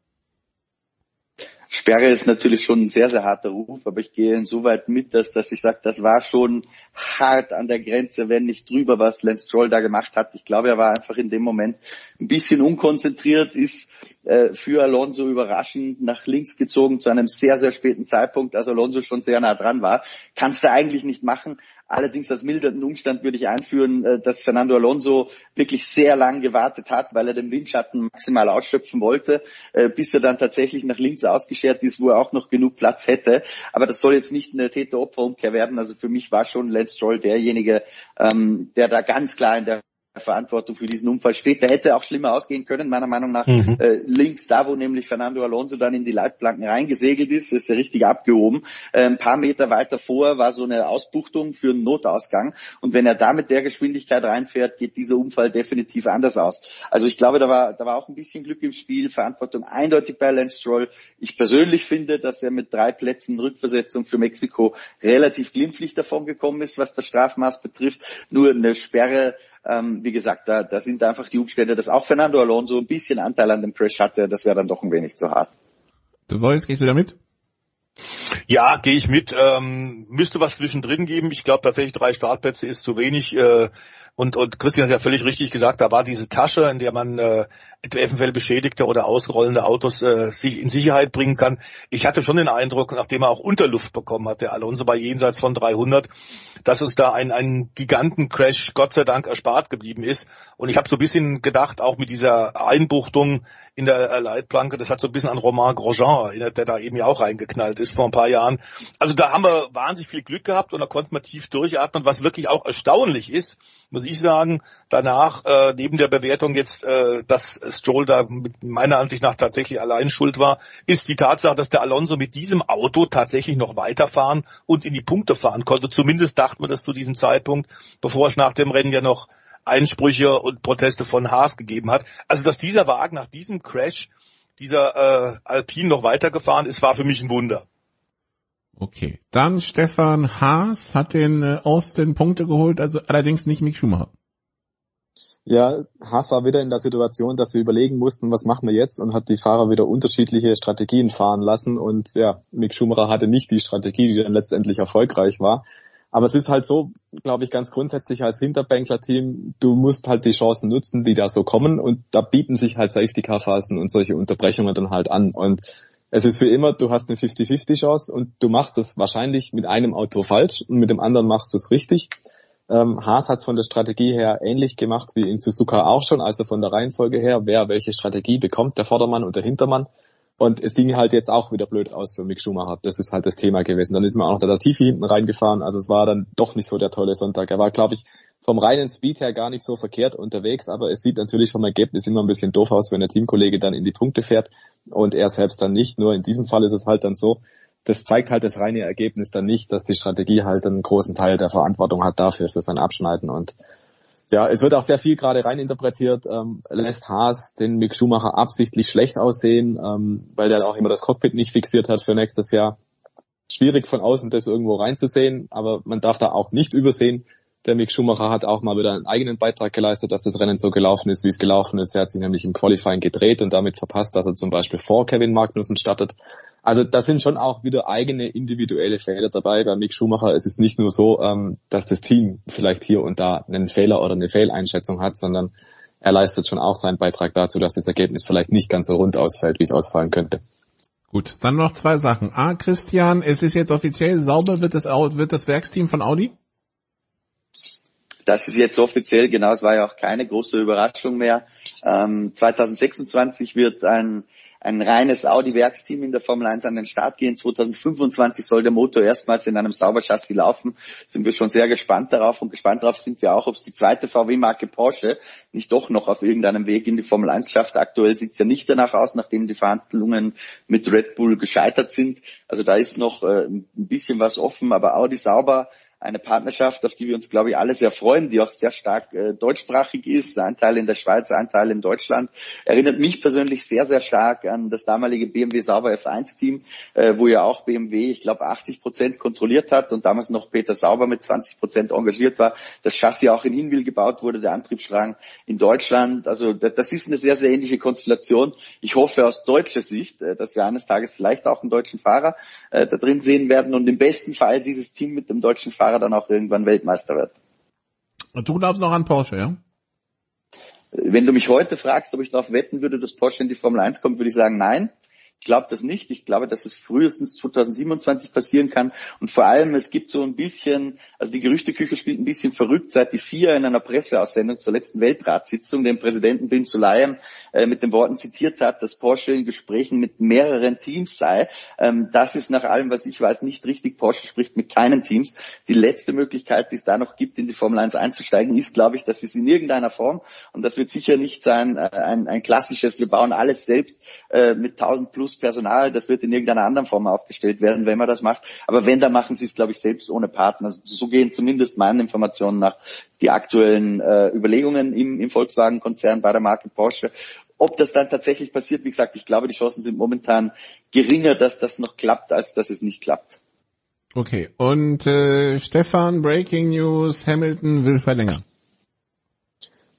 Sperre ist natürlich schon ein sehr, sehr harter Ruf, aber ich gehe insoweit mit, dass, dass ich sage, das war schon hart an der Grenze, wenn nicht drüber, was Lance Stroll da gemacht hat. Ich glaube, er war einfach in dem Moment ein bisschen unkonzentriert, ist äh, für Alonso überraschend nach links gezogen zu einem sehr, sehr späten Zeitpunkt, als Alonso schon sehr nah dran war. Kannst du eigentlich nicht machen. Allerdings als mildernden Umstand würde ich einführen, äh, dass Fernando Alonso wirklich sehr lang gewartet hat, weil er den Windschatten maximal ausschöpfen wollte, äh, bis er dann tatsächlich nach links ausgeschert ist, wo er auch noch genug Platz hätte. Aber das soll jetzt nicht eine Täter-Opfer-Umkehr werden. Also für mich war schon Lance Stroll derjenige, ähm, der da ganz klar in der Verantwortung für diesen Unfall steht. Der hätte auch schlimmer ausgehen können, meiner Meinung nach. Mhm. Äh, links da, wo nämlich Fernando Alonso dann in die Leitplanken reingesegelt ist, ist er richtig abgehoben. Äh, ein paar Meter weiter vor war so eine Ausbuchtung für einen Notausgang. Und wenn er da mit der Geschwindigkeit reinfährt, geht dieser Unfall definitiv anders aus. Also ich glaube, da war, da war auch ein bisschen Glück im Spiel, Verantwortung eindeutig bei Lance Stroll. Ich persönlich finde, dass er mit drei Plätzen Rückversetzung für Mexiko relativ glimpflich davon gekommen ist, was das Strafmaß betrifft. Nur eine Sperre ähm, wie gesagt, da, da sind einfach die Umstände, dass auch Fernando Alonso ein bisschen Anteil an dem Crash hatte, das wäre dann doch ein wenig zu hart. Du wolltest, gehst du damit? Ja, gehe ich mit. Ähm, müsste was zwischendrin geben. Ich glaube tatsächlich drei Startplätze ist zu wenig. Äh, und, und Christian hat ja völlig richtig gesagt, da war diese Tasche, in der man äh, eventuell beschädigte oder ausrollende Autos äh, sich in Sicherheit bringen kann. Ich hatte schon den Eindruck, nachdem er auch Unterluft bekommen hat, der Alonso bei jenseits von 300, dass uns da ein, ein Gigantencrash Gott sei Dank erspart geblieben ist. Und ich habe so ein bisschen gedacht, auch mit dieser Einbuchtung in der Leitplanke, das hat so ein bisschen an Romain Grosjean erinnert, der da eben ja auch reingeknallt ist vor ein paar Jahren. Also da haben wir wahnsinnig viel Glück gehabt und da konnte man tief durchatmen. Was wirklich auch erstaunlich ist, muss ich sagen, danach, äh, neben der Bewertung jetzt, äh, dass Stroll da mit meiner Ansicht nach tatsächlich allein schuld war, ist die Tatsache, dass der Alonso mit diesem Auto tatsächlich noch weiterfahren und in die Punkte fahren konnte. Zumindest dachten wir das zu diesem Zeitpunkt, bevor es nach dem Rennen ja noch Einsprüche und Proteste von Haas gegeben hat. Also dass dieser Wagen nach diesem Crash, dieser äh, Alpine noch weitergefahren ist, war für mich ein Wunder. Okay, dann Stefan Haas hat den äh, Austin Punkte geholt, also allerdings nicht Mick Schumacher. Ja, Haas war wieder in der Situation, dass sie überlegen mussten, was machen wir jetzt und hat die Fahrer wieder unterschiedliche Strategien fahren lassen und ja, Mick Schumacher hatte nicht die Strategie, die dann letztendlich erfolgreich war. Aber es ist halt so, glaube ich, ganz grundsätzlich als Hinterbänkler-Team, du musst halt die Chancen nutzen, die da so kommen und da bieten sich halt Safety-Car-Phasen und solche Unterbrechungen dann halt an und es ist wie immer, du hast eine 50-50 Chance und du machst es wahrscheinlich mit einem Auto falsch und mit dem anderen machst du es richtig. Ähm, Haas hat es von der Strategie her ähnlich gemacht wie in Suzuka auch schon, also von der Reihenfolge her, wer welche Strategie bekommt, der Vordermann und der Hintermann. Und es ging halt jetzt auch wieder blöd aus für Mick Schumacher. Das ist halt das Thema gewesen. Dann ist man auch noch der Latifi hinten reingefahren. Also es war dann doch nicht so der tolle Sonntag. Er war, glaube ich, vom reinen Speed her gar nicht so verkehrt unterwegs, aber es sieht natürlich vom Ergebnis immer ein bisschen doof aus, wenn der Teamkollege dann in die Punkte fährt und er selbst dann nicht. Nur in diesem Fall ist es halt dann so, das zeigt halt das reine Ergebnis dann nicht, dass die Strategie halt einen großen Teil der Verantwortung hat dafür, für sein Abschneiden. Und ja, es wird auch sehr viel gerade reininterpretiert, ähm, lässt Haas den Mick Schumacher absichtlich schlecht aussehen, ähm, weil der auch immer das Cockpit nicht fixiert hat für nächstes Jahr. Schwierig von außen das irgendwo reinzusehen, aber man darf da auch nicht übersehen, der Mick Schumacher hat auch mal wieder einen eigenen Beitrag geleistet, dass das Rennen so gelaufen ist, wie es gelaufen ist. Er hat sich nämlich im Qualifying gedreht und damit verpasst, dass er zum Beispiel vor Kevin Magnussen startet. Also da sind schon auch wieder eigene individuelle Fehler dabei bei Mick Schumacher. Es ist nicht nur so, ähm, dass das Team vielleicht hier und da einen Fehler oder eine Fehleinschätzung hat, sondern er leistet schon auch seinen Beitrag dazu, dass das Ergebnis vielleicht nicht ganz so rund ausfällt, wie es ausfallen könnte. Gut, dann noch zwei Sachen. A, Christian, es ist jetzt offiziell sauber, wird das, wird das Werksteam von Audi? Das ist jetzt offiziell, genau, es war ja auch keine große Überraschung mehr. Ähm, 2026 wird ein ein reines Audi-Werksteam in der Formel 1 an den Start gehen. 2025 soll der Motor erstmals in einem Sauberchassis laufen. Sind wir schon sehr gespannt darauf und gespannt darauf sind wir auch, ob es die zweite VW-Marke Porsche nicht doch noch auf irgendeinem Weg in die Formel 1 schafft. Aktuell sieht es ja nicht danach aus, nachdem die Verhandlungen mit Red Bull gescheitert sind. Also da ist noch äh, ein bisschen was offen, aber Audi sauber eine Partnerschaft, auf die wir uns, glaube ich, alle sehr freuen, die auch sehr stark äh, deutschsprachig ist. Ein Teil in der Schweiz, ein Teil in Deutschland. Erinnert mich persönlich sehr, sehr stark an das damalige BMW Sauber F1-Team, äh, wo ja auch BMW, ich glaube, 80 Prozent kontrolliert hat und damals noch Peter Sauber mit 20 Prozent engagiert war. Das Chassis auch in Hinwil gebaut wurde, der Antriebsstrang in Deutschland. Also das ist eine sehr, sehr ähnliche Konstellation. Ich hoffe aus deutscher Sicht, äh, dass wir eines Tages vielleicht auch einen deutschen Fahrer äh, da drin sehen werden und im besten Fall dieses Team mit dem deutschen Fahrer Fahrer dann auch irgendwann Weltmeister wird. Und du glaubst noch an Porsche, ja? Wenn du mich heute fragst, ob ich darauf wetten würde, dass Porsche in die Formel 1 kommt, würde ich sagen, nein. Glaube das nicht. Ich glaube, dass es frühestens 2027 passieren kann. Und vor allem, es gibt so ein bisschen, also die Gerüchteküche spielt ein bisschen verrückt, seit die FIA in einer Presseaussendung zur letzten Weltratssitzung den Präsidenten Bin Sulayem äh, mit den Worten zitiert hat, dass Porsche in Gesprächen mit mehreren Teams sei. Ähm, das ist nach allem, was ich weiß, nicht richtig. Porsche spricht mit keinen Teams. Die letzte Möglichkeit, die es da noch gibt, in die Formel 1 einzusteigen, ist, glaube ich, dass es in irgendeiner Form, und das wird sicher nicht sein, äh, ein, ein klassisches, wir bauen alles selbst äh, mit 1000 plus Personal, das wird in irgendeiner anderen Form aufgestellt werden, wenn man das macht. Aber wenn, dann machen sie es, glaube ich, selbst ohne Partner. So gehen zumindest meinen Informationen nach die aktuellen äh, Überlegungen im, im Volkswagen-Konzern bei der Marke Porsche. Ob das dann tatsächlich passiert, wie gesagt, ich glaube, die Chancen sind momentan geringer, dass das noch klappt, als dass es nicht klappt. Okay, und äh, Stefan, Breaking News, Hamilton will verlängern.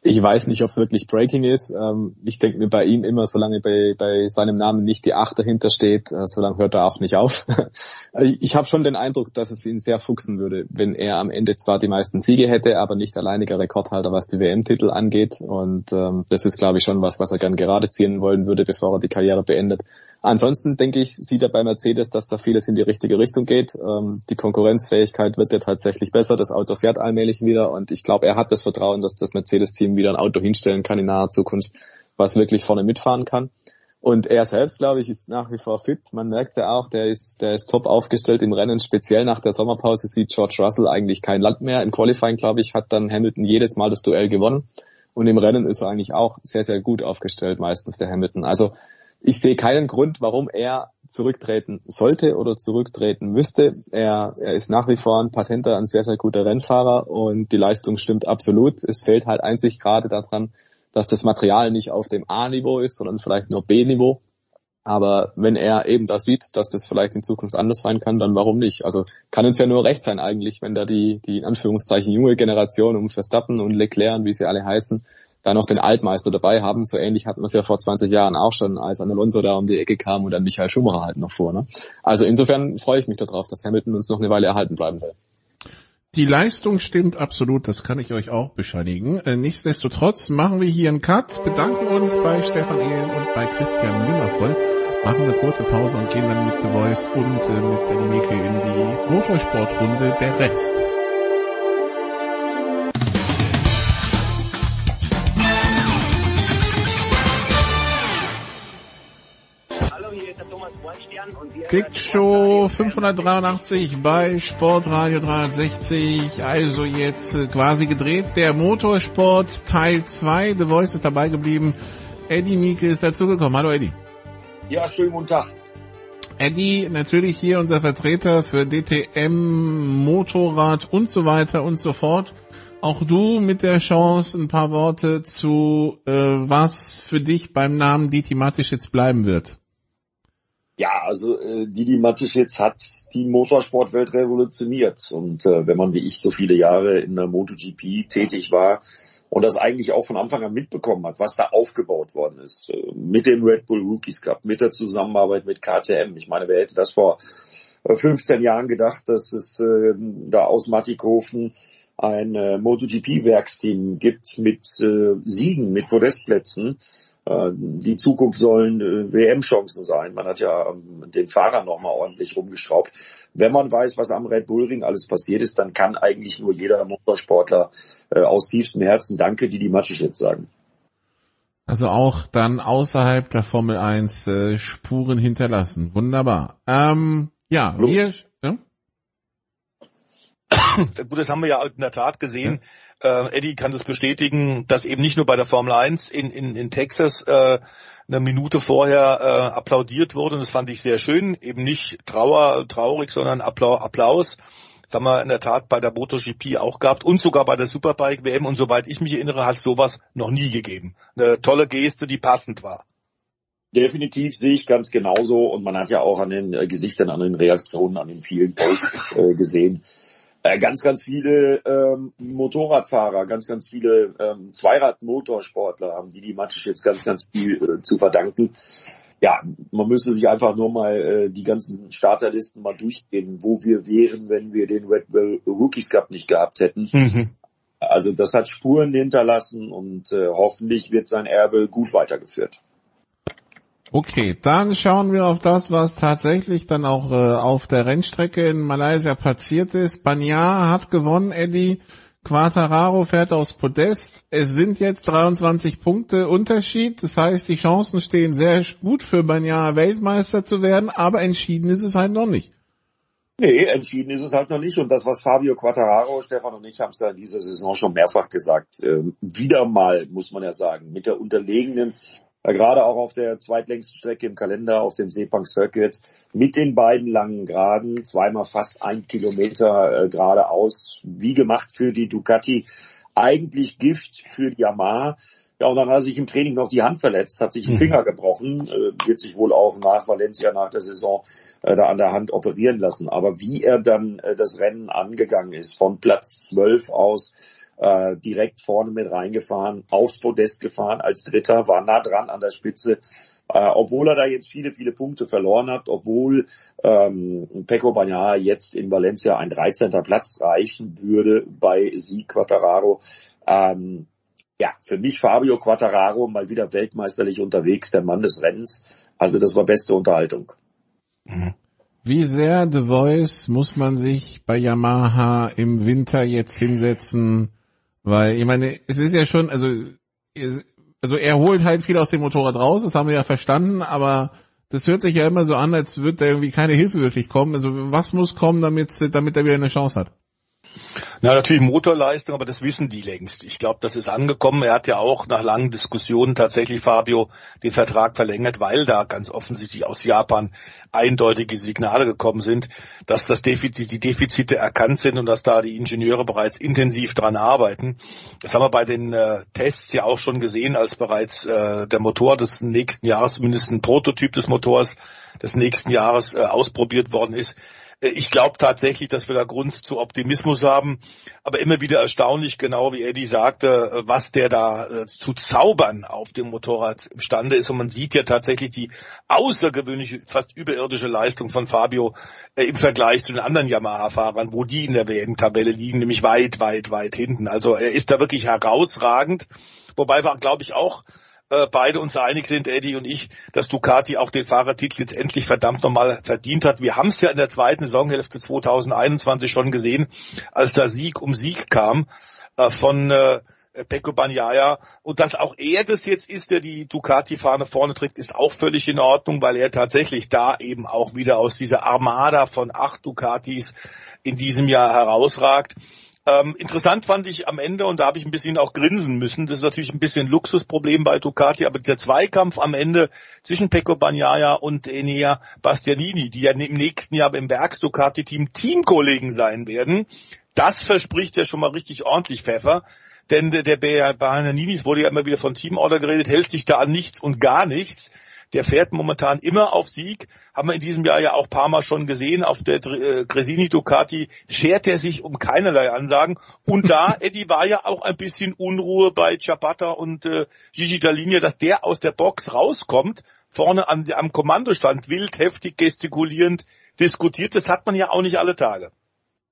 Ich weiß nicht, ob es wirklich Breaking ist. Ähm, ich denke mir bei ihm immer, solange bei, bei seinem Namen nicht die Acht dahinter steht, äh, solange hört er auch nicht auf. ich ich habe schon den Eindruck, dass es ihn sehr fuchsen würde, wenn er am Ende zwar die meisten Siege hätte, aber nicht alleiniger Rekordhalter, was die WM-Titel angeht. Und ähm, das ist, glaube ich, schon was, was er gern gerade ziehen wollen würde, bevor er die Karriere beendet. Ansonsten denke ich, sieht er bei Mercedes, dass da vieles in die richtige Richtung geht. Ähm, die Konkurrenzfähigkeit wird ja tatsächlich besser. Das Auto fährt allmählich wieder und ich glaube, er hat das Vertrauen, dass das Mercedes-Team wieder ein Auto hinstellen kann in naher Zukunft, was wirklich vorne mitfahren kann. Und er selbst, glaube ich, ist nach wie vor fit. Man merkt ja auch, der ist, der ist top aufgestellt im Rennen. Speziell nach der Sommerpause sieht George Russell eigentlich kein Land mehr. Im Qualifying, glaube ich, hat dann Hamilton jedes Mal das Duell gewonnen. Und im Rennen ist er eigentlich auch sehr, sehr gut aufgestellt, meistens der Hamilton. Also ich sehe keinen Grund, warum er zurücktreten sollte oder zurücktreten müsste. Er, er ist nach wie vor ein patenter, ein sehr, sehr guter Rennfahrer und die Leistung stimmt absolut. Es fehlt halt einzig gerade daran, dass das Material nicht auf dem A-Niveau ist, sondern vielleicht nur B-Niveau. Aber wenn er eben das sieht, dass das vielleicht in Zukunft anders sein kann, dann warum nicht? Also kann uns ja nur recht sein eigentlich, wenn da die, die in Anführungszeichen junge Generation um Verstappen und Leclerc, wie sie alle heißen, da noch den Altmeister dabei haben. So ähnlich hatten wir es ja vor 20 Jahren auch schon, als an Alonso da um die Ecke kam und dann Michael Schumacher halt noch vor. Ne? Also insofern freue ich mich darauf, dass Hamilton uns noch eine Weile erhalten bleiben will. Die Leistung stimmt absolut, das kann ich euch auch bescheinigen. Äh, nichtsdestotrotz machen wir hier einen Cut, bedanken uns bei Stefan Ehlen und bei Christian Müller machen eine kurze Pause und gehen dann mit The Voice und äh, mit Danny Mike in die Motorsportrunde der Rest. Klickshow 583 bei Sportradio 360. Also jetzt äh, quasi gedreht. Der Motorsport Teil 2. The Voice ist dabei geblieben. Eddie Mieke ist dazugekommen. Hallo Eddie. Ja, schönen guten Tag. Eddie, natürlich hier unser Vertreter für DTM, Motorrad und so weiter und so fort. Auch du mit der Chance, ein paar Worte zu, äh, was für dich beim Namen Diti Matisch jetzt bleiben wird. Ja, also äh, Didi Matischitz hat die Motorsportwelt revolutioniert. Und äh, wenn man wie ich so viele Jahre in der MotoGP tätig war und das eigentlich auch von Anfang an mitbekommen hat, was da aufgebaut worden ist, äh, mit dem Red Bull Rookies Cup, mit der Zusammenarbeit mit KTM. Ich meine, wer hätte das vor 15 äh, Jahren gedacht, dass es äh, da aus Mattikofen ein äh, MotoGP-Werksteam gibt mit äh, Siegen, mit Podestplätzen die Zukunft sollen äh, WM-Chancen sein. Man hat ja ähm, den Fahrern nochmal ordentlich rumgeschraubt. Wenn man weiß, was am Red Bull Ring alles passiert ist, dann kann eigentlich nur jeder Motorsportler äh, aus tiefstem Herzen Danke, die die Matschig jetzt sagen. Also auch dann außerhalb der Formel 1 äh, Spuren hinterlassen. Wunderbar. Ähm, ja, Lust. wir... Gut, das haben wir ja in der Tat gesehen. Ja äh, Eddie kann das bestätigen, dass eben nicht nur bei der Formel 1 in, in, in Texas äh, eine Minute vorher äh, applaudiert wurde und das fand ich sehr schön, eben nicht Trauer, traurig, sondern Appla Applaus. Das haben wir in der Tat bei der MotoGP auch gehabt und sogar bei der Superbike WM und soweit ich mich erinnere, hat sowas noch nie gegeben. Eine tolle Geste, die passend war. Definitiv sehe ich ganz genauso und man hat ja auch an den äh, Gesichtern, an den Reaktionen, an den vielen Posts äh, gesehen, ganz, ganz viele ähm, Motorradfahrer, ganz, ganz viele ähm, Zweirad-Motorsportler haben die die Matic jetzt ganz, ganz viel äh, zu verdanken. Ja, man müsste sich einfach nur mal äh, die ganzen Starterlisten mal durchgehen, wo wir wären, wenn wir den Red Bull Rookies Cup nicht gehabt hätten. Mhm. Also das hat Spuren hinterlassen und äh, hoffentlich wird sein Erbe gut weitergeführt. Okay, dann schauen wir auf das, was tatsächlich dann auch äh, auf der Rennstrecke in Malaysia passiert ist. Banyar hat gewonnen, Eddie. Quattararo fährt aufs Podest. Es sind jetzt 23 Punkte Unterschied. Das heißt, die Chancen stehen sehr gut für Banyar Weltmeister zu werden, aber entschieden ist es halt noch nicht. Nee, entschieden ist es halt noch nicht. Und das, was Fabio Quattararo, Stefan und ich haben es ja in dieser Saison schon mehrfach gesagt, äh, wieder mal, muss man ja sagen, mit der unterlegenen gerade auch auf der zweitlängsten Strecke im Kalender, auf dem Sepang Circuit, mit den beiden langen Geraden, zweimal fast ein Kilometer äh, geradeaus, wie gemacht für die Ducati, eigentlich Gift für die Yamaha. Ja, und dann hat er sich im Training noch die Hand verletzt, hat sich den mhm. Finger gebrochen, äh, wird sich wohl auch nach Valencia, nach der Saison äh, da an der Hand operieren lassen. Aber wie er dann äh, das Rennen angegangen ist, von Platz 12 aus, äh, direkt vorne mit reingefahren, aufs Podest gefahren als Dritter, war nah dran an der Spitze. Äh, obwohl er da jetzt viele, viele Punkte verloren hat, obwohl ähm, Pecco Bagnaia jetzt in Valencia ein 13. Platz reichen würde bei Sieg Quattararo. Ähm, ja, für mich Fabio Quattararo mal wieder weltmeisterlich unterwegs, der Mann des Rennens. Also das war beste Unterhaltung. Wie sehr The Voice muss man sich bei Yamaha im Winter jetzt hinsetzen weil, ich meine, es ist ja schon, also, also er holt halt viel aus dem Motorrad raus, das haben wir ja verstanden, aber das hört sich ja immer so an, als würde da irgendwie keine Hilfe wirklich kommen. Also was muss kommen, damit, damit er wieder eine Chance hat? Na, natürlich Motorleistung, aber das wissen die längst. Ich glaube, das ist angekommen. Er hat ja auch nach langen Diskussionen tatsächlich Fabio den Vertrag verlängert, weil da ganz offensichtlich aus Japan eindeutige Signale gekommen sind, dass das Defizit, die Defizite erkannt sind und dass da die Ingenieure bereits intensiv dran arbeiten. Das haben wir bei den äh, Tests ja auch schon gesehen, als bereits äh, der Motor des nächsten Jahres, zumindest ein Prototyp des Motors des nächsten Jahres äh, ausprobiert worden ist. Äh, ich glaube tatsächlich, dass wir da Grund zu Optimismus haben, aber immer wieder erstaunlich, genau wie Eddie sagte, äh, was der da äh, zu zaubern auf dem Motorrad imstande ist. Und man sieht ja tatsächlich die außergewöhnliche, fast überirdische Leistung von Fabio im Vergleich zu den anderen Yamaha-Fahrern, wo die in der WM-Tabelle liegen, nämlich weit, weit, weit hinten. Also er ist da wirklich herausragend. Wobei wir, glaube ich, auch äh, beide uns einig sind, Eddie und ich, dass Ducati auch den Fahrertitel jetzt endlich verdammt nochmal verdient hat. Wir haben es ja in der zweiten Saisonhälfte 2021 schon gesehen, als da Sieg um Sieg kam äh, von äh, Pecco Bagnaia. Und dass auch er das jetzt ist, der die Ducati-Fahne vorne trägt, ist auch völlig in Ordnung, weil er tatsächlich da eben auch wieder aus dieser Armada von acht Ducatis in diesem Jahr herausragt. Ähm, interessant fand ich am Ende, und da habe ich ein bisschen auch grinsen müssen, das ist natürlich ein bisschen Luxusproblem bei Ducati, aber der Zweikampf am Ende zwischen Pecco Bagnaia und Enea Bastianini, die ja im nächsten Jahr im Werks Ducati-Team Teamkollegen sein werden, das verspricht ja schon mal richtig ordentlich Pfeffer. Denn der, der Bagnaninis wurde ja immer wieder von Teamorder geredet, hält sich da an nichts und gar nichts. Der fährt momentan immer auf Sieg. Haben wir in diesem Jahr ja auch paar Mal schon gesehen. Auf der äh, Gresini Ducati schert er sich um keinerlei Ansagen. Und da, Eddie, war ja auch ein bisschen Unruhe bei Ciabatta und äh, Gigi Dall'Igna, dass der aus der Box rauskommt, vorne an, am Kommandostand wild, heftig gestikulierend diskutiert. Das hat man ja auch nicht alle Tage.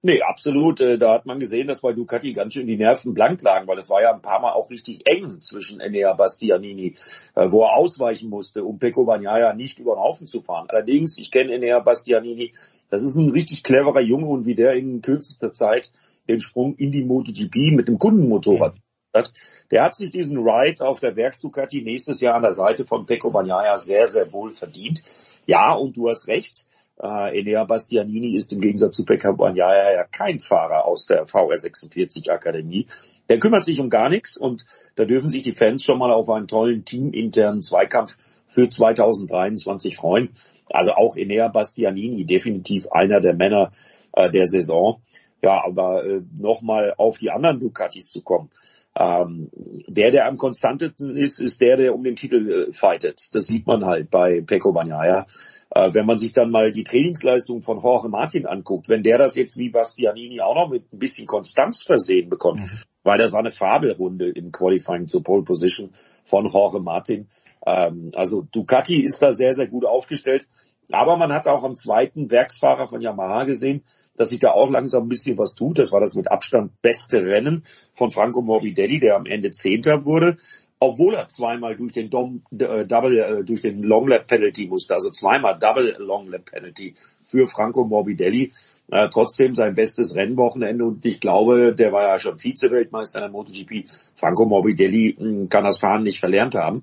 Nee, absolut. Äh, da hat man gesehen, dass bei Ducati ganz schön die Nerven blank lagen, weil es war ja ein paar Mal auch richtig eng zwischen Enea Bastianini, äh, wo er ausweichen musste, um Pecco Bagnaia nicht über den Haufen zu fahren. Allerdings, ich kenne Enea Bastianini, das ist ein richtig cleverer Junge und wie der in kürzester Zeit den Sprung in die MotoGP mit dem Kundenmotorrad hat. Der hat sich diesen Ride auf der Werks Ducati nächstes Jahr an der Seite von Pecco Bagnaia sehr, sehr wohl verdient. Ja, und du hast recht äh, Enea Bastianini ist im Gegensatz zu Pekka Bagnaia ja kein Fahrer aus der VR46 Akademie. Der kümmert sich um gar nichts und da dürfen sich die Fans schon mal auf einen tollen teaminternen Zweikampf für 2023 freuen. Also auch Enea Bastianini definitiv einer der Männer äh, der Saison. Ja, aber äh, nochmal auf die anderen Ducatis zu kommen. Ähm, der, der am konstantesten ist, ist der, der um den Titel äh, fightet. Das sieht man halt bei Pecco Bagnaia. Äh, wenn man sich dann mal die Trainingsleistung von Jorge Martin anguckt, wenn der das jetzt wie Bastianini auch noch mit ein bisschen Konstanz versehen bekommt, mhm. weil das war eine Fabelrunde im Qualifying zur Pole Position von Jorge Martin. Ähm, also Ducati ist da sehr, sehr gut aufgestellt. Aber man hat auch am zweiten Werksfahrer von Yamaha gesehen, dass sich da auch langsam ein bisschen was tut. Das war das mit Abstand beste Rennen von Franco Morbidelli, der am Ende Zehnter wurde. Obwohl er zweimal durch den Dom, äh, Double, äh, durch den Long Lap Penalty musste, also zweimal Double Long Lap Penalty für Franco Morbidelli. Äh, trotzdem sein bestes Rennwochenende und ich glaube, der war ja schon Vize-Weltmeister in der MotoGP. Franco Morbidelli mh, hm, kann das Fahren nicht verlernt haben.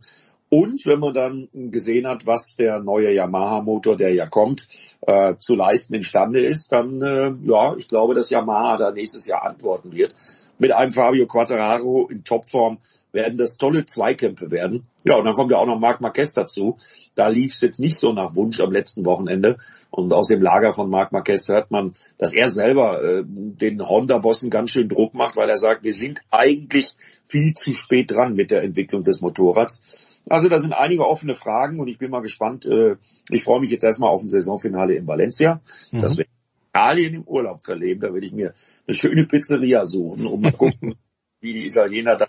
Und wenn man dann gesehen hat, was der neue Yamaha-Motor, der ja kommt, äh, zu leisten imstande ist, dann äh, ja, ich glaube, dass Yamaha da nächstes Jahr antworten wird. Mit einem Fabio Quattararo in Topform werden das tolle Zweikämpfe werden. Ja, und dann kommt ja auch noch Marc Marquez dazu. Da lief es jetzt nicht so nach Wunsch am letzten Wochenende. Und aus dem Lager von Marc Marquez hört man, dass er selber äh, den Honda-Bossen ganz schön Druck macht, weil er sagt, wir sind eigentlich viel zu spät dran mit der Entwicklung des Motorrads. Also da sind einige offene Fragen und ich bin mal gespannt. Äh, ich freue mich jetzt erstmal auf ein Saisonfinale in Valencia. Mhm. Das wir Italien im Urlaub verleben. Da werde ich mir eine schöne Pizzeria suchen, um mal gucken, wie die Italiener da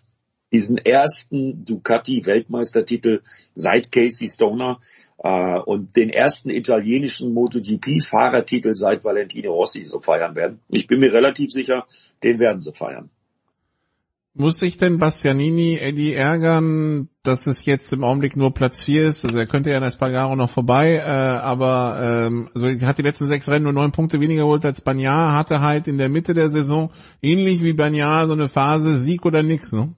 diesen ersten Ducati-Weltmeistertitel seit Casey Stoner äh, und den ersten italienischen MotoGP-Fahrertitel seit Valentino Rossi so feiern werden. Ich bin mir relativ sicher, den werden sie feiern. Muss sich denn Bastianini Eddie ärgern, dass es jetzt im Augenblick nur Platz 4 ist? Also er könnte ja in Espargaro noch vorbei, äh, aber ähm, also er hat die letzten sechs Rennen nur neun Punkte weniger geholt als Banyar, hatte halt in der Mitte der Saison, ähnlich wie Banyar, so eine Phase Sieg oder nix, ne?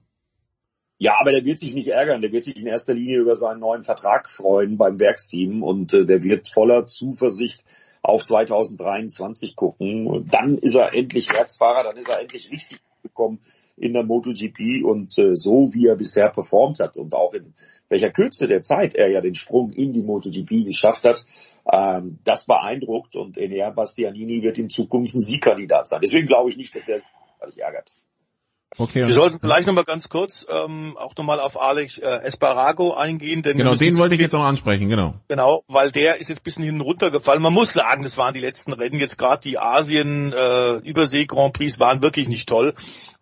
Ja, aber der wird sich nicht ärgern. Der wird sich in erster Linie über seinen neuen Vertrag freuen beim Werksteam und äh, der wird voller Zuversicht auf 2023 gucken. Und dann ist er endlich Werksfahrer, dann ist er endlich richtig gekommen in der MotoGP und äh, so wie er bisher performt hat und auch in welcher Kürze der Zeit er ja den Sprung in die MotoGP geschafft hat, ähm, das beeindruckt und Enea Bastianini wird in Zukunft ein Siegkandidat sein. Deswegen glaube ich nicht, dass der sich ärgert. Okay. Wir sollten vielleicht nochmal ganz kurz ähm, auch nochmal auf Alex äh, Esparago eingehen. Denn genau, den wollte ich jetzt noch ansprechen, genau. Genau, weil der ist jetzt ein bisschen hinten runtergefallen. Man muss sagen, das waren die letzten Rennen jetzt gerade die Asien äh, Übersee Grand Prix waren wirklich nicht toll.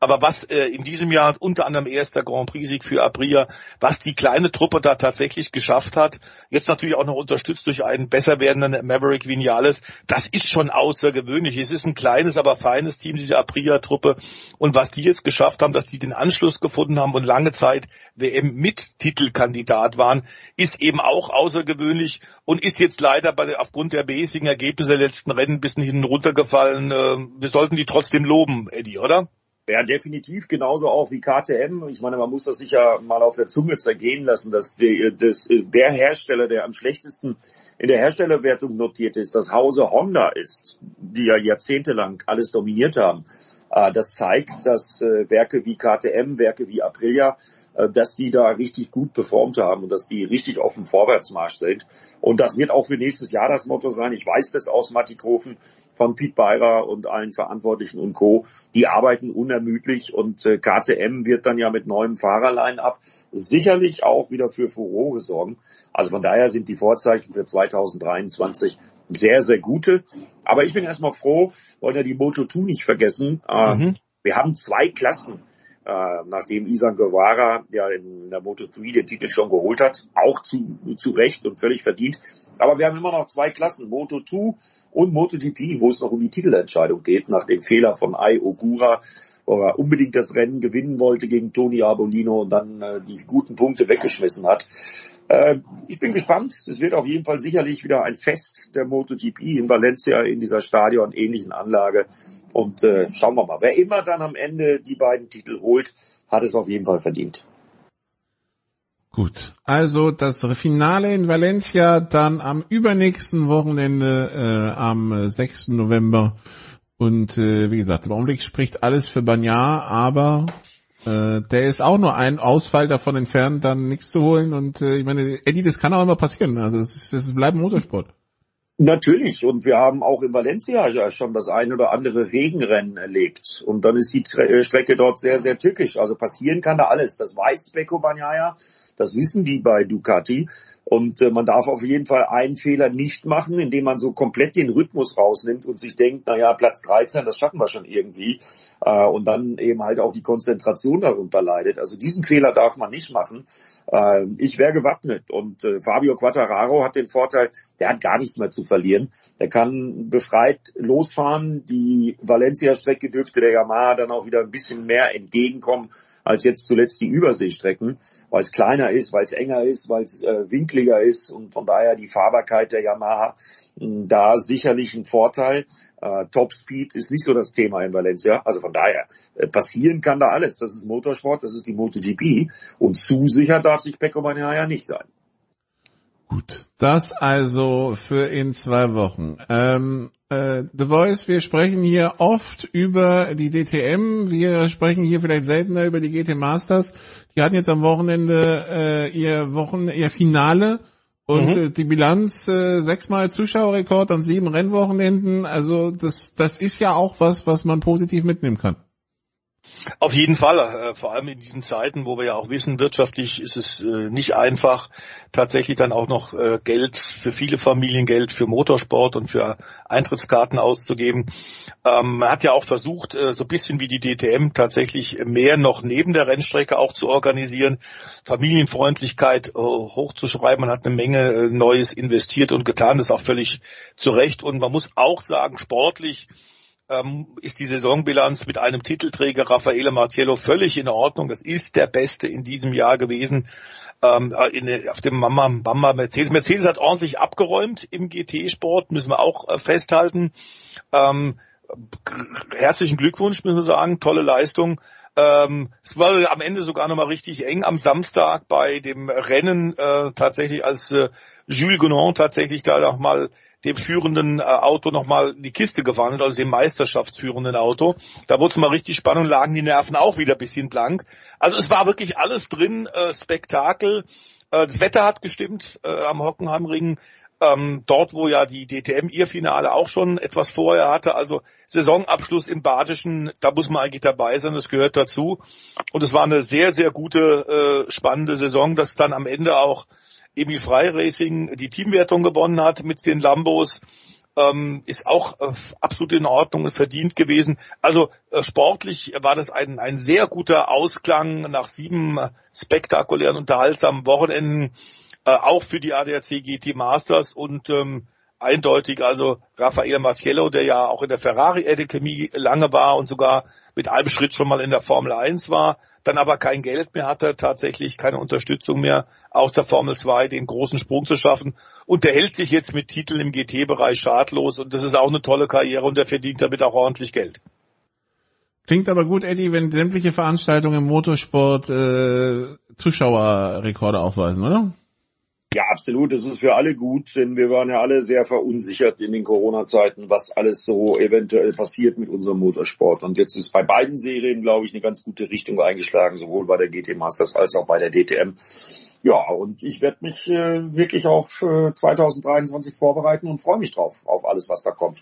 Aber was äh, in diesem Jahr unter anderem erster Grand Prix-Sieg für Aprilia, was die kleine Truppe da tatsächlich geschafft hat, jetzt natürlich auch noch unterstützt durch einen besser werdenden Maverick Vinales, das ist schon außergewöhnlich. Es ist ein kleines, aber feines Team, diese Aprilia-Truppe. Und was die jetzt geschafft haben, dass die den Anschluss gefunden haben und lange Zeit WM mit Titelkandidat waren, ist eben auch außergewöhnlich und ist jetzt leider bei, aufgrund der basigen Ergebnisse der letzten Rennen ein bisschen hinten runtergefallen. Äh, wir sollten die trotzdem loben, Eddie, oder? Ja, definitiv genauso auch wie KTM. Ich meine, man muss das sicher mal auf der Zunge zergehen lassen, dass die, das, der Hersteller, der am schlechtesten in der Herstellerwertung notiert ist, das Hause Honda ist, die ja jahrzehntelang alles dominiert haben. Äh, das zeigt, dass äh, Werke wie KTM, Werke wie Aprilia dass die da richtig gut performt haben und dass die richtig auf dem Vorwärtsmarsch sind. Und das wird auch für nächstes Jahr das Motto sein. Ich weiß das aus Mattighofen von Piet Beirer und allen Verantwortlichen und Co. Die arbeiten unermüdlich und äh, KTM wird dann ja mit neuem Fahrerline-Up sicherlich auch wieder für Furore sorgen. Also von daher sind die Vorzeichen für 2023 sehr, sehr gute. Aber ich bin erstmal froh, wollen ja die Moto2 nicht vergessen. Ähm, mhm. Wir haben zwei Klassen äh, nachdem Isan Guevara ja in der Moto3 den Titel schon geholt hat, auch zu, zu Recht und völlig verdient. Aber wir haben immer noch zwei Klassen, Moto2 und MotoGP, wo es noch um die Titelentscheidung geht, nach dem Fehler von Ai Ogura, wo er unbedingt das Rennen gewinnen wollte gegen Toni Arbolino und dann äh, die guten Punkte weggeschmissen hat. Äh, ich bin gespannt. Es wird auf jeden Fall sicherlich wieder ein Fest der MotoGP in Valencia in dieser Stadion-ähnlichen Anlage. Und äh, schauen wir mal. Wer immer dann am Ende die beiden Titel holt, hat es auf jeden Fall verdient. Gut, also das Finale in Valencia dann am übernächsten Wochenende äh, am 6. November. Und äh, wie gesagt, im Augenblick spricht alles für Banyar, aber äh, der ist auch nur ein Ausfall davon entfernt, dann nichts zu holen. Und äh, ich meine, Eddie, das kann auch immer passieren. Also es, ist, es bleibt Motorsport. Natürlich. Und wir haben auch in Valencia ja schon das ein oder andere Regenrennen erlebt. Und dann ist die äh, Strecke dort sehr, sehr tückisch. Also passieren kann da alles. Das weiß Beko Bagnaia. Das wissen die bei Ducati. Und äh, man darf auf jeden Fall einen Fehler nicht machen, indem man so komplett den Rhythmus rausnimmt und sich denkt, na ja, Platz 13, das schaffen wir schon irgendwie. Äh, und dann eben halt auch die Konzentration darunter leidet. Also diesen Fehler darf man nicht machen. Äh, ich wäre gewappnet. Und äh, Fabio Quattararo hat den Vorteil, der hat gar nichts mehr zu verlieren. Der kann befreit losfahren. Die Valencia-Strecke dürfte der Yamaha dann auch wieder ein bisschen mehr entgegenkommen als jetzt zuletzt die Überseestrecken, weil es kleiner ist, weil es enger ist, weil es äh, winkliger ist und von daher die Fahrbarkeit der Yamaha mh, da sicherlich ein Vorteil. Äh, Topspeed ist nicht so das Thema in Valencia. Also von daher, äh, passieren kann da alles. Das ist Motorsport, das ist die MotoGP. Und zu sicher darf sich Pecco Bagnaia nicht sein. Gut, das also für in zwei Wochen. Ähm, äh, The Voice, wir sprechen hier oft über die DTM, wir sprechen hier vielleicht seltener über die GT Masters. Die hatten jetzt am Wochenende äh, ihr Wochen, ihr Finale und mhm. äh, die Bilanz äh, sechsmal Zuschauerrekord an sieben Rennwochenenden. Also das, das ist ja auch was, was man positiv mitnehmen kann. Auf jeden Fall, äh, vor allem in diesen Zeiten, wo wir ja auch wissen, wirtschaftlich ist es äh, nicht einfach, tatsächlich dann auch noch äh, Geld für viele Familien, Geld für Motorsport und für Eintrittskarten auszugeben. Ähm, man hat ja auch versucht, so ein bisschen wie die DTM tatsächlich mehr noch neben der Rennstrecke auch zu organisieren, Familienfreundlichkeit hochzuschreiben. Man hat eine Menge Neues investiert und getan, das ist auch völlig zu Recht. Und man muss auch sagen, sportlich ähm, ist die Saisonbilanz mit einem Titelträger Raffaele Marciello völlig in Ordnung. Das ist der Beste in diesem Jahr gewesen. Ähm, in, auf dem Mama, Mama Mercedes. Mercedes hat ordentlich abgeräumt im GT-Sport, müssen wir auch äh, festhalten. Ähm, herzlichen Glückwunsch, müssen wir sagen, tolle Leistung. Ähm, es war am Ende sogar nochmal richtig eng am Samstag bei dem Rennen äh, tatsächlich, als äh, Jules Gonon tatsächlich da nochmal dem führenden äh, Auto nochmal die Kiste gewandelt, also dem meisterschaftsführenden Auto. Da wurde es mal richtig spannend, lagen die Nerven auch wieder ein bisschen blank. Also es war wirklich alles drin, äh, Spektakel. Äh, das Wetter hat gestimmt äh, am Hockenheimring. Ähm, dort, wo ja die DTM ihr Finale auch schon etwas vorher hatte, also Saisonabschluss im Badischen, da muss man eigentlich dabei sein, das gehört dazu. Und es war eine sehr, sehr gute, äh, spannende Saison, dass dann am Ende auch Emil Frey Racing die Teamwertung gewonnen hat mit den Lambos. Ähm, ist auch äh, absolut in Ordnung verdient gewesen. Also äh, sportlich war das ein, ein sehr guter Ausklang nach sieben spektakulären, unterhaltsamen Wochenenden, äh, auch für die ADAC GT Masters und ähm, eindeutig also Raffaele Marciello, der ja auch in der Ferrari Academy lange war und sogar mit einem Schritt schon mal in der Formel 1 war, dann aber kein Geld mehr hatte, tatsächlich keine Unterstützung mehr aus der Formel 2, den großen Sprung zu schaffen. Und der hält sich jetzt mit Titeln im GT-Bereich schadlos und das ist auch eine tolle Karriere und der verdient damit auch ordentlich Geld. Klingt aber gut, Eddie, wenn sämtliche Veranstaltungen im Motorsport äh, Zuschauerrekorde aufweisen, oder? Ja, absolut. Das ist für alle gut, denn wir waren ja alle sehr verunsichert in den Corona-Zeiten, was alles so eventuell passiert mit unserem Motorsport. Und jetzt ist bei beiden Serien, glaube ich, eine ganz gute Richtung eingeschlagen, sowohl bei der GT Masters als auch bei der DTM. Ja, und ich werde mich äh, wirklich auf äh, 2023 vorbereiten und freue mich drauf, auf alles, was da kommt.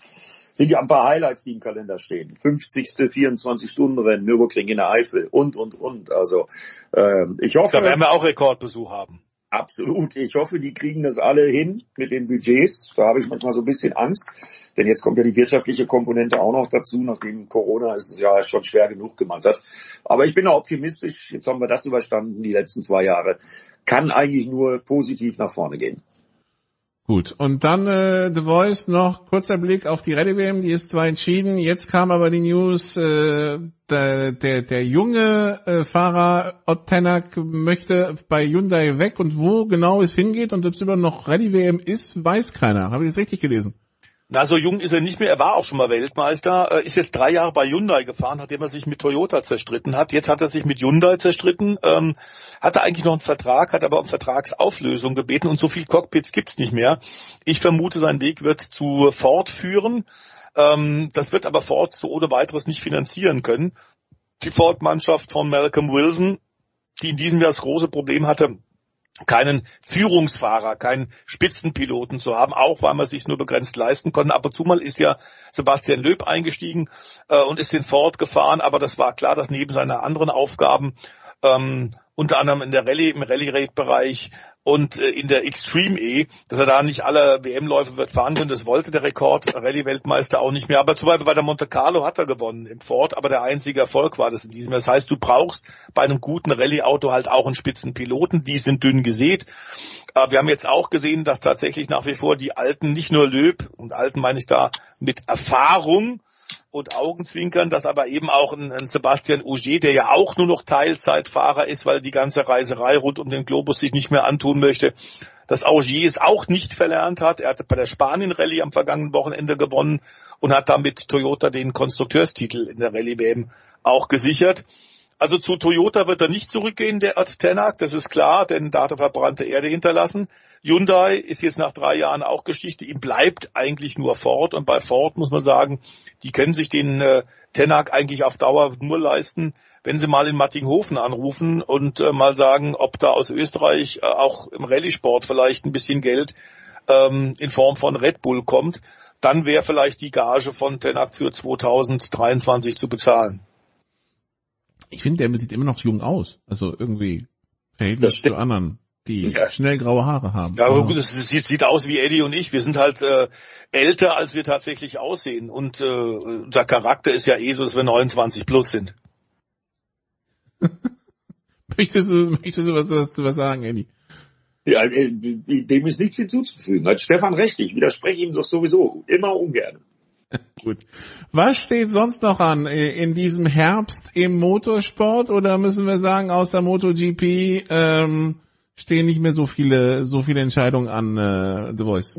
Sind ja ein paar Highlights, die im Kalender stehen. 50. 24-Stunden-Rennen, Nürburgring in der Eifel und, und, und. Also äh, ich hoffe... Da werden wir auch Rekordbesuch haben. Absolut. Ich hoffe, die kriegen das alle hin mit den Budgets. Da habe ich manchmal so ein bisschen Angst. Denn jetzt kommt ja die wirtschaftliche Komponente auch noch dazu, nachdem Corona es ja schon schwer genug gemacht hat. Aber ich bin da optimistisch. Jetzt haben wir das überstanden, die letzten zwei Jahre. Kann eigentlich nur positiv nach vorne gehen. Gut, und dann äh, The Voice noch kurzer Blick auf die Rallye WM, die ist zwar entschieden, jetzt kam aber die News, äh, der, der, der junge äh, Fahrer Ott Tänak möchte bei Hyundai weg und wo genau es hingeht und ob es immer noch Rallye WM ist, weiß keiner. Habe ich das richtig gelesen? Na, so jung ist er nicht mehr. Er war auch schon mal Weltmeister, ist jetzt drei Jahre bei Hyundai gefahren, nachdem er sich mit Toyota zerstritten hat. Jetzt hat er sich mit Hyundai zerstritten, ähm, hatte eigentlich noch einen Vertrag, hat aber um Vertragsauflösung gebeten und so viel Cockpits gibt's nicht mehr. Ich vermute, sein Weg wird zu Ford führen. Ähm, das wird aber Ford so ohne weiteres nicht finanzieren können. Die Ford-Mannschaft von Malcolm Wilson, die in diesem Jahr das große Problem hatte, keinen Führungsfahrer, keinen Spitzenpiloten zu haben, auch weil man sich nur begrenzt leisten konnte. Ab und zu mal ist ja Sebastian Löb eingestiegen äh, und ist den Ford gefahren, aber das war klar, dass neben seinen anderen Aufgaben ähm, unter anderem in der Rallye, im Rallye-Rate-Bereich und äh, in der Extreme E, dass er da nicht alle WM-Läufe wird fahren können. Das wollte der Rekord Rallye-Weltmeister auch nicht mehr. Aber zum Beispiel bei der Monte Carlo hat er gewonnen im Ford, aber der einzige Erfolg war das in diesem. Das heißt, du brauchst bei einem guten Rallye-Auto halt auch einen Spitzenpiloten. Die sind dünn gesät. Aber wir haben jetzt auch gesehen, dass tatsächlich nach wie vor die Alten, nicht nur Löb, und Alten meine ich da mit Erfahrung, und Augenzwinkern, dass aber eben auch ein, ein Sebastian Auger, der ja auch nur noch Teilzeitfahrer ist, weil die ganze Reiserei rund um den Globus sich nicht mehr antun möchte, dass Auger es auch nicht verlernt hat. Er hatte bei der Spanien-Rallye am vergangenen Wochenende gewonnen und hat damit Toyota den Konstrukteurstitel in der Rallye-WM auch gesichert. Also zu Toyota wird er nicht zurückgehen, der Art Tenak, das ist klar, denn da hat er verbrannte Erde hinterlassen. Hyundai ist jetzt nach drei Jahren auch Geschichte. Ihm bleibt eigentlich nur Ford und bei Ford muss man sagen, die können sich den äh, Tenak eigentlich auf Dauer nur leisten, wenn sie mal in Mattinghofen anrufen und äh, mal sagen, ob da aus Österreich äh, auch im Rallye-Sport vielleicht ein bisschen Geld ähm, in Form von Red Bull kommt, dann wäre vielleicht die Gage von Tenak für 2023 zu bezahlen. Ich finde, der sieht immer noch jung aus. Also irgendwie Verhältnis zu anderen, die ja. schnell graue Haare haben. Ja, aber gut, es sieht, sieht aus wie Eddie und ich. Wir sind halt äh, älter, als wir tatsächlich aussehen. Und äh, unser Charakter ist ja eh so, dass wir 29 plus sind. möchtest du, möchtest du was, was, was sagen, Eddie? Ja, äh, dem ist nichts hinzuzufügen. Hat Stefan recht, ich widerspreche ihm doch sowieso immer ungern. Gut. Was steht sonst noch an äh, in diesem Herbst im Motorsport oder müssen wir sagen, außer MotoGP ähm, stehen nicht mehr so viele so viele Entscheidungen an äh, The Voice?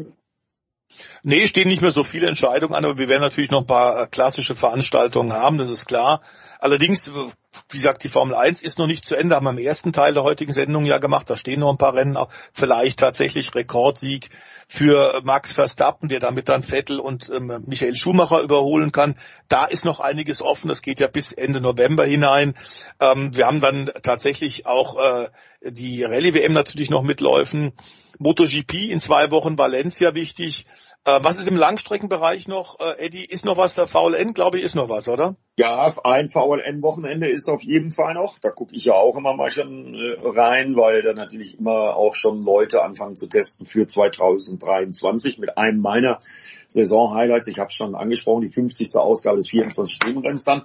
Nee, stehen nicht mehr so viele Entscheidungen an, aber wir werden natürlich noch ein paar äh, klassische Veranstaltungen haben, das ist klar. Allerdings, wie gesagt, die Formel 1 ist noch nicht zu Ende, haben wir im ersten Teil der heutigen Sendung ja gemacht. Da stehen noch ein paar Rennen, auch vielleicht tatsächlich Rekordsieg für Max Verstappen, der damit dann Vettel und ähm, Michael Schumacher überholen kann. Da ist noch einiges offen. Das geht ja bis Ende November hinein. Ähm, wir haben dann tatsächlich auch äh, die Rallye-WM natürlich noch mitläufen. MotoGP in zwei Wochen Valencia wichtig. Äh, was ist im Langstreckenbereich noch, äh, Eddie? Ist noch was der VLN? Glaube ich, ist noch was, oder? Ja, ein VLN-Wochenende ist auf jeden Fall noch. Da gucke ich ja auch immer mal schon äh, rein, weil da natürlich immer auch schon Leute anfangen zu testen für 2023 mit einem meiner Saison-Highlights. Ich habe schon angesprochen, die 50. Ausgabe des 24-Stunden-Renns dann.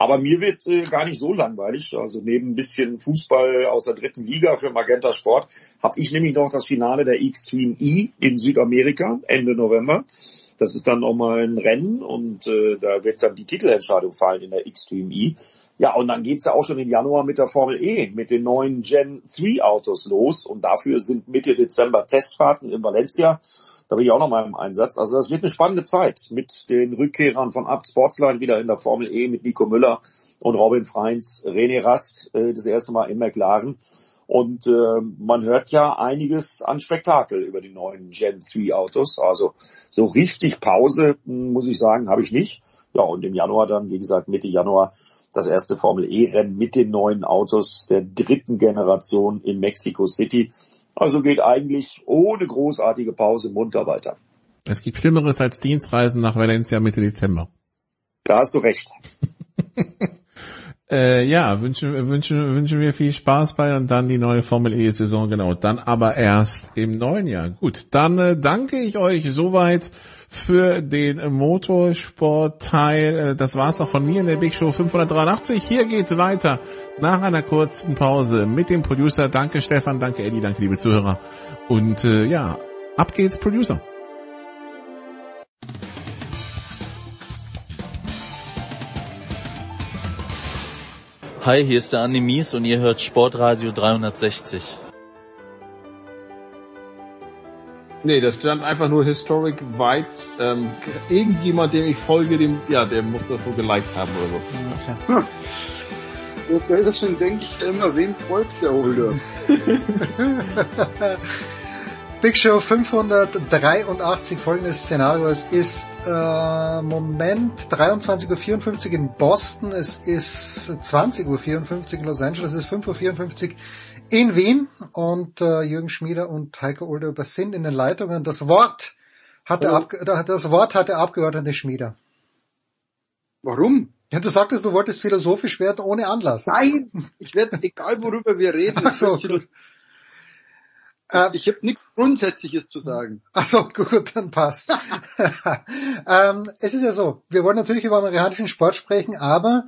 Aber mir wird äh, gar nicht so langweilig. Also neben ein bisschen Fußball aus der dritten Liga für Magenta Sport habe ich nämlich noch das Finale der Xtreme E in Südamerika Ende November. Das ist dann nochmal ein Rennen und äh, da wird dann die Titelentscheidung fallen in der Xtreme E. Ja, und dann geht's ja auch schon im Januar mit der Formel E, mit den neuen Gen 3 Autos los. Und dafür sind Mitte Dezember Testfahrten in Valencia. Da bin ich auch noch mal im Einsatz. Also das wird eine spannende Zeit mit den Rückkehrern von Abt Sportsline wieder in der Formel E mit Nico Müller und Robin Freins, René Rast, äh, das erste Mal in McLaren. Und äh, man hört ja einiges an Spektakel über die neuen Gen 3 Autos. Also so richtig Pause, hm, muss ich sagen, habe ich nicht. Ja, und im Januar dann, wie gesagt, Mitte Januar das erste Formel E-Rennen mit den neuen Autos der dritten Generation in Mexico City. Also geht eigentlich ohne großartige Pause munter weiter. Es gibt Schlimmeres als Dienstreisen nach Valencia Mitte Dezember. Da hast du recht. äh, ja, wünschen, wünschen, wünschen wir viel Spaß bei und dann die neue Formel E-Saison, genau. Dann aber erst im neuen Jahr. Gut, dann äh, danke ich euch soweit für den Motorsport-Teil. Äh, das war's auch von mir in der Big Show 583. Hier geht's weiter nach einer kurzen Pause mit dem Producer. Danke Stefan, danke Eddie, danke liebe Zuhörer. Und äh, ja, ab geht's Producer. Hi, hier ist der Andi Mies und ihr hört Sportradio 360. Nee, das stand einfach nur Historic Whites. Ähm, irgendjemand, dem ich folge, dem, ja, der muss das wohl geliked haben oder so. Okay. Hm. Deswegen denke ich immer, wem folgt der Holder? Big Show 583 folgendes Szenario. Es ist äh, Moment 23.54 Uhr in Boston, es ist 20.54 Uhr in Los Angeles, es ist 5.54 Uhr in Wien und äh, Jürgen Schmieder und Heiko Olderber sind in den Leitungen. Das Wort hat, der, Ab das Wort hat der Abgeordnete Schmieder. Warum? Ja, du sagtest, du wolltest philosophisch werden ohne Anlass. Nein, ich werde, egal worüber wir reden, Ach so, ich, äh, ich habe nichts Grundsätzliches zu sagen. Ach so, gut, dann passt. ähm, es ist ja so, wir wollen natürlich über amerikanischen Sport sprechen, aber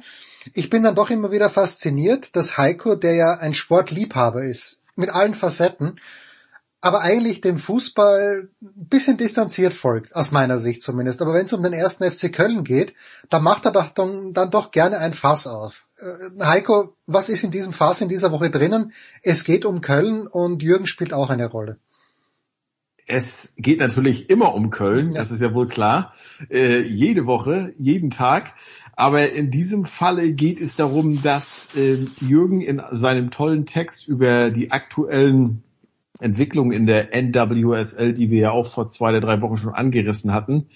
ich bin dann doch immer wieder fasziniert, dass Heiko, der ja ein Sportliebhaber ist, mit allen Facetten, aber eigentlich dem Fußball ein bisschen distanziert folgt, aus meiner Sicht zumindest. Aber wenn es um den ersten FC Köln geht, dann macht er doch dann, dann doch gerne ein Fass auf. Äh, Heiko, was ist in diesem Fass in dieser Woche drinnen? Es geht um Köln und Jürgen spielt auch eine Rolle. Es geht natürlich immer um Köln, das ist ja wohl klar. Äh, jede Woche, jeden Tag. Aber in diesem Falle geht es darum, dass äh, Jürgen in seinem tollen Text über die aktuellen Entwicklung in der NWSL, die wir ja auch vor zwei oder drei Wochen schon angerissen hatten.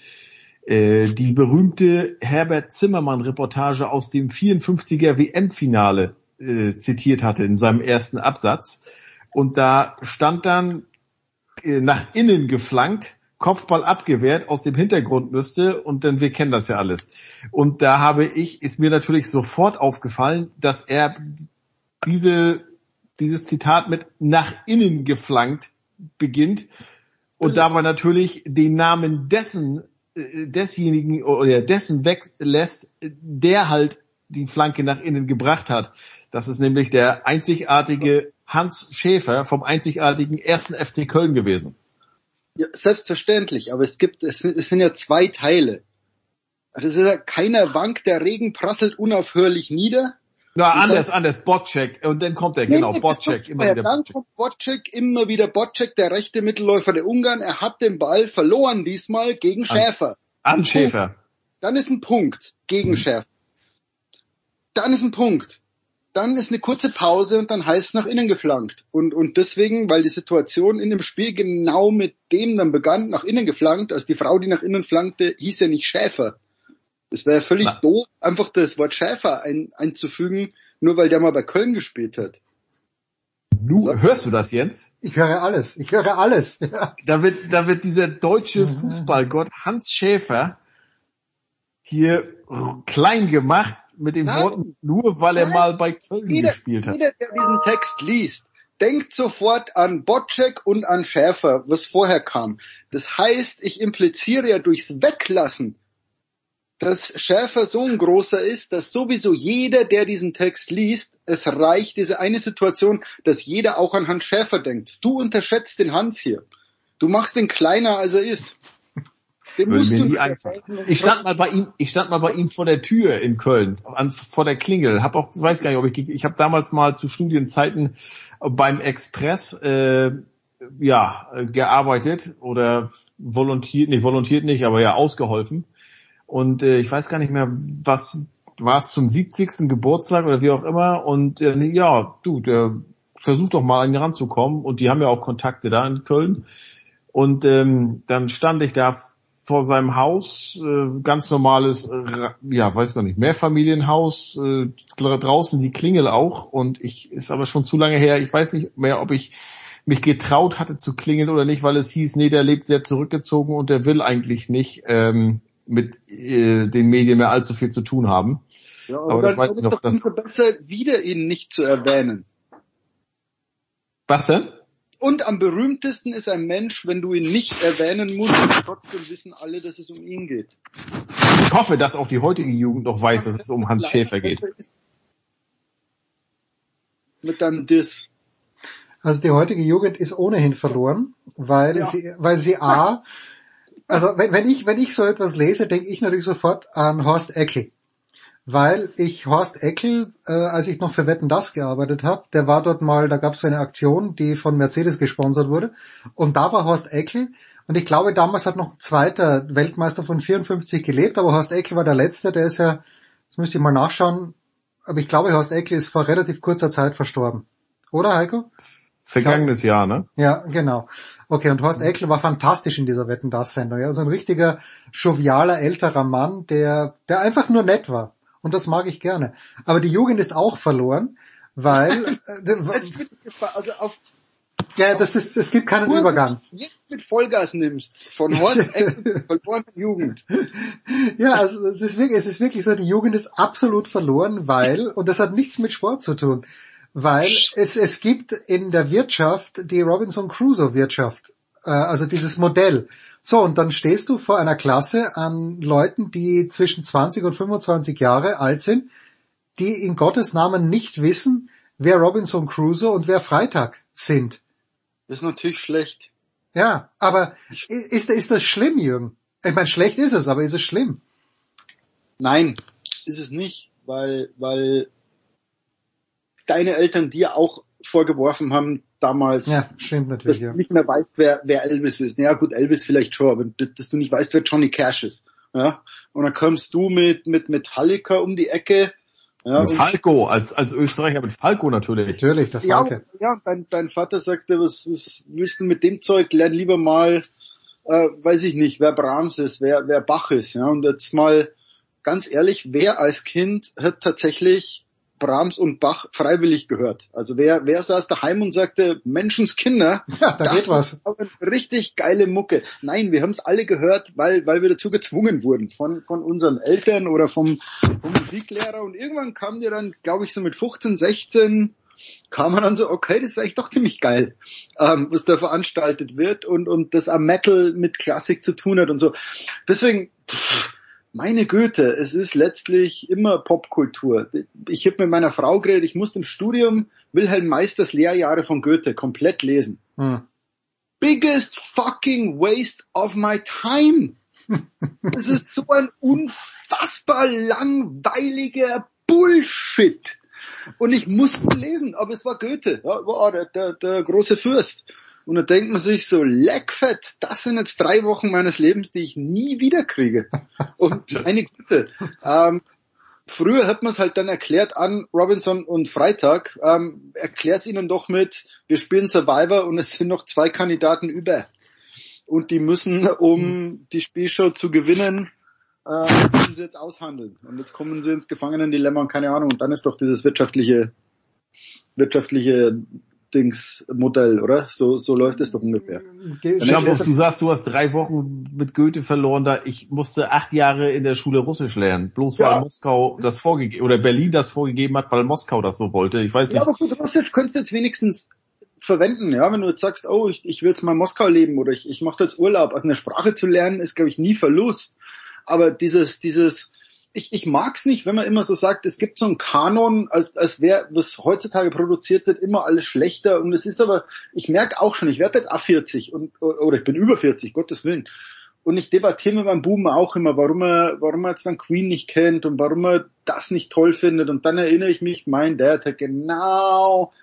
Äh, die berühmte Herbert Zimmermann Reportage aus dem 54er WM-Finale äh, zitiert hatte in seinem ersten Absatz. Und da stand dann äh, nach innen geflankt, Kopfball abgewehrt, aus dem Hintergrund müsste und dann, wir kennen das ja alles. Und da habe ich, ist mir natürlich sofort aufgefallen, dass er diese dieses Zitat mit nach innen geflankt beginnt und dabei natürlich den Namen dessen, äh, desjenigen oder dessen weglässt, der halt die Flanke nach innen gebracht hat. Das ist nämlich der einzigartige Hans Schäfer vom einzigartigen ersten FC Köln gewesen. Ja, selbstverständlich, aber es gibt, es sind, es sind ja zwei Teile. Das ist ja keiner Wank, der Regen prasselt unaufhörlich nieder. Na, anders, anders, Botcheck. Und dann kommt er, nee, genau, Botcheck, immer wieder Dann kommt Botcheck, immer wieder Botcheck, der rechte Mittelläufer der Ungarn. Er hat den Ball verloren diesmal gegen Schäfer. An, an Schäfer. Dann ist ein Punkt gegen mhm. Schäfer. Dann ist ein Punkt. Dann ist eine kurze Pause und dann heißt es nach innen geflankt. Und, und deswegen, weil die Situation in dem Spiel genau mit dem dann begann, nach innen geflankt, also die Frau, die nach innen flankte, hieß ja nicht Schäfer. Es wäre völlig Na. doof, einfach das Wort Schäfer ein, einzufügen, nur weil der mal bei Köln gespielt hat. Nu, so. hörst du das jetzt? Ich höre alles. Ich höre alles. Ja. Da wird, da wird dieser deutsche Fußballgott Hans Schäfer hier klein gemacht mit den Nein. Worten, nur weil er mal bei Köln jeder, gespielt hat. Jeder, der diesen Text liest, denkt sofort an Bocek und an Schäfer, was vorher kam. Das heißt, ich impliziere ja durchs Weglassen dass Schäfer so ein großer ist, dass sowieso jeder, der diesen Text liest, es reicht diese eine Situation, dass jeder auch an Hans Schäfer denkt. Du unterschätzt den Hans hier. Du machst den kleiner, als er ist. Den musst du nie ich stand mal bei ihm, ich stand mal bei ihm vor der Tür in Köln, an, vor der Klingel. Hab auch, weiß gar nicht, ob ich, ich habe damals mal zu Studienzeiten beim Express äh, ja gearbeitet oder volontiert, nicht volontiert nicht, aber ja ausgeholfen. Und äh, ich weiß gar nicht mehr, was war es zum 70. Geburtstag oder wie auch immer. Und äh, ja, du, der versucht doch mal an ihn ranzukommen. Und die haben ja auch Kontakte da in Köln. Und ähm, dann stand ich da vor seinem Haus, äh, ganz normales, äh, ja, weiß gar nicht, Mehrfamilienhaus, äh, draußen die Klingel auch. Und ich ist aber schon zu lange her. Ich weiß nicht mehr, ob ich mich getraut hatte zu klingeln oder nicht, weil es hieß, nee, der lebt sehr zurückgezogen und der will eigentlich nicht. Ähm, mit äh, den Medien mehr allzu viel zu tun haben. Ja, aber, aber das weiß ich noch, dass besser wieder ihn nicht zu erwähnen. Was denn? Und am berühmtesten ist ein Mensch, wenn du ihn nicht erwähnen musst, und trotzdem wissen alle, dass es um ihn geht. Ich hoffe, dass auch die heutige Jugend noch weiß, dass es um Hans Schäfer geht. Mit deinem Diss. Also die heutige Jugend ist ohnehin verloren, weil ja. sie, weil sie A, also wenn, wenn ich, wenn ich so etwas lese, denke ich natürlich sofort an Horst Eckel. Weil ich Horst Eckel, äh, als ich noch für Wetten das gearbeitet habe, der war dort mal, da gab es so eine Aktion, die von Mercedes gesponsert wurde. Und da war Horst Eckel. Und ich glaube, damals hat noch ein zweiter Weltmeister von 54 gelebt, aber Horst Eckel war der letzte, der ist ja, das müsste ich mal nachschauen, aber ich glaube, Horst Eckel ist vor relativ kurzer Zeit verstorben. Oder, Heiko? Vergangenes Jahr, ne? Ja, genau. Okay, und Horst Eckel war fantastisch in dieser Wetten das Sendung. Ja, so ein richtiger jovialer älterer Mann, der der einfach nur nett war. Und das mag ich gerne. Aber die Jugend ist auch verloren, weil also auf ja, das ist, es gibt keinen Übergang. Jetzt mit Vollgas nimmst, von Horst verloren Jugend. Ja, also es ist wirklich, es ist wirklich so, die Jugend ist absolut verloren, weil, und das hat nichts mit Sport zu tun, weil es, es gibt in der Wirtschaft die Robinson Crusoe Wirtschaft, äh, also dieses Modell. So, und dann stehst du vor einer Klasse an Leuten, die zwischen 20 und 25 Jahre alt sind, die in Gottes Namen nicht wissen, wer Robinson Crusoe und wer Freitag sind. Das ist natürlich schlecht. Ja, aber ist, ist das schlimm, Jürgen? Ich meine, schlecht ist es, aber ist es schlimm? Nein, ist es nicht, weil, weil deine Eltern dir auch vorgeworfen haben damals, ja, stimmt natürlich, dass ja. du nicht mehr weißt, wer, wer Elvis ist. Ja gut, Elvis vielleicht schon, aber dass du nicht weißt, wer Johnny Cash ist. Ja? Und dann kommst du mit, mit Metallica um die Ecke. Ja, mit Falco, als, als Österreicher mit Falco natürlich. Natürlich, der Falke. Ja, ja dein, dein Vater sagte, was, was willst du mit dem Zeug? Lern lieber mal, äh, weiß ich nicht, wer Brahms ist, wer, wer Bach ist. Ja? Und jetzt mal ganz ehrlich, wer als Kind hat tatsächlich Brahms und Bach freiwillig gehört. Also wer, wer saß daheim und sagte, Menschenskinder, ja, da das geht was. ist aber eine richtig geile Mucke. Nein, wir haben es alle gehört, weil, weil wir dazu gezwungen wurden von, von unseren Eltern oder vom, vom Musiklehrer. Und irgendwann kam dir dann, glaube ich, so mit 15, 16, kam man dann so, okay, das ist eigentlich doch ziemlich geil, ähm, was da veranstaltet wird und, und das am Metal mit Klassik zu tun hat und so. Deswegen, pff, meine Güte, es ist letztlich immer Popkultur. Ich habe mit meiner Frau geredet, ich musste im Studium Wilhelm Meisters Lehrjahre von Goethe komplett lesen. Hm. Biggest fucking waste of my time. Es ist so ein unfassbar langweiliger Bullshit. Und ich musste lesen, aber es war Goethe, ja, war der, der, der große Fürst. Und da denkt man sich so, leckfett, das sind jetzt drei Wochen meines Lebens, die ich nie wieder kriege. Und meine Güte. Ähm, früher hat man es halt dann erklärt an Robinson und Freitag, ähm, erklär's ihnen doch mit, wir spielen Survivor und es sind noch zwei Kandidaten über. Und die müssen, um die Spielshow zu gewinnen, äh, müssen sie jetzt aushandeln. Und jetzt kommen sie ins Gefangenendilemma und keine Ahnung. Und dann ist doch dieses wirtschaftliche, wirtschaftliche Dings-Modell, oder? So, so läuft es doch ungefähr. Schambos, du sagst, du hast drei Wochen mit Goethe verloren, da ich musste acht Jahre in der Schule Russisch lernen. Bloß weil Ja. Moskau das vorgegeben, oder Berlin das vorgegeben hat, weil Moskau das so wollte. Ich weiß Ja, nicht. aber gut, Russisch könntest du jetzt wenigstens verwenden, ja, wenn du jetzt sagst, oh, ich, ich will jetzt mal in Moskau leben oder ich, ich mache jetzt Urlaub. Also eine Sprache zu lernen ist, glaube ich, nie Verlust. Aber dieses, dieses, ich, ich mag's nicht, wenn man immer so sagt, es gibt so einen Kanon, als, als wäre, was heutzutage produziert wird, immer alles schlechter. Und es ist aber, ich merke auch schon, ich werde jetzt A40 und, oder ich bin über 40, Gottes Willen. Und ich debattiere mit meinem Buben auch immer, warum er, warum er jetzt dann Queen nicht kennt und warum er das nicht toll findet. Und dann erinnere ich mich, mein Dad hat genau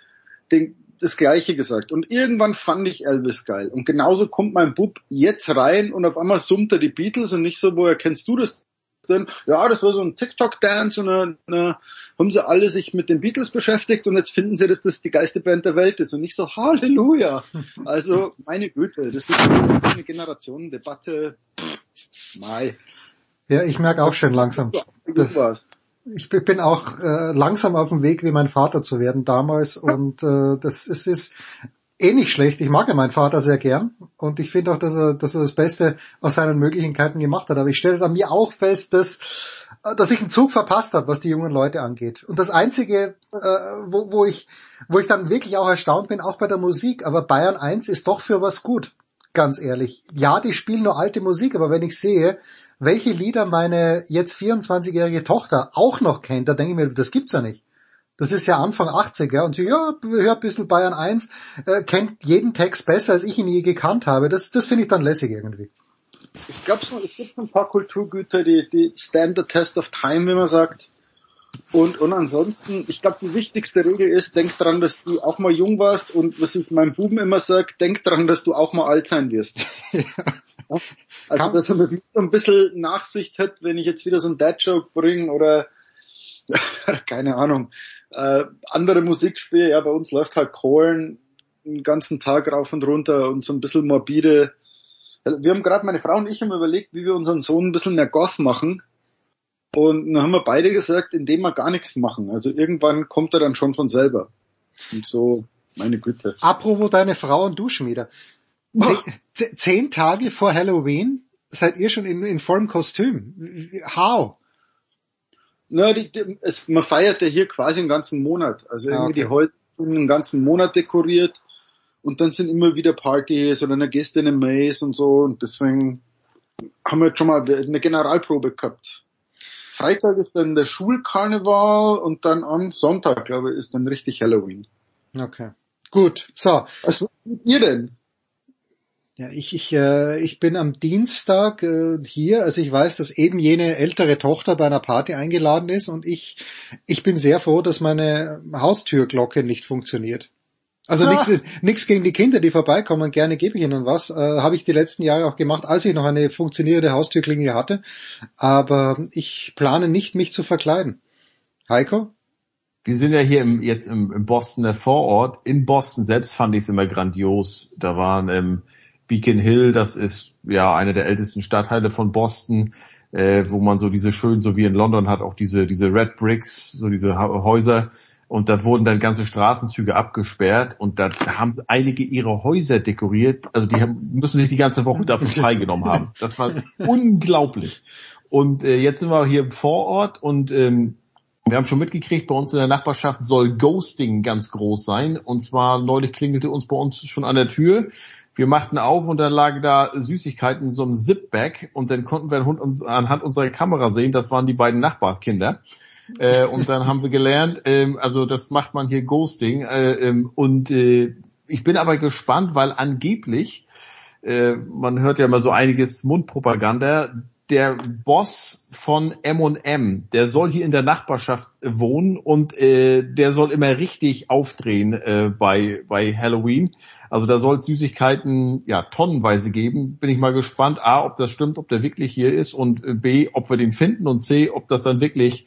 den, das Gleiche gesagt. Und irgendwann fand ich Elvis geil. Und genauso kommt mein Bub jetzt rein und auf einmal summt er die Beatles und nicht so, woher kennst du das denn? Ja, das war so ein TikTok-Dance und dann, dann haben sie alle sich mit den Beatles beschäftigt und jetzt finden sie, dass das die geilste Band der Welt ist und nicht so Halleluja. Also, meine Güte, das ist eine Generationendebatte. Mai. Ja, ich merke auch schon langsam. Das. Ich bin auch äh, langsam auf dem Weg, wie mein Vater zu werden damals. Und äh, das es ist eh nicht schlecht. Ich mag ja meinen Vater sehr gern und ich finde auch, dass er, dass er das Beste aus seinen Möglichkeiten gemacht hat. Aber ich stelle an mir auch fest, dass, äh, dass ich einen Zug verpasst habe, was die jungen Leute angeht. Und das Einzige, äh, wo, wo, ich, wo ich dann wirklich auch erstaunt bin, auch bei der Musik, aber Bayern 1 ist doch für was gut. Ganz ehrlich. Ja, die spielen nur alte Musik, aber wenn ich sehe, welche Lieder meine jetzt 24-jährige Tochter auch noch kennt, da denke ich mir, das gibt's ja nicht. Das ist ja Anfang 80er und sie, ja, hört ein bisschen Bayern 1, äh, kennt jeden Text besser, als ich ihn je gekannt habe. Das, das finde ich dann lässig irgendwie. Ich glaube, es gibt ein paar Kulturgüter, die, die stand the test of time, wie man sagt. Und, und ansonsten, ich glaube, die wichtigste Regel ist, denk dran, dass du auch mal jung warst und was ich meinem Buben immer sage, denk dran, dass du auch mal alt sein wirst. Ja? Also, dass er mit mir so ein bisschen Nachsicht hat, wenn ich jetzt wieder so einen Dad-Joke bringe oder keine Ahnung, äh, andere Musik spiele. Ja, bei uns läuft halt Kohlen den ganzen Tag rauf und runter und so ein bisschen morbide. Wir haben gerade, meine Frau und ich haben überlegt, wie wir unseren Sohn ein bisschen mehr Goth machen. Und dann haben wir beide gesagt, indem wir gar nichts machen. Also irgendwann kommt er dann schon von selber. Und so, meine Güte. Apropos deine Frau und du, Schmieder. Zehn, zehn Tage vor Halloween seid ihr schon in, in vollem Kostüm. How? Na, die, die, es, man feiert ja hier quasi einen ganzen Monat. Also irgendwie Ah, okay. die Häuser sind einen ganzen Monat dekoriert und dann sind immer wieder Partys oder eine Gäste in einem Maze und so und deswegen haben wir jetzt schon mal eine Generalprobe gehabt. Freitag ist dann der Schulkarneval und dann am Sonntag, glaube ich, ist dann richtig Halloween. Okay. Gut, so. Was macht ihr denn? Ja, ich, ich, äh, ich bin am Dienstag äh, hier, also ich weiß, dass eben jene ältere Tochter bei einer Party eingeladen ist und ich, ich bin sehr froh, dass meine Haustürglocke nicht funktioniert. Also Ah. nichts nichts gegen die Kinder, die vorbeikommen, gerne gebe ich ihnen was. Äh, Habe ich die letzten Jahre auch gemacht, als ich noch eine funktionierende Haustürklingel hatte. Aber ich plane nicht, mich zu verkleiden. Heiko? Wir sind ja hier im, jetzt im, im Bostoner Vorort. In Boston selbst fand ich es immer grandios. Da waren ähm, Beacon Hill, das ist ja einer der ältesten Stadtteile von Boston, äh, wo man so diese schön, so wie in London hat, auch diese, diese Red Bricks, so diese Häuser. Und da wurden dann ganze Straßenzüge abgesperrt und da haben einige ihre Häuser dekoriert. Also die haben, müssen sich die ganze Woche dafür freigenommen haben. Das war unglaublich. Und äh, jetzt sind wir hier im Vorort und ähm, wir haben schon mitgekriegt, bei uns in der Nachbarschaft soll Ghosting ganz groß sein. Und zwar neulich klingelte uns bei uns schon an der Tür. Wir machten auf und da lagen da Süßigkeiten in so einem Zip-Bag und dann konnten wir anhand uns- anhand unserer Kamera sehen, das waren die beiden Nachbarskinder. Äh, und dann haben wir gelernt, ähm, also das macht man hier Ghosting. Äh, ähm, und äh, ich bin aber gespannt, weil angeblich, äh, man hört ja immer so einiges Mundpropaganda, der Boss von M&M, der soll hier in der Nachbarschaft wohnen und äh, der soll immer richtig aufdrehen äh, bei, bei Halloween. Also da soll es Süßigkeiten ja tonnenweise geben. Bin ich mal gespannt, A, ob das stimmt, ob der wirklich hier ist und äh, B, ob wir den finden und C, ob das dann wirklich,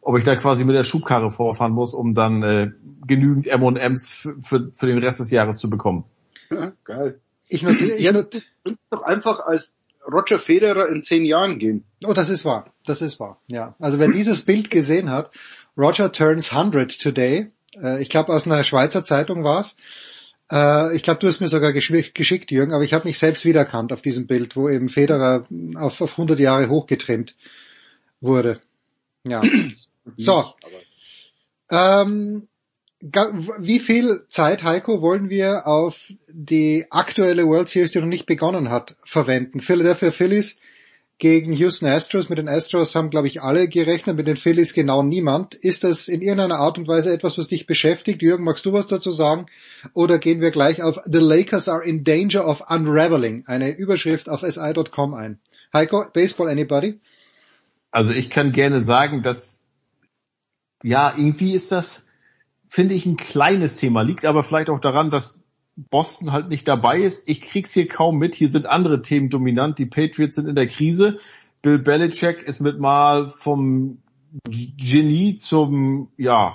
ob ich da quasi mit der Schubkarre vorfahren muss, um dann äh, genügend M&Ms für, für, für den Rest des Jahres zu bekommen. Ja, geil. Ich notiere, ich Ja, not du kannst doch einfach als Roger Federer in zehn Jahren gehen. Oh, das ist wahr. Das ist wahr. Ja. Also wer dieses Bild gesehen hat, Roger turns 100 today. Äh, ich glaube aus einer Schweizer Zeitung war's. Äh, ich glaube, du hast mir sogar geschickt, Jürgen, aber ich habe mich selbst wiedererkannt auf diesem Bild, wo eben Federer auf, auf 100 Jahre hochgetrimmt wurde. Ja. so. Ähm, wie viel Zeit, Heiko, wollen wir auf die aktuelle World Series, die noch nicht begonnen hat, verwenden? Philadelphia Phillies gegen Houston Astros. Mit den Astros haben, glaube ich, alle gerechnet, mit den Phillies genau niemand. Ist das in irgendeiner Art und Weise etwas, was dich beschäftigt? Jürgen, magst du was dazu sagen? Oder gehen wir gleich auf The Lakers are in danger of unraveling, eine Überschrift auf si.com ein? Heiko, Baseball anybody? Also ich kann gerne sagen, dass ja, irgendwie ist das, finde ich, ein kleines Thema. Liegt aber vielleicht auch daran, dass Boston halt nicht dabei ist. Ich krieg's hier kaum mit. Hier sind andere Themen dominant. Die Patriots sind in der Krise. Bill Belichick ist mit mal vom Genie zum, ja,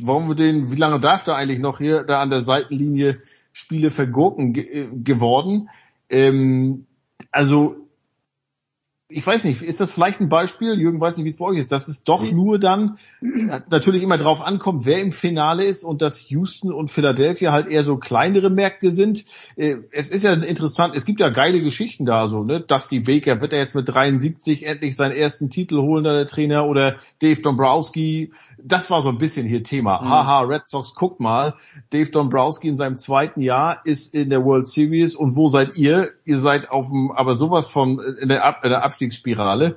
wollen wir den, wie lange darf der eigentlich noch hier da an der Seitenlinie Spiele vergurken ge äh, geworden? Ähm, also ich weiß nicht, ist das vielleicht ein Beispiel, Jürgen weiß nicht, wie es bei euch ist, dass es doch nur dann natürlich immer drauf ankommt, wer im Finale ist und dass Houston und Philadelphia halt eher so kleinere Märkte sind. Äh, Es ist ja interessant, es gibt ja geile Geschichten da so, ne? Dusty Baker wird er jetzt mit 73 endlich seinen ersten Titel holen, der Trainer, oder Dave Dombrowski, das war so ein bisschen hier Thema. Mhm. Haha, Red Sox, guck mal, Dave Dombrowski in seinem zweiten Jahr ist in der World Series und wo seid ihr? Ihr seid auf dem, aber sowas von in der, Ab in der Abstiegsspirale.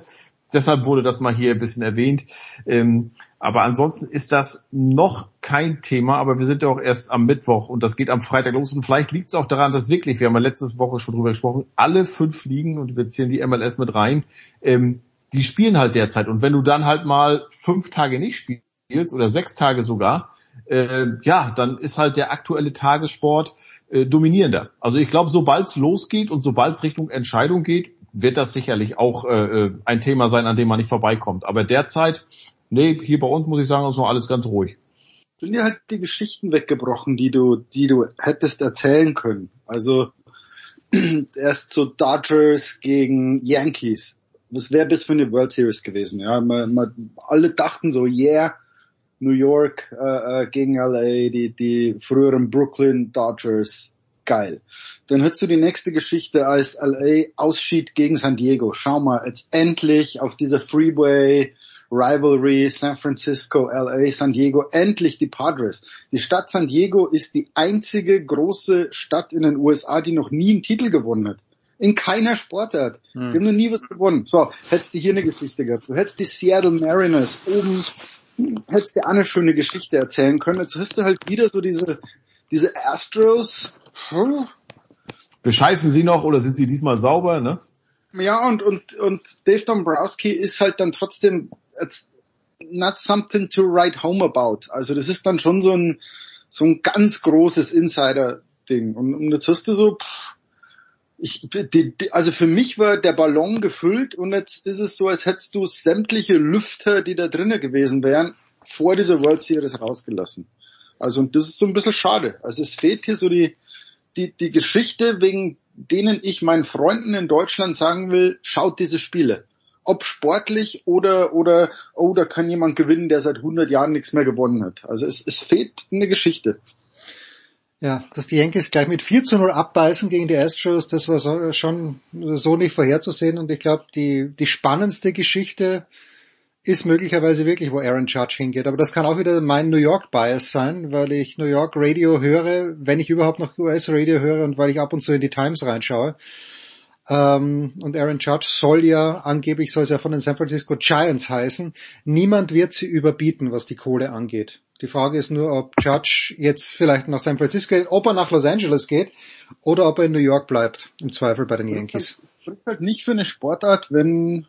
Deshalb wurde das mal hier ein bisschen erwähnt. Ähm, aber ansonsten ist das noch kein Thema, aber wir sind ja auch erst am Mittwoch und das geht am Freitag los und vielleicht liegt es auch daran, dass wirklich, wir haben ja letzte Woche schon drüber gesprochen, alle fünf Ligen und wir zählen die MLS mit rein, ähm, die spielen halt derzeit und wenn du dann halt mal fünf Tage nicht spielst oder sechs Tage sogar, äh, ja, dann ist halt der aktuelle Tagessport äh, dominierender. Also ich glaube, sobald es losgeht und sobald es Richtung Entscheidung geht, wird das sicherlich auch äh, äh, ein Thema sein, an dem man nicht vorbeikommt. Aber derzeit, nee, hier bei uns muss ich sagen, ist noch alles ganz ruhig. Sind dir halt die Geschichten weggebrochen, die du, die du hättest erzählen können. Also erst so Dodgers gegen Yankees. Was wäre das für eine World Series gewesen? Ja, man, man, alle dachten so, yeah, New York äh, äh, gegen LA, die, die früheren Brooklyn Dodgers, geil. Dann hörst du die nächste Geschichte, als LA ausschied gegen San Diego. Schau mal, jetzt endlich auf dieser Freeway Rivalry San Francisco, LA, San Diego, endlich die Padres. Die Stadt San Diego ist die einzige große Stadt in den USA, die noch nie einen Titel gewonnen hat. In keiner Sportart. Hm. Die haben noch nie was gewonnen. So, hättest du hier eine Geschichte gehabt. Du hättest die Seattle Mariners oben, hättest dir auch eine schöne Geschichte erzählen können. Jetzt hast du halt wieder so diese, diese Astros, puh. Bescheißen sie noch oder sind sie diesmal sauber, ne? Ja, und, und, und Dave Dombrowski ist halt dann trotzdem not something to write home about. Also das ist dann schon so ein, so ein ganz großes Insider-Ding. Und, und jetzt hast du so, pff, ich, die, die, also für mich war der Ballon gefüllt und jetzt ist es so, als hättest du sämtliche Lüfter, die da drinnen gewesen wären, vor dieser World Series rausgelassen. Also und das ist so ein bisschen schade. Also es fehlt hier so die, die, die Geschichte, wegen denen ich meinen Freunden in Deutschland sagen will, schaut diese Spiele. Ob sportlich oder, oder, oh, da kann jemand gewinnen, der seit 100 Jahren nichts mehr gewonnen hat. Also es, es fehlt eine Geschichte. Ja, dass die Yankees gleich mit 4 zu 0 abbeißen gegen die Astros, das war so, schon so nicht vorherzusehen und ich glaube, die, die spannendste Geschichte ist möglicherweise wirklich, wo Aaron Judge hingeht. Aber das kann auch wieder mein New York Bias sein, weil ich New York Radio höre, wenn ich überhaupt noch US Radio höre und weil ich ab und zu in die Times reinschaue. Ähm, und Aaron Judge soll ja, angeblich soll es ja von den San Francisco Giants heißen. Niemand wird sie überbieten, was die Kohle angeht. Die Frage ist nur, ob Judge jetzt vielleicht nach San Francisco geht, ob er nach Los Angeles geht oder ob er in New York bleibt, im Zweifel bei den Yankees. Spricht halt nicht für eine Sportart, wenn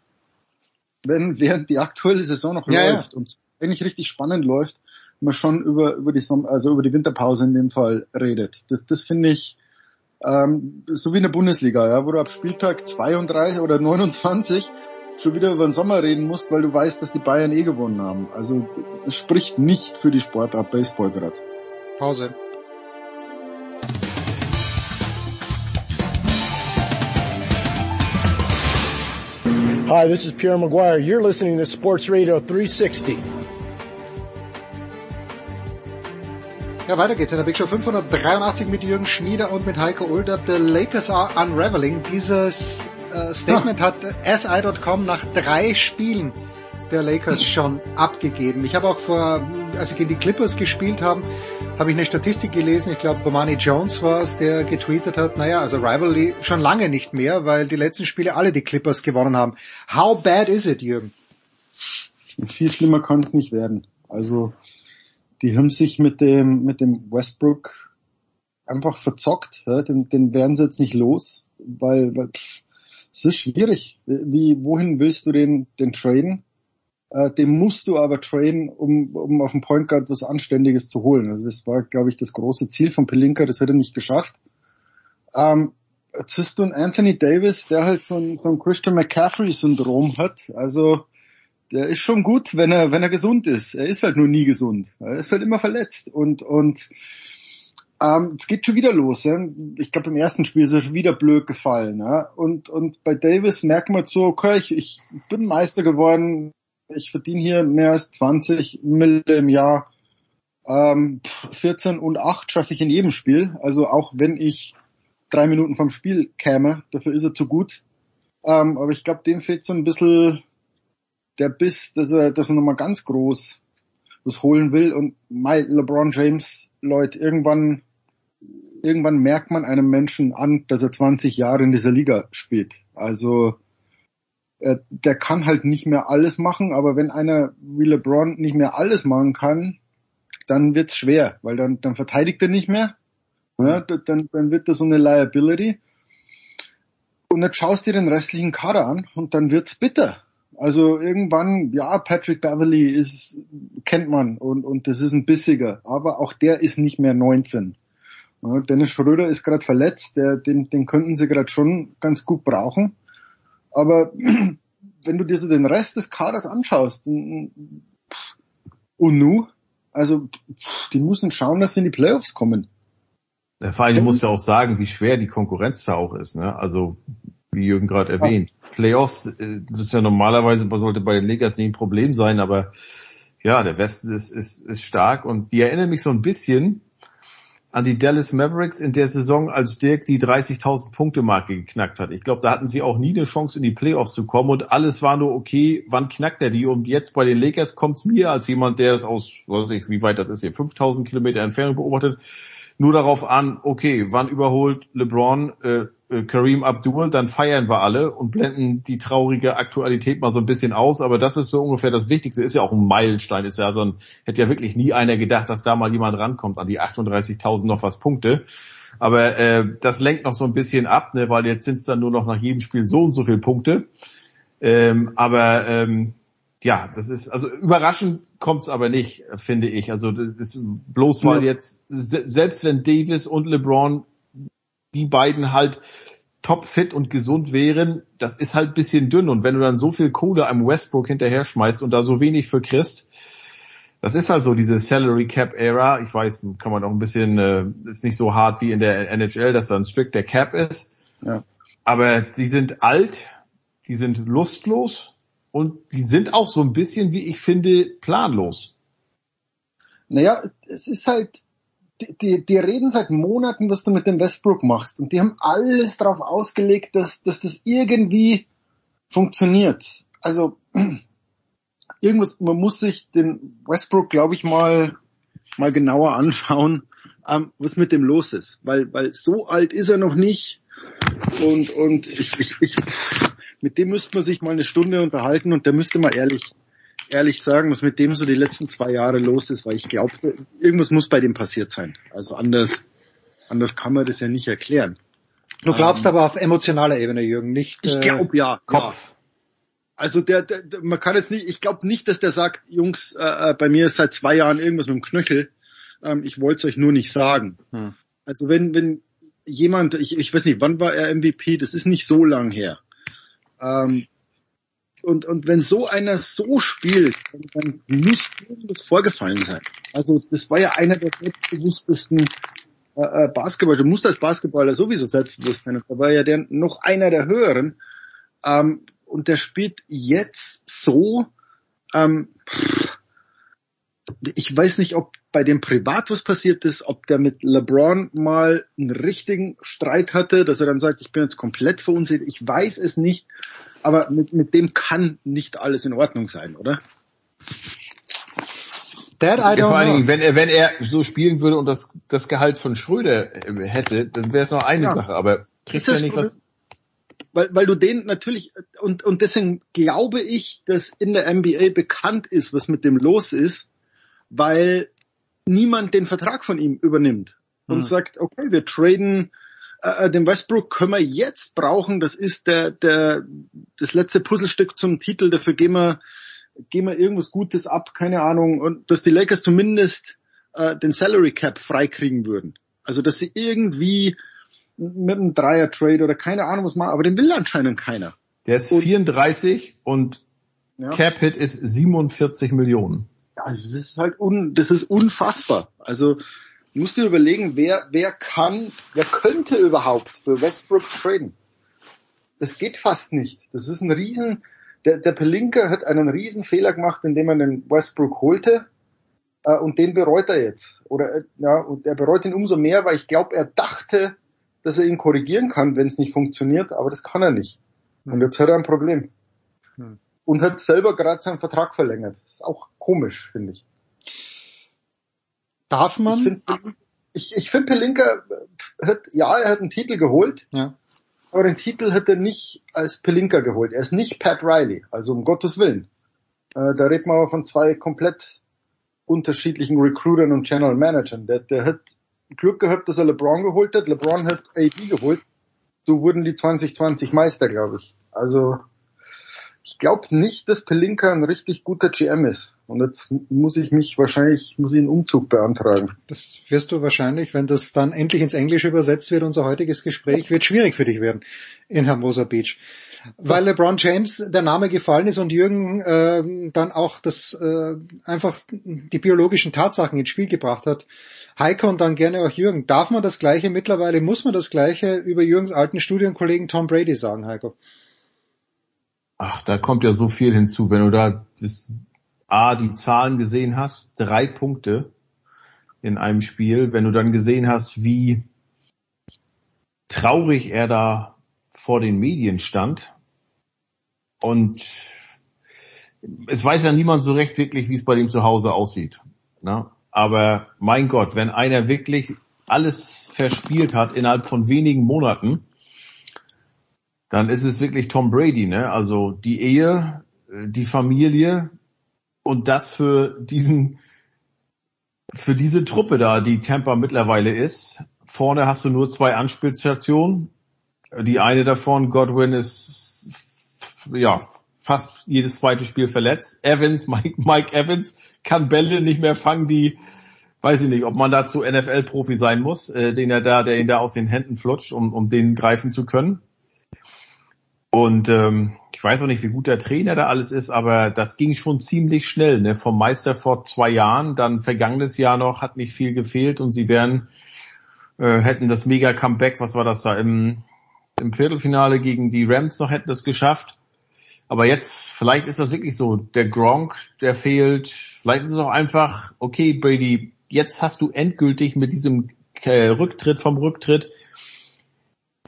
wenn während die aktuelle Saison noch ja, läuft ja. und eigentlich richtig spannend läuft, man schon über über die Sommer, also über die Winterpause in dem Fall redet. Das das finde ich ähm, so wie in der Bundesliga, ja, wo du ab Spieltag 32 oder 29 schon wieder über den Sommer reden musst, weil du weißt, dass die Bayern eh gewonnen haben. Also es spricht nicht für die Sportart Baseball gerade. Pause. Hi, this is Pierre Maguire. You're listening to Sports Radio 360. Ja, weiter geht's in der Big Show 583 mit Jürgen Schmieder und mit Heiko Ulder. The Lakers are unraveling. Dieses äh, Statement hat SI.com nach drei Spielen der Lakers schon abgegeben. Ich habe auch vor, als sie gegen die Clippers gespielt haben, habe ich eine Statistik gelesen. Ich glaube, Bomani Jones war es, der getweetet hat, naja, also Rivalry schon lange nicht mehr, weil die letzten Spiele alle die Clippers gewonnen haben. How bad is it, Jürgen? Viel schlimmer kann es nicht werden. Also, die haben sich mit dem, mit dem Westbrook einfach verzockt. Ja? Den, den werden sie jetzt nicht los, weil, weil pff, es ist schwierig. Wie, wohin willst du den, den traden? Äh, den musst du aber traden, um, um auf dem Point Guard was Anständiges zu holen. Also das war, glaube ich, das große Ziel von Pelinka, das hat er nicht geschafft. Ähm, jetzt ist du ein Anthony Davis, der halt so ein, so ein Christian McCaffrey-Syndrom hat. Also der ist schon gut, wenn er, wenn er gesund ist. Er ist halt nur nie gesund. Er ist halt immer verletzt. Und, und ähm, es geht schon wieder los. Ja? Ich glaube, im ersten Spiel ist er schon wieder blöd gefallen. Ja? Und, und bei Davis merkt man so, okay, ich, ich bin Meister geworden, ich verdiene hier mehr als 20 Mille im Jahr. Ähm, 14 und 8 schaffe ich in jedem Spiel. Also auch wenn ich drei Minuten vom Spiel käme, dafür ist er zu gut. Ähm, aber ich glaube, dem fehlt so ein bisschen der Biss, dass er, dass er nochmal ganz groß was holen will. Und my LeBron James, Leute, irgendwann, irgendwann merkt man einem Menschen an, dass er 20 Jahre in dieser Liga spielt. Also äh, der kann halt nicht mehr alles machen, aber wenn einer wie LeBron nicht mehr alles machen kann, dann wird's schwer, weil dann, dann verteidigt er nicht mehr. Ja, dann, dann wird das so eine Liability. Und jetzt schaust dir den restlichen Kader an und dann wird's bitter. Also irgendwann, ja, Patrick Beverly ist, kennt man und, und das ist ein bissiger, aber auch der ist nicht mehr 19. Ja, Dennis Schröder ist gerade verletzt, der, den, den könnten sie gerade schon ganz gut brauchen. Aber wenn du dir so den Rest des Kaders anschaust, und nu, also die müssen schauen, dass sie in die Playoffs kommen. Der Verein muss ja auch sagen, wie schwer die Konkurrenz da auch ist. Ne? Also wie Jürgen gerade erwähnt. Ja. Playoffs, äh, das ist ja normalerweise, sollte bei den Lakers nicht ein Problem sein, aber ja, der Westen ist, ist, ist stark und die erinnern mich so ein bisschen an die Dallas Mavericks in der Saison, als Dirk die 30.000 Punkte Marke geknackt hat. Ich glaube, da hatten sie auch nie eine Chance in die Playoffs zu kommen und alles war nur okay, wann knackt er die? Und jetzt bei den Lakers kommt es mir als jemand, der es aus, weiß ich, wie weit das ist hier, 5.000 Kilometer Entfernung beobachtet, nur darauf an, okay, wann überholt LeBron äh, Kareem Abdul, dann feiern wir alle und blenden die traurige Aktualität mal so ein bisschen aus. Aber das ist so ungefähr das Wichtigste. Ist ja auch ein Meilenstein. Ist ja so ein, hätte ja wirklich nie einer gedacht, dass da mal jemand rankommt an die 38.000 noch was Punkte. Aber äh, das lenkt noch so ein bisschen ab, ne, weil jetzt sind es dann nur noch nach jedem Spiel so und so viele Punkte. Ähm, aber ähm, ja, das ist, also überraschend kommt's aber nicht, finde ich. Also das ist bloß weil jetzt, selbst wenn Davis und LeBron die beiden halt topfit und gesund wären, das ist halt bisschen dünn. Und wenn du dann so viel Kohle einem Westbrook hinterher schmeißt und da so wenig für kriegst, das ist halt so diese Salary Cap Era. Ich weiß, kann man auch ein bisschen, äh, ist nicht so hart wie in der NHL, dass da ein strikter Cap ist. Ja. Aber die sind alt, die sind lustlos und die sind auch so ein bisschen, wie ich finde, planlos. Naja, es ist halt, die, die, die reden seit Monaten, was du mit dem Westbrook machst. Und die haben alles darauf ausgelegt, dass, dass das irgendwie funktioniert. Also irgendwas, man muss sich den Westbrook, glaube ich, mal, mal genauer anschauen, ähm, was mit dem los ist. Weil, weil so alt ist er noch nicht. Und, und ich, ich, ich, mit dem müsste man sich mal eine Stunde unterhalten und der müsste mal ehrlich, ehrlich sagen, was mit dem so die letzten zwei Jahre los ist, weil ich glaube, irgendwas muss bei dem passiert sein. Also anders, anders kann man das ja nicht erklären. Du glaubst ähm, aber auf emotionaler Ebene, Jürgen, nicht. Ich glaube ja. Kopf. Ja. Also der, der, der, man kann jetzt nicht, ich glaube nicht, dass der sagt, Jungs, äh, äh, bei mir ist seit zwei Jahren irgendwas mit dem Knöchel. Ähm, ich wollte es euch nur nicht sagen. Hm. Also wenn, wenn jemand, ich, ich weiß nicht, wann war er MVP? Das ist nicht so lang her. Ähm, und, und wenn so einer so spielt, dann, dann muss irgendwas vorgefallen sein. Also das war ja einer der selbstbewusstesten äh, äh Basketballer. Du musst als Basketballer sowieso selbstbewusst sein. Da war ja der noch einer der höheren. Ähm, und der spielt jetzt so, ähm, ich weiß nicht, ob bei dem privat was passiert ist, ob der mit LeBron mal einen richtigen Streit hatte, dass er dann sagt, ich bin jetzt komplett verunsichert. Ich weiß es nicht, aber mit, mit dem kann nicht alles in Ordnung sein, oder? That I ja, vor allen Dingen, wenn er, wenn er so spielen würde und das, das Gehalt von Schröder hätte, dann wäre es noch eine ja. Sache, aber kriegt er nicht was? weil, weil du den natürlich, und, und deswegen glaube ich, dass in der NBA bekannt ist, was mit dem los ist, weil niemand den Vertrag von ihm übernimmt und hm. sagt, okay, wir traden äh, den Westbrook können wir jetzt brauchen, das ist der, der, das letzte Puzzlestück zum Titel, dafür gehen wir, gehen wir irgendwas Gutes ab, keine Ahnung, und dass die Lakers zumindest äh, den Salary Cap freikriegen würden. Also dass sie irgendwie mit einem Dreier-Trade oder keine Ahnung was machen, aber den will anscheinend keiner. Der ist und, 34 und ja. Cap-Hit ist 47 Millionen. Ja, das ist halt un, das ist unfassbar. Also musst du überlegen, wer, wer kann, wer könnte überhaupt für Westbrook traden? Das geht fast nicht. Das ist ein riesen, der, der Pelinka hat einen riesen Fehler gemacht, indem er den Westbrook holte, äh, und den bereut er jetzt. Oder, äh, ja, und er bereut ihn umso mehr, weil ich glaube, er dachte, dass er ihn korrigieren kann, wenn es nicht funktioniert, aber das kann er nicht. Und jetzt hat er ein Problem. Hm. Und hat selber gerade seinen Vertrag verlängert. Das ist auch komisch, finde ich. Darf man? Ich finde, ich, ich find Pelinka hat, ja, er hat einen Titel geholt, ja. aber den Titel hat er nicht als Pelinka geholt. Er ist nicht Pat Riley, also um Gottes Willen. Äh, da redet man aber von zwei komplett unterschiedlichen Recruitern und General Managern. Der, der hat Glück gehabt, dass er LeBron geholt hat. LeBron hat AD geholt. So wurden die 2020 Meister, glaube ich. Also ich glaube nicht, dass Pelinka ein richtig guter GM ist. Und jetzt muss ich mich wahrscheinlich, muss ich einen Umzug beantragen. Das wirst du wahrscheinlich, wenn das dann endlich ins Englische übersetzt wird, unser heutiges Gespräch, wird schwierig für dich werden in Hermosa Beach. Weil LeBron James der Name gefallen ist und Jürgen äh, dann auch das äh, einfach die biologischen Tatsachen ins Spiel gebracht hat. Heiko und dann gerne auch Jürgen. Darf man das Gleiche mittlerweile, muss man das Gleiche über Jürgens alten Studienkollegen Tom Brady sagen, Heiko? Ach, da kommt ja so viel hinzu. Wenn du da das, A, die Zahlen gesehen hast, drei Punkte in einem Spiel. Wenn du dann gesehen hast, wie traurig er da vor den Medien stand und es weiß ja niemand so recht wirklich, wie es bei dem zu Hause aussieht. Ne? Aber mein Gott, wenn einer wirklich alles verspielt hat innerhalb von wenigen Monaten dann ist es wirklich Tom Brady, ne? Also die Ehe, äh, die Familie und das für diesen, für diese Truppe da, die Tampa mittlerweile ist. Vorne hast du nur zwei Anspielstationen. Die eine davon, Godwin, ist ja fast jedes zweite Spiel verletzt. Evans, Mike, Mike Evans kann Bälle nicht mehr fangen, die weiß ich nicht, ob man dazu NFL-Profi sein muss, äh, den er da, der ihn da aus den Händen flutscht, um, um den greifen zu können. Und ähm, ich weiß auch nicht, wie gut der Trainer da alles ist, aber das ging schon ziemlich schnell. Ne? Vom Meister vor zwei Jahren, dann vergangenes Jahr noch, hat nicht viel gefehlt und sie wären, äh, hätten das Mega-Comeback, was war das da, im, im Viertelfinale gegen die Rams noch hätten das geschafft. Aber jetzt, vielleicht ist das wirklich so, der Gronk, der fehlt. Vielleicht ist es auch einfach, okay, Brady, jetzt hast du endgültig mit diesem äh, Rücktritt vom Rücktritt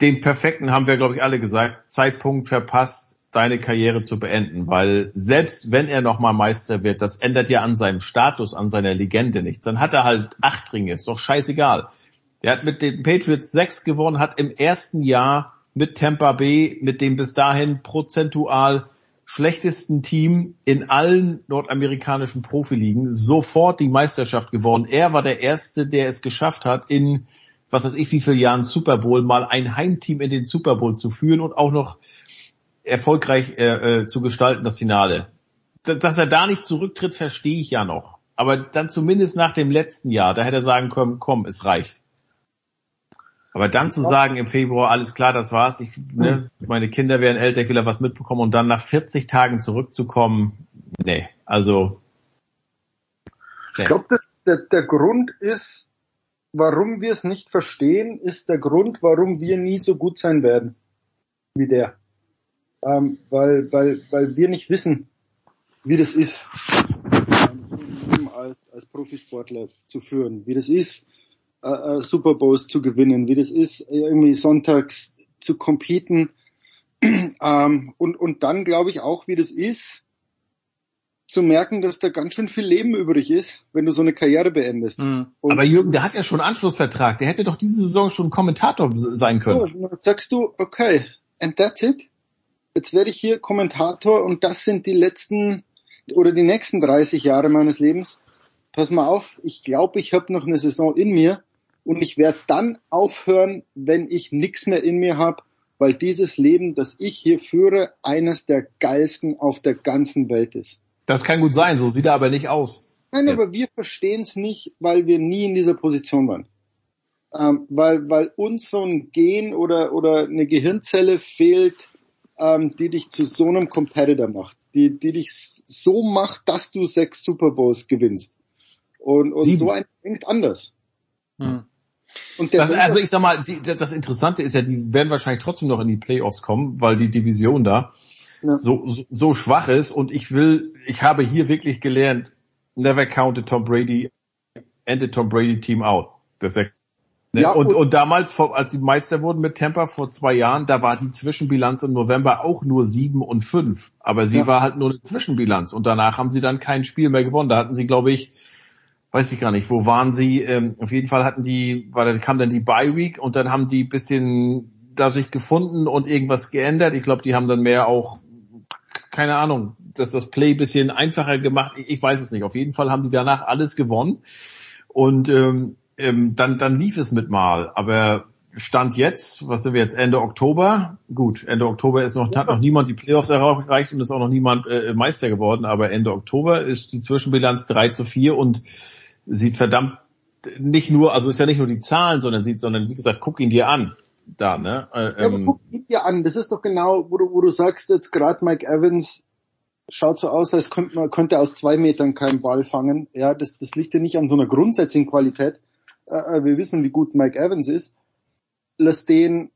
den perfekten, haben wir glaube ich alle gesagt, Zeitpunkt verpasst, deine Karriere zu beenden, weil selbst wenn er nochmal Meister wird, das ändert ja an seinem Status, an seiner Legende nichts. Dann hat er halt acht Ringe, ist doch scheißegal. Der hat mit den Patriots sechs gewonnen, hat im ersten Jahr mit Tampa Bay, mit dem bis dahin prozentual schlechtesten Team in allen nordamerikanischen Profiligen sofort die Meisterschaft gewonnen. Er war der Erste, der es geschafft hat, in was weiß ich wie viele Jahren Super Bowl mal ein Heimteam in den Super Bowl zu führen und auch noch erfolgreich äh, äh, zu gestalten, das Finale. Dass er da nicht zurücktritt, verstehe ich ja noch. Aber dann zumindest nach dem letzten Jahr, da hätte er sagen können, komm, es reicht. Aber dann zu sagen im Februar, alles klar, das war's, ich, ne, meine Kinder werden älter, ich will da was mitbekommen und dann nach 40 Tagen zurückzukommen, nee, also. Nee. Ich glaube, der, der Grund ist, warum wir es nicht verstehen, ist der Grund, warum wir nie so gut sein werden wie der. Ähm, weil, weil, weil wir nicht wissen, wie das ist, ähm, als, als Profisportler zu führen, wie das ist, äh, äh, Super Bowls zu gewinnen, wie das ist, irgendwie sonntags zu competen. ähm, und, und dann glaube ich auch, wie das ist, zu merken, dass da ganz schön viel Leben übrig ist, wenn du so eine Karriere beendest. Mhm. Aber Jürgen, der hat ja schon einen Anschlussvertrag. Der hätte doch diese Saison schon Kommentator sein können. So, dann sagst du, okay, and that's it. Jetzt werde ich hier Kommentator und das sind die letzten oder die nächsten 30 Jahre meines Lebens. Pass mal auf, ich glaube, ich habe noch eine Saison in mir und ich werde dann aufhören, wenn ich nichts mehr in mir habe, weil dieses Leben, das ich hier führe, eines der geilsten auf der ganzen Welt ist. Das kann gut sein, so sieht er aber nicht aus. Nein, ja. aber wir verstehen es nicht, weil wir nie in dieser Position waren. Ähm, weil, weil uns so ein Gen oder, oder eine Gehirnzelle fehlt, ähm, die dich zu so einem Competitor macht, die, die dich so macht, dass du sechs Super Bowls gewinnst. Und, und so ein denkt anders. Hm. Und das, also ich sag mal, die, das Interessante ist ja, die werden wahrscheinlich trotzdem noch in die Playoffs kommen, weil die Division da ja. so, so, so schwach ist. Und ich will, ich habe hier wirklich gelernt, never count a Tom Brady and a Tom Brady Team out. Das ist Ne? Ja, und, und damals, als sie Meister wurden mit Tampa vor zwei Jahren, da war die Zwischenbilanz im November auch nur sieben und fünf. Aber sie ja. war halt nur eine Zwischenbilanz. Und danach haben sie dann kein Spiel mehr gewonnen. Da hatten sie, glaube ich, weiß ich gar nicht, wo waren sie? Ähm, auf jeden Fall hatten die, war, da kam dann die Bye Week und dann haben die bisschen da sich gefunden und irgendwas geändert. Ich glaube, die haben dann mehr auch, keine Ahnung, dass das Play bisschen einfacher gemacht. Ich, weiß es nicht. Auf jeden Fall haben die danach alles gewonnen. Und ähm, ähm, dann, dann lief es mit mal. Aber Stand jetzt, was sind wir jetzt, Ende Oktober? Gut, Ende Oktober ist noch, hat noch niemand die Playoffs erreicht und ist auch noch niemand äh, Meister geworden, aber Ende Oktober ist die Zwischenbilanz 3 zu 4 und sieht verdammt nicht nur, also ist ja nicht nur die Zahlen, sondern sieht, sondern wie gesagt, guck ihn dir an. Da, ne? Äh, ja, aber ähm, guck dir an. Das ist doch genau, wo du, wo du sagst, jetzt gerade Mike Evans schaut so aus, als könnte man könnte aus zwei Metern keinen Ball fangen. Ja, das, das liegt ja nicht an so einer grundsätzlichen Qualität. Äh, äh, wir wissen, wie gut Mike Evans ist. Lass den,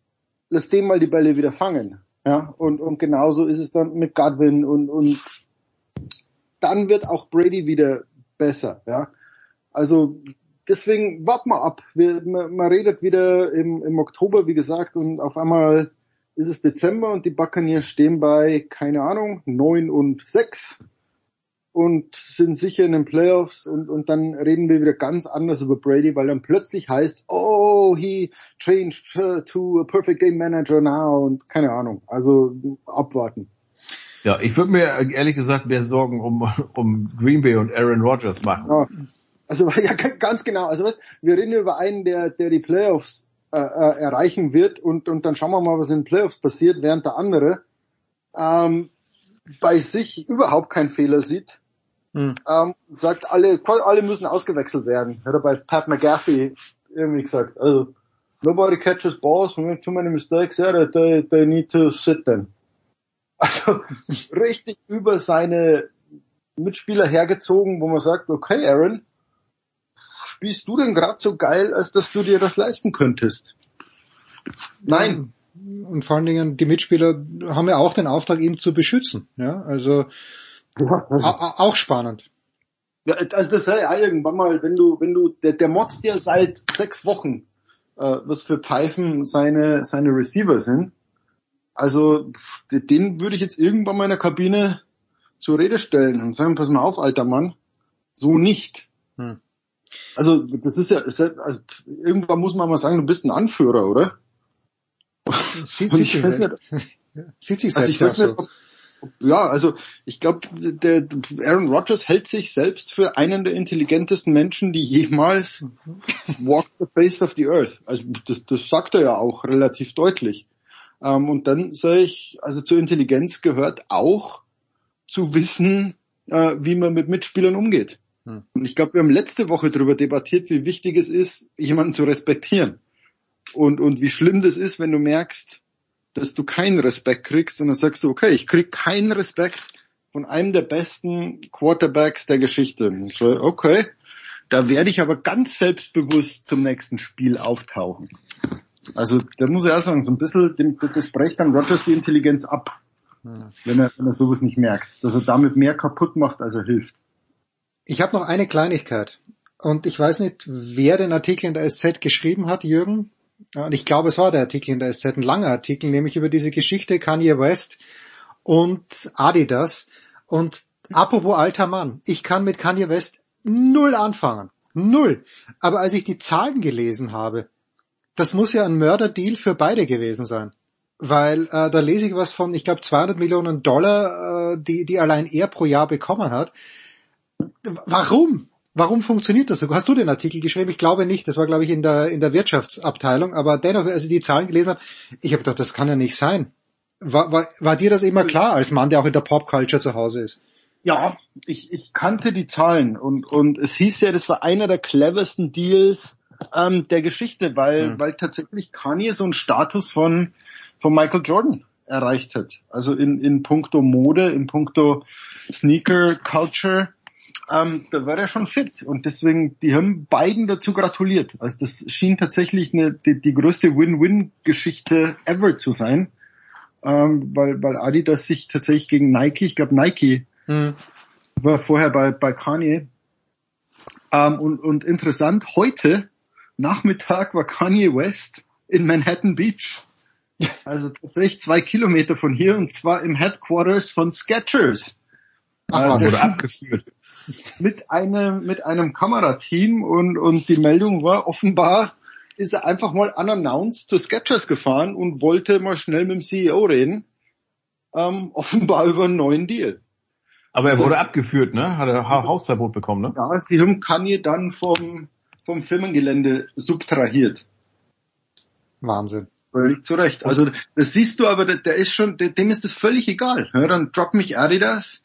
lass den mal die Bälle wieder fangen. Ja, und, und genauso ist es dann mit Godwin und, und dann wird auch Brady wieder besser. Ja, also deswegen wart mal ab. Wir, man, man redet wieder im, im Oktober, wie gesagt, und auf einmal ist es Dezember und die Buccaneers stehen bei, keine Ahnung, neun und sechs. und sind sicher in den Playoffs und, und dann reden wir wieder ganz anders über Brady, weil dann plötzlich heißt, oh, he changed to a perfect game manager now und keine Ahnung. Also abwarten. Ja, ich würde mir ehrlich gesagt mehr Sorgen um, um Green Bay und Aaron Rodgers machen. Ja. Also ja, ganz genau. Also was, wir reden über einen, der, der die Playoffs äh, äh, erreichen wird und, und dann schauen wir mal, was in den Playoffs passiert, während der andere ähm, bei sich überhaupt keinen Fehler sieht. Hm. Ähm, sagt, alle, alle müssen ausgewechselt werden. Hat er bei Pat McGaffey irgendwie gesagt. Also, nobody catches balls, we make too many mistakes, yeah, they, they need to sit then. Also, richtig über seine Mitspieler hergezogen, wo man sagt, okay, Aaron, spielst du denn gerade so geil, als dass du dir das leisten könntest? Nein. Und vor allen Dingen, die Mitspieler haben ja auch den Auftrag, ihn zu beschützen. Ja, also ja, auch spannend. Ja, also das sei ja irgendwann mal, wenn du, wenn du, der, der motzt dir seit sechs Wochen, äh, was für Pfeifen seine, seine Receiver sind. Also den würde ich jetzt irgendwann mal in der Kabine zur Rede stellen und sagen, pass mal auf, alter Mann, so nicht. Hm. Also das ist ja, also, irgendwann muss man mal sagen, du bist ein Anführer, oder? Sieht sich Sieht sich also ich weiß nicht, ob, ja, also ich glaube, der Aaron Rodgers hält sich selbst für einen der intelligentesten Menschen, die jemals walk the face of the earth. Also das, das sagt er ja auch relativ deutlich. Ähm, und dann sage ich, also zur Intelligenz gehört auch zu wissen, äh, wie man mit Mitspielern umgeht. Hm. Und ich glaube, wir haben letzte Woche darüber debattiert, wie wichtig es ist, jemanden zu respektieren. Und, und wie schlimm das ist, wenn du merkst, dass du keinen Respekt kriegst und dann sagst du, okay, ich krieg keinen Respekt von einem der besten Quarterbacks der Geschichte. Und so, okay, da werde ich aber ganz selbstbewusst zum nächsten Spiel auftauchen. Also da muss ich auch sagen, so ein bisschen, dem, das spricht dann Rogers die Intelligenz ab, hm. wenn, er, wenn er sowas nicht merkt, dass er damit mehr kaputt macht, als er hilft. Ich habe noch eine Kleinigkeit. Und ich weiß nicht, wer den Artikel in der SZ geschrieben hat, Jürgen. Und ich glaube, es war der Artikel in der SZ, ein langer Artikel, nämlich über diese Geschichte Kanye West und Adidas. Und apropos alter Mann, ich kann mit Kanye West null anfangen. Null. Aber als ich die Zahlen gelesen habe, das muss ja ein Mörderdeal für beide gewesen sein. Weil äh, da lese ich was von, ich glaube, 200 Millionen Dollar, äh, die, die allein er pro Jahr bekommen hat. Warum? Warum funktioniert das so? Hast du den Artikel geschrieben? Ich glaube nicht. Das war, glaube ich, in der, in der Wirtschaftsabteilung. Aber dennoch, als ich die Zahlen gelesen habe, ich habe gedacht, das kann ja nicht sein. War, war, war dir das immer klar, als Mann, der auch in der Popculture zu Hause ist? Ja, ich, ich kannte die Zahlen und, und es hieß ja, das war einer der cleversten Deals ähm, der Geschichte, weil, mhm. weil tatsächlich Kanye so einen Status von, von Michael Jordan erreicht hat. Also in, in puncto Mode, in puncto Sneaker Culture ähm, da war er schon fit und deswegen, die haben beiden dazu gratuliert. Also das schien tatsächlich eine, die, die größte Win-Win-Geschichte ever zu sein, ähm, weil, weil Adidas sich tatsächlich gegen Nike, ich glaube Nike hm. war vorher bei, bei Kanye ähm, und, und interessant, heute Nachmittag war Kanye West in Manhattan Beach. Also tatsächlich zwei Kilometer von hier und zwar im Headquarters von Skechers. Ach, wurde abgeführt mit einem, mit einem Kamerateam und, und die Meldung war offenbar, ist er einfach mal unannounced zu Sketchers gefahren und wollte mal schnell mit dem CEO reden. Ähm, offenbar über einen neuen Deal. Aber er wurde und, abgeführt, ne? Hat er Hausverbot bekommen, ne? Ja, sie haben Kanye dann vom, vom Firmengelände subtrahiert. Wahnsinn. Völlig zu Recht. Also das siehst du aber, der ist schon, dem ist das völlig egal. Ja, dann drop mich Adidas.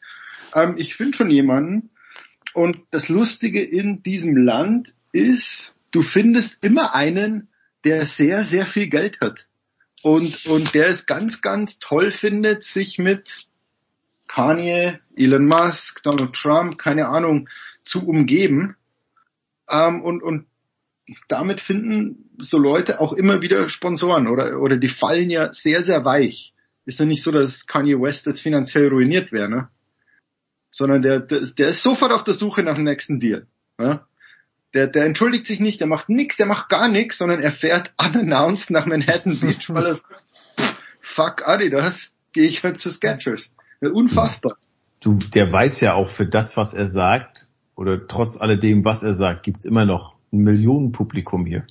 Ähm, ich finde schon jemanden, und das Lustige in diesem Land ist, du findest immer einen, der sehr, sehr viel Geld hat. Und, und der es ganz, ganz toll findet, sich mit Kanye, Elon Musk, Donald Trump, keine Ahnung, zu umgeben. Ähm, und, und damit finden so Leute auch immer wieder Sponsoren oder, oder die fallen ja sehr, sehr weich. Ist ja nicht so, dass Kanye West jetzt finanziell ruiniert wäre, ne? Sondern der, der, der ist sofort auf der Suche nach dem nächsten Deal. Ja? Der, der entschuldigt sich nicht, der macht nichts, der macht gar nichts, sondern er fährt unannounced nach Manhattan Beach, weil er fuck Adidas, gehe ich halt zu Skechers. Unfassbar. du, der weiß ja auch für das, was er sagt, oder trotz alledem, was er sagt, gibt's immer noch ein Millionenpublikum hier.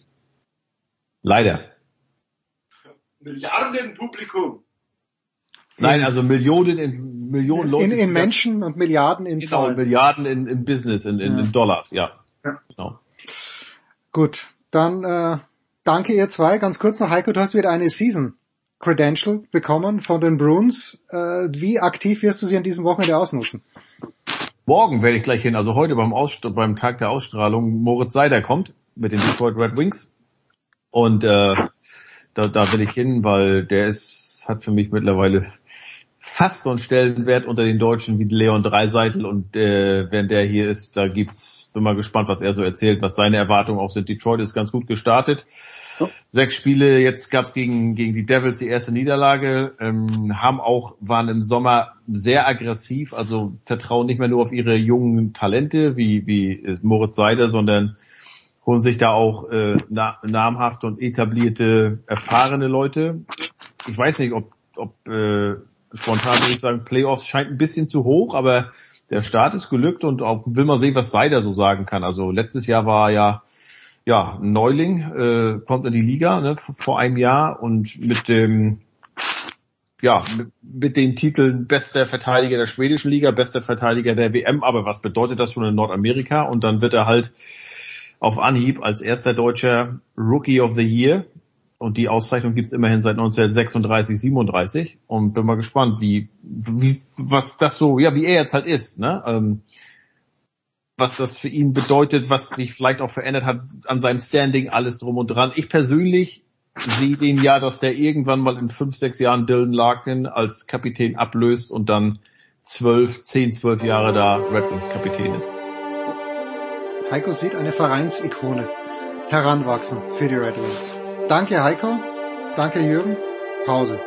Leider. Milliardenpublikum. Nein, also Millionen in Millionen Leute. In, in Menschen und Milliarden in genau, Zahlen. Milliarden in, in Business, in, in, Ja. in Dollars, ja. Ja. Genau. Gut, dann äh, danke ihr zwei. Ganz kurz noch, Heiko, du hast wieder eine Season Credential bekommen von den Bruins. Äh, wie aktiv wirst du sie an diesem Wochenende ausnutzen? Morgen werde ich gleich hin, also heute beim, Ausst beim Tag der Ausstrahlung, Moritz Seider kommt mit den Detroit Red Wings. Und äh, da, da will ich hin, weil der ist, hat für mich mittlerweile fast so einen Stellenwert unter den Deutschen wie Leon Dreiseitel und äh, wenn der hier ist, da gibt's, bin mal gespannt, was er so erzählt, was seine Erwartungen auch sind. Detroit ist ganz gut gestartet. Sechs Spiele, jetzt gab's gegen, gegen die Devils die erste Niederlage, ähm, haben auch, waren im Sommer sehr aggressiv, also vertrauen nicht mehr nur auf ihre jungen Talente wie, wie äh, Moritz Seider, sondern holen sich da auch äh, na, namhafte und etablierte, erfahrene Leute. Ich weiß nicht, ob, ob äh, spontan würde ich sagen, Playoffs scheint ein bisschen zu hoch, aber der Start ist gelückt und auch will mal sehen, was Seider so sagen kann. Also letztes Jahr war ja ja Neuling, äh, kommt in die Liga ne, vor einem Jahr und mit dem ja, mit, mit den Titeln bester Verteidiger der schwedischen Liga, bester Verteidiger der WM, aber was bedeutet das schon in Nordamerika? Und dann wird er halt auf Anhieb als erster deutscher Rookie of the Year. Und die Auszeichnung gibt's immerhin seit 1936, 37. Und bin mal gespannt, wie, wie, was das so, ja, wie er jetzt halt ist, ne? Ähm, was das für ihn bedeutet, was sich vielleicht auch verändert hat an seinem Standing, alles drum und dran. Ich persönlich sehe den ja, dass der irgendwann mal in fünf, sechs Jahren Dylan Larkin als Kapitän ablöst und dann zwölf, zehn, zwölf Jahre da Red Wings Kapitän ist. Heiko sieht eine Vereinsikone heranwachsen für die Red Wings. Danke Heiko, danke Jürgen, Pause.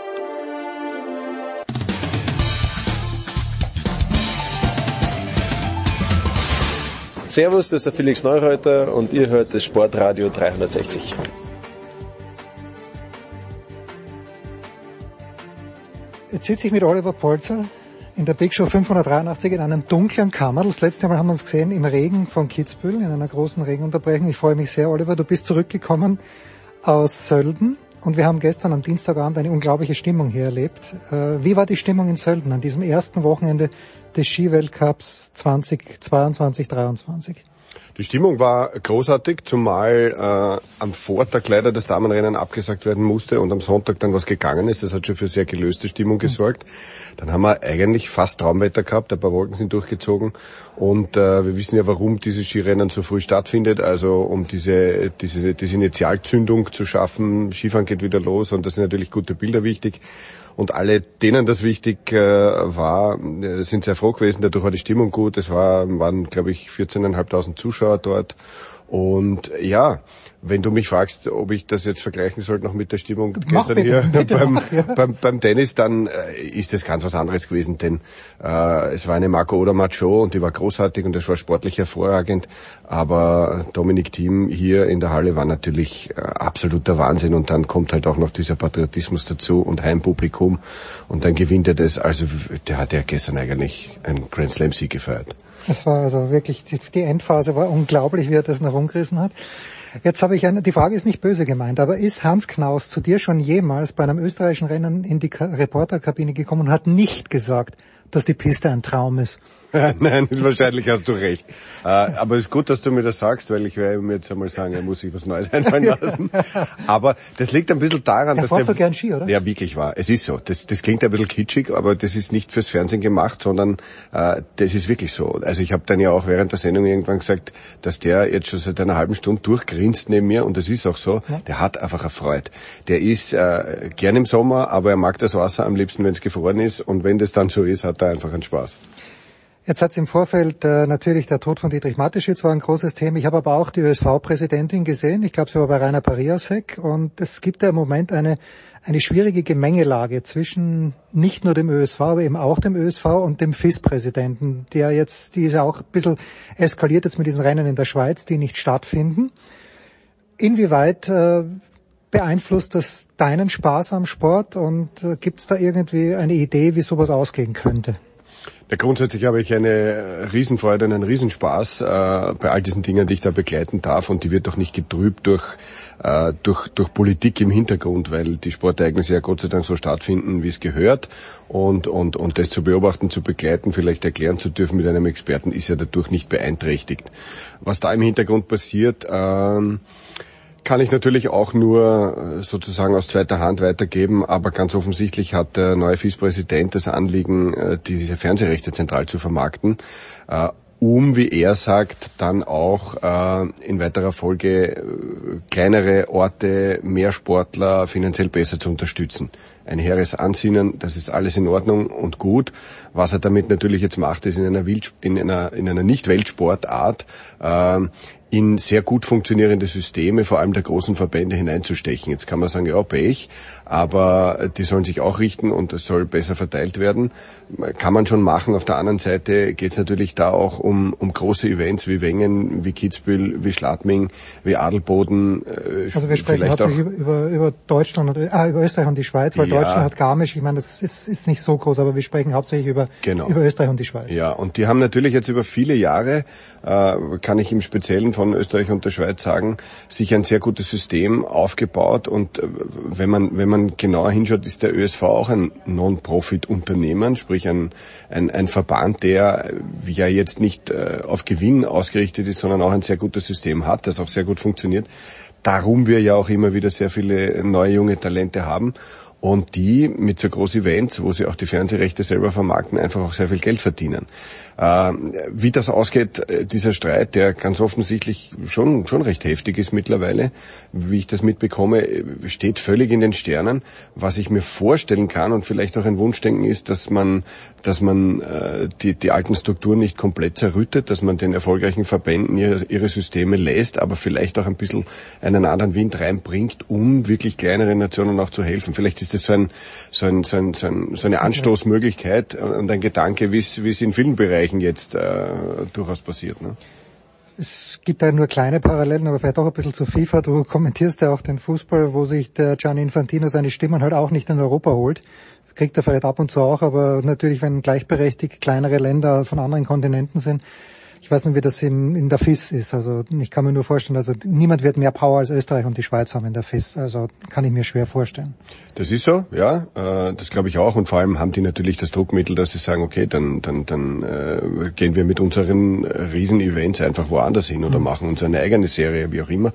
Servus, das ist der Felix Neureuter und ihr hört das Sportradio 360. Jetzt sitze ich mit Oliver Polzer in der Big Show 583 in einem dunklen Kammer. Das letzte Mal haben wir uns gesehen im Regen von Kitzbühel, in einer großen Regenunterbrechung. Ich freue mich sehr, Oliver. Du bist zurückgekommen aus Sölden und wir haben gestern am Dienstagabend eine unglaubliche Stimmung hier erlebt. Äh, Wie war die Stimmung in Sölden an diesem ersten Wochenende des Skiweltcups 2022-23? Die Stimmung war großartig, zumal äh, am Vortag leider das Damenrennen abgesagt werden musste und am Sonntag dann was gegangen ist. Das hat schon für sehr gelöste Stimmung gesorgt. Dann haben wir eigentlich fast Traumwetter gehabt, ein paar Wolken sind durchgezogen und äh, wir wissen ja, warum dieses Skirennen so früh stattfindet. Also um diese, diese, diese Initialzündung zu schaffen. Skifahren geht wieder los und da sind natürlich gute Bilder wichtig. Und alle, denen das wichtig äh, war, äh, sind sehr froh gewesen. Dadurch war die Stimmung gut. Es war, waren, glaube ich, 14.500 Zuschauer dort. Und ja, wenn du mich fragst, ob ich das jetzt vergleichen soll noch mit der Stimmung Mach gestern bitte, hier bitte beim, mach, ja. beim, beim Tennis, dann äh, ist das ganz was anderes gewesen, denn äh, es war eine Marco Odermatt Show und die war großartig und das war sportlich hervorragend, aber Dominik Thiem hier in der Halle war natürlich äh, absoluter Wahnsinn und dann kommt halt auch noch dieser Patriotismus dazu und Heimpublikum und dann gewinnt er das, also der hat ja gestern eigentlich einen Grand Slam Sieg gefeiert. Es war also wirklich, die, die Endphase war unglaublich, wie er das noch umgerissen hat. Jetzt habe ich eine, die Frage ist nicht böse gemeint, aber ist Hans Knaus zu dir schon jemals bei einem österreichischen Rennen in die Ka Reporterkabine gekommen und hat nicht gesagt, dass die Piste ein Traum ist? Nein, wahrscheinlich hast du recht. Äh, aber es ist gut, dass du mir das sagst, weil ich werde mir jetzt einmal sagen, er muss sich was Neues einfallen lassen. aber das liegt ein bisschen daran, Der dass der... so gern Ski, oder? Ja, wirklich wahr. Es ist so. Das, das klingt ein bisschen kitschig, aber das ist nicht fürs Fernsehen gemacht, sondern äh, das ist wirklich so. Also ich habe dann ja auch während der Sendung irgendwann gesagt, dass der jetzt schon seit einer halben Stunde durchgrinst neben mir und das ist auch so. Der hat einfach erfreut. Der ist äh, gern im Sommer, aber er mag das Wasser am liebsten, wenn es gefroren ist und wenn das dann so ist, hat er einfach einen Spaß. Jetzt hat es im Vorfeld äh, natürlich der Tod von Dietrich Mateschitz war ein großes Thema. Ich habe aber auch die ÖSV-Präsidentin gesehen. Ich glaube, sie war bei Rainer Pariasek. Und es gibt ja im Moment eine, eine schwierige Gemengelage zwischen nicht nur dem ÖSV, aber eben auch dem ÖSV und dem FIS-Präsidenten, der jetzt, die ist ja auch ein bisschen eskaliert jetzt mit diesen Rennen in der Schweiz, die nicht stattfinden. Inwieweit äh, beeinflusst das deinen Spaß am Sport und äh, gibt es da irgendwie eine Idee, wie sowas ausgehen könnte? Ja, grundsätzlich habe ich eine Riesenfreude und einen Riesenspaß äh, bei all diesen Dingen, die ich da begleiten darf und die wird doch nicht getrübt durch, äh, durch, durch Politik im Hintergrund, weil die Sportereignisse ja Gott sei Dank so stattfinden, wie es gehört und, und, und das zu beobachten, zu begleiten, vielleicht erklären zu dürfen mit einem Experten, ist ja dadurch nicht beeinträchtigt. Was da im Hintergrund passiert, ähm, kann ich natürlich auch nur äh, sozusagen aus zweiter Hand weitergeben, aber ganz offensichtlich hat der neue FIS-Präsident das Anliegen, äh, diese Fernsehrechte zentral zu vermarkten, äh, um, wie er sagt, dann auch in weiterer Folge kleinere Orte, mehr Sportler finanziell besser zu unterstützen. Ein hehres Ansinnen, das ist alles in Ordnung und gut. Was er damit natürlich jetzt macht, ist in einer, Wild, in einer, in einer Nicht-Weltsportart in sehr gut funktionierende Systeme, vor allem der großen Verbände, hineinzustechen. Jetzt kann man sagen, ja, Pech, aber die sollen sich auch richten und es soll besser verteilt werden. Kann man schon machen. Auf der anderen Seite geht es natürlich da auch um, um große Events wie Wengen, wie Kitzbühel, wie Schladming, wie Adelboden. Äh, also wir sprechen hauptsächlich über, über Deutschland und ah, über Österreich und die Schweiz, weil ja. Deutschland hat Garmisch, ich meine, das ist, ist nicht so groß, aber wir sprechen hauptsächlich über, genau. über Österreich und die Schweiz. Ja, und die haben natürlich jetzt über viele Jahre, äh, kann ich im Speziellen von Österreich und der Schweiz sagen, sich ein sehr gutes System aufgebaut und äh, wenn man, wenn man genauer hinschaut, ist der ÖSV auch ein Non-Profit-Unternehmen, sprich ein, ein, ein Verband, der äh, ja jetzt nicht äh, auf Gewinn ausgerichtet ist, sondern auch ein sehr gutes System hat, das auch sehr gut funktioniert. Darum wir ja auch immer wieder sehr viele neue junge Talente haben und die mit so großen Events, wo sie auch die Fernsehrechte selber vermarkten, einfach auch sehr viel Geld verdienen. Äh, wie das ausgeht, äh, dieser Streit, der ganz offensichtlich schon, schon recht heftig ist mittlerweile, wie ich das mitbekomme, äh, steht völlig in den Sternen. Was ich mir vorstellen kann und vielleicht auch ein Wunschdenken ist, dass man, dass man äh, die, die alten Strukturen nicht komplett zerrüttet, dass man den erfolgreichen Verbänden ihre, ihre Systeme lässt, aber vielleicht auch ein bisschen einen anderen Wind reinbringt, um wirklich kleineren Nationen auch zu helfen. Vielleicht ist das so, ein, so, ein, so, ein, so, ein, so eine Anstoßmöglichkeit und ein Gedanke, wie es in vielen Bereichen jetzt äh, durchaus passiert. Ne? Es gibt da nur kleine Parallelen, aber vielleicht auch ein bisschen zu FIFA. Du kommentierst ja auch den Fußball, wo sich der Gianni Infantino seine Stimmen halt auch nicht in Europa holt. Kriegt er vielleicht ab und zu auch, aber natürlich, wenn gleichberechtigt kleinere Länder von anderen Kontinenten sind, ich weiß nicht, wie das in, in der FIS ist. Also ich kann mir nur vorstellen, also niemand wird mehr Power als Österreich und die Schweiz haben in der FIS. Also kann ich mir schwer vorstellen. Das ist so, ja. Äh, das glaube ich auch. Und vor allem haben die natürlich das Druckmittel, dass sie sagen, okay, dann, dann, dann äh, gehen wir mit unseren Riesen-Events einfach woanders hin oder mhm. machen uns eine eigene Serie, wie auch immer.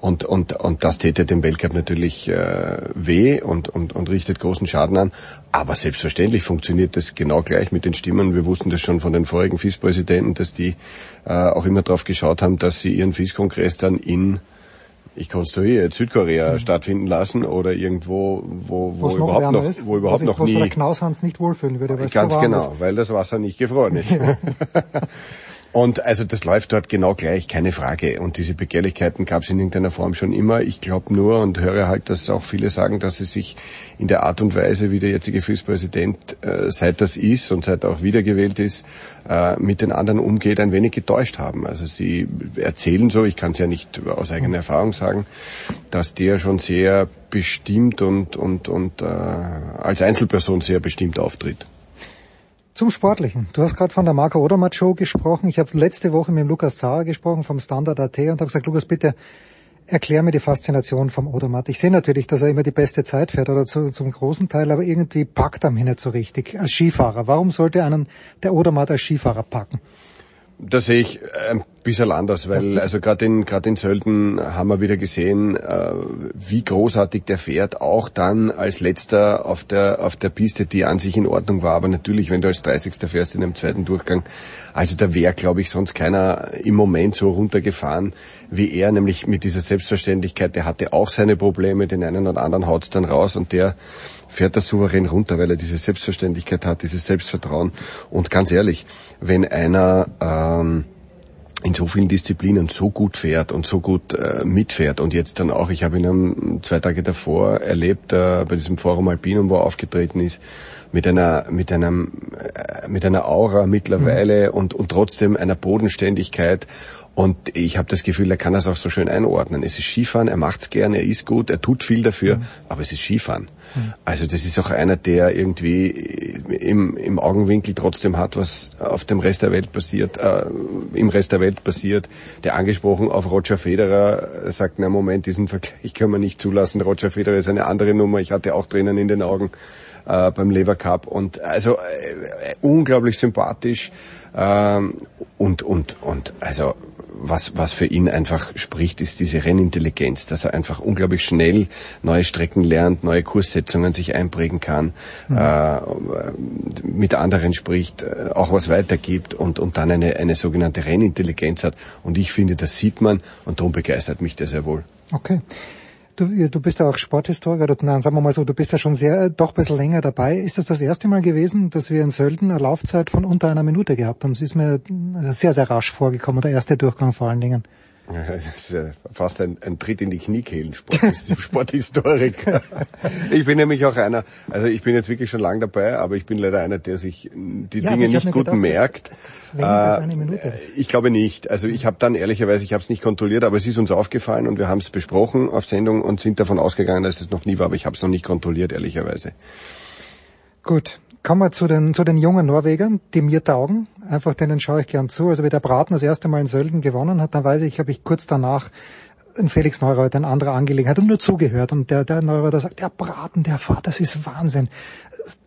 Und, und, und das täte dem Weltcup natürlich äh, weh und, und, und richtet großen Schaden an. Aber selbstverständlich funktioniert das genau gleich mit den Stimmen. Wir wussten das schon von den vorigen FIS-Präsidenten, dass die äh, auch immer darauf geschaut haben, dass sie ihren FIS-Kongress dann in ich konstruiere Südkorea mhm. stattfinden lassen oder irgendwo, wo, wo überhaupt noch, ist, wo überhaupt noch nie. Wo Knaushans nicht wohlfühlen würde. Ganz genau, weil das Wasser nicht gefroren ist. Und also das läuft dort genau gleich, keine Frage. Und diese Begehrlichkeiten gab es in irgendeiner Form schon immer. Ich glaube nur und höre halt, dass auch viele sagen, dass sie sich in der Art und Weise, wie der jetzige FIS-Präsident, äh, seit das ist und seit er auch wiedergewählt ist, äh, mit den anderen umgeht, ein wenig getäuscht haben. Also sie erzählen so, ich kann es ja nicht aus eigener Erfahrung sagen, dass der schon sehr bestimmt und, und, und äh, als Einzelperson sehr bestimmt auftritt. Zum Sportlichen. Du hast gerade von der Marco Odermatt Show gesprochen. Ich habe letzte Woche mit dem Lukas Zara gesprochen vom Standard AT und habe gesagt, Lukas, bitte erklär mir die Faszination vom Odermatt. Ich sehe natürlich, dass er immer die beste Zeit fährt oder zu, zum großen Teil, aber irgendwie packt er mich nicht so richtig als Skifahrer. Warum sollte einen der Odermatt als Skifahrer packen? Das sehe ich ein bisschen anders, weil also gerade in gerade in Sölden haben wir wieder gesehen, äh, wie großartig der fährt, auch dann als letzter auf der auf der Piste, die an sich in Ordnung war, aber natürlich, wenn du als 30. fährst in einem zweiten Durchgang, also da wäre, glaube ich, sonst keiner im Moment so runtergefahren wie er, nämlich mit dieser Selbstverständlichkeit. Der hatte auch seine Probleme, den einen oder anderen haut's dann raus und der fährt er souverän runter, weil er diese Selbstverständlichkeit hat, dieses Selbstvertrauen. Und ganz ehrlich, wenn einer ähm, in so vielen Disziplinen so gut fährt und so gut äh, mitfährt und jetzt dann auch, ich habe ihn zwei Tage davor erlebt äh, bei diesem Forum Alpinum, wo er aufgetreten ist, mit einer mit einem äh, mit einer Aura mittlerweile mhm. und und trotzdem einer Bodenständigkeit und ich habe das Gefühl, er kann das auch so schön einordnen. Es ist Skifahren, er macht's gern, er ist gut, er tut viel dafür, mhm. aber es ist Skifahren. Mhm. Also das ist auch einer, der irgendwie im, im Augenwinkel trotzdem hat, was auf dem Rest der Welt passiert, äh, im Rest der Welt passiert. Der angesprochen auf Roger Federer sagt, na Moment, diesen Vergleich kann man nicht zulassen. Roger Federer ist eine andere Nummer. Ich hatte auch Tränen in den Augen äh, beim Lever Cup und also äh, unglaublich sympathisch ähm, und und und also was, was für ihn einfach spricht, ist diese Rennintelligenz, dass er einfach unglaublich schnell neue Strecken lernt, neue Kurssetzungen sich einprägen kann, mhm. äh, mit anderen spricht, äh, auch was weitergibt und, und dann eine, eine sogenannte Rennintelligenz hat. Und ich finde, das sieht man und darum begeistert mich der sehr wohl. Okay. Du, du bist ja auch Sporthistoriker, nein, sagen wir mal so, du bist ja schon sehr, doch ein bisschen länger dabei. Ist das das erste Mal gewesen, dass wir in Sölden eine Laufzeit von unter einer Minute gehabt haben? Es ist mir sehr, sehr rasch vorgekommen, der erste Durchgang vor allen Dingen. Das ist ja fast ein, ein Tritt in die Kniekehlen, Sport, Sporthistoriker. ich bin nämlich auch einer, also ich bin jetzt wirklich schon lang dabei, aber ich bin leider einer, der sich die ja, Dinge nicht gut gedacht, merkt. Das, das äh, ich glaube nicht. Also ich habe dann ehrlicherweise, ich habe es nicht kontrolliert, aber es ist uns aufgefallen und wir haben es besprochen auf Sendung und sind davon ausgegangen, dass es noch nie war, aber ich habe es noch nicht kontrolliert, ehrlicherweise. Gut, Kommen wir zu den, zu den jungen Norwegern, die mir taugen. Einfach denen schaue ich gern zu. Also wie der Braten das erste Mal in Sölden gewonnen hat, dann weiß ich, habe ich kurz danach ein Felix Neureuter, ein anderer Angelegenheit und nur zugehört. Und der, der Neureuter sagt, der Braten, der Fahrt, das ist Wahnsinn.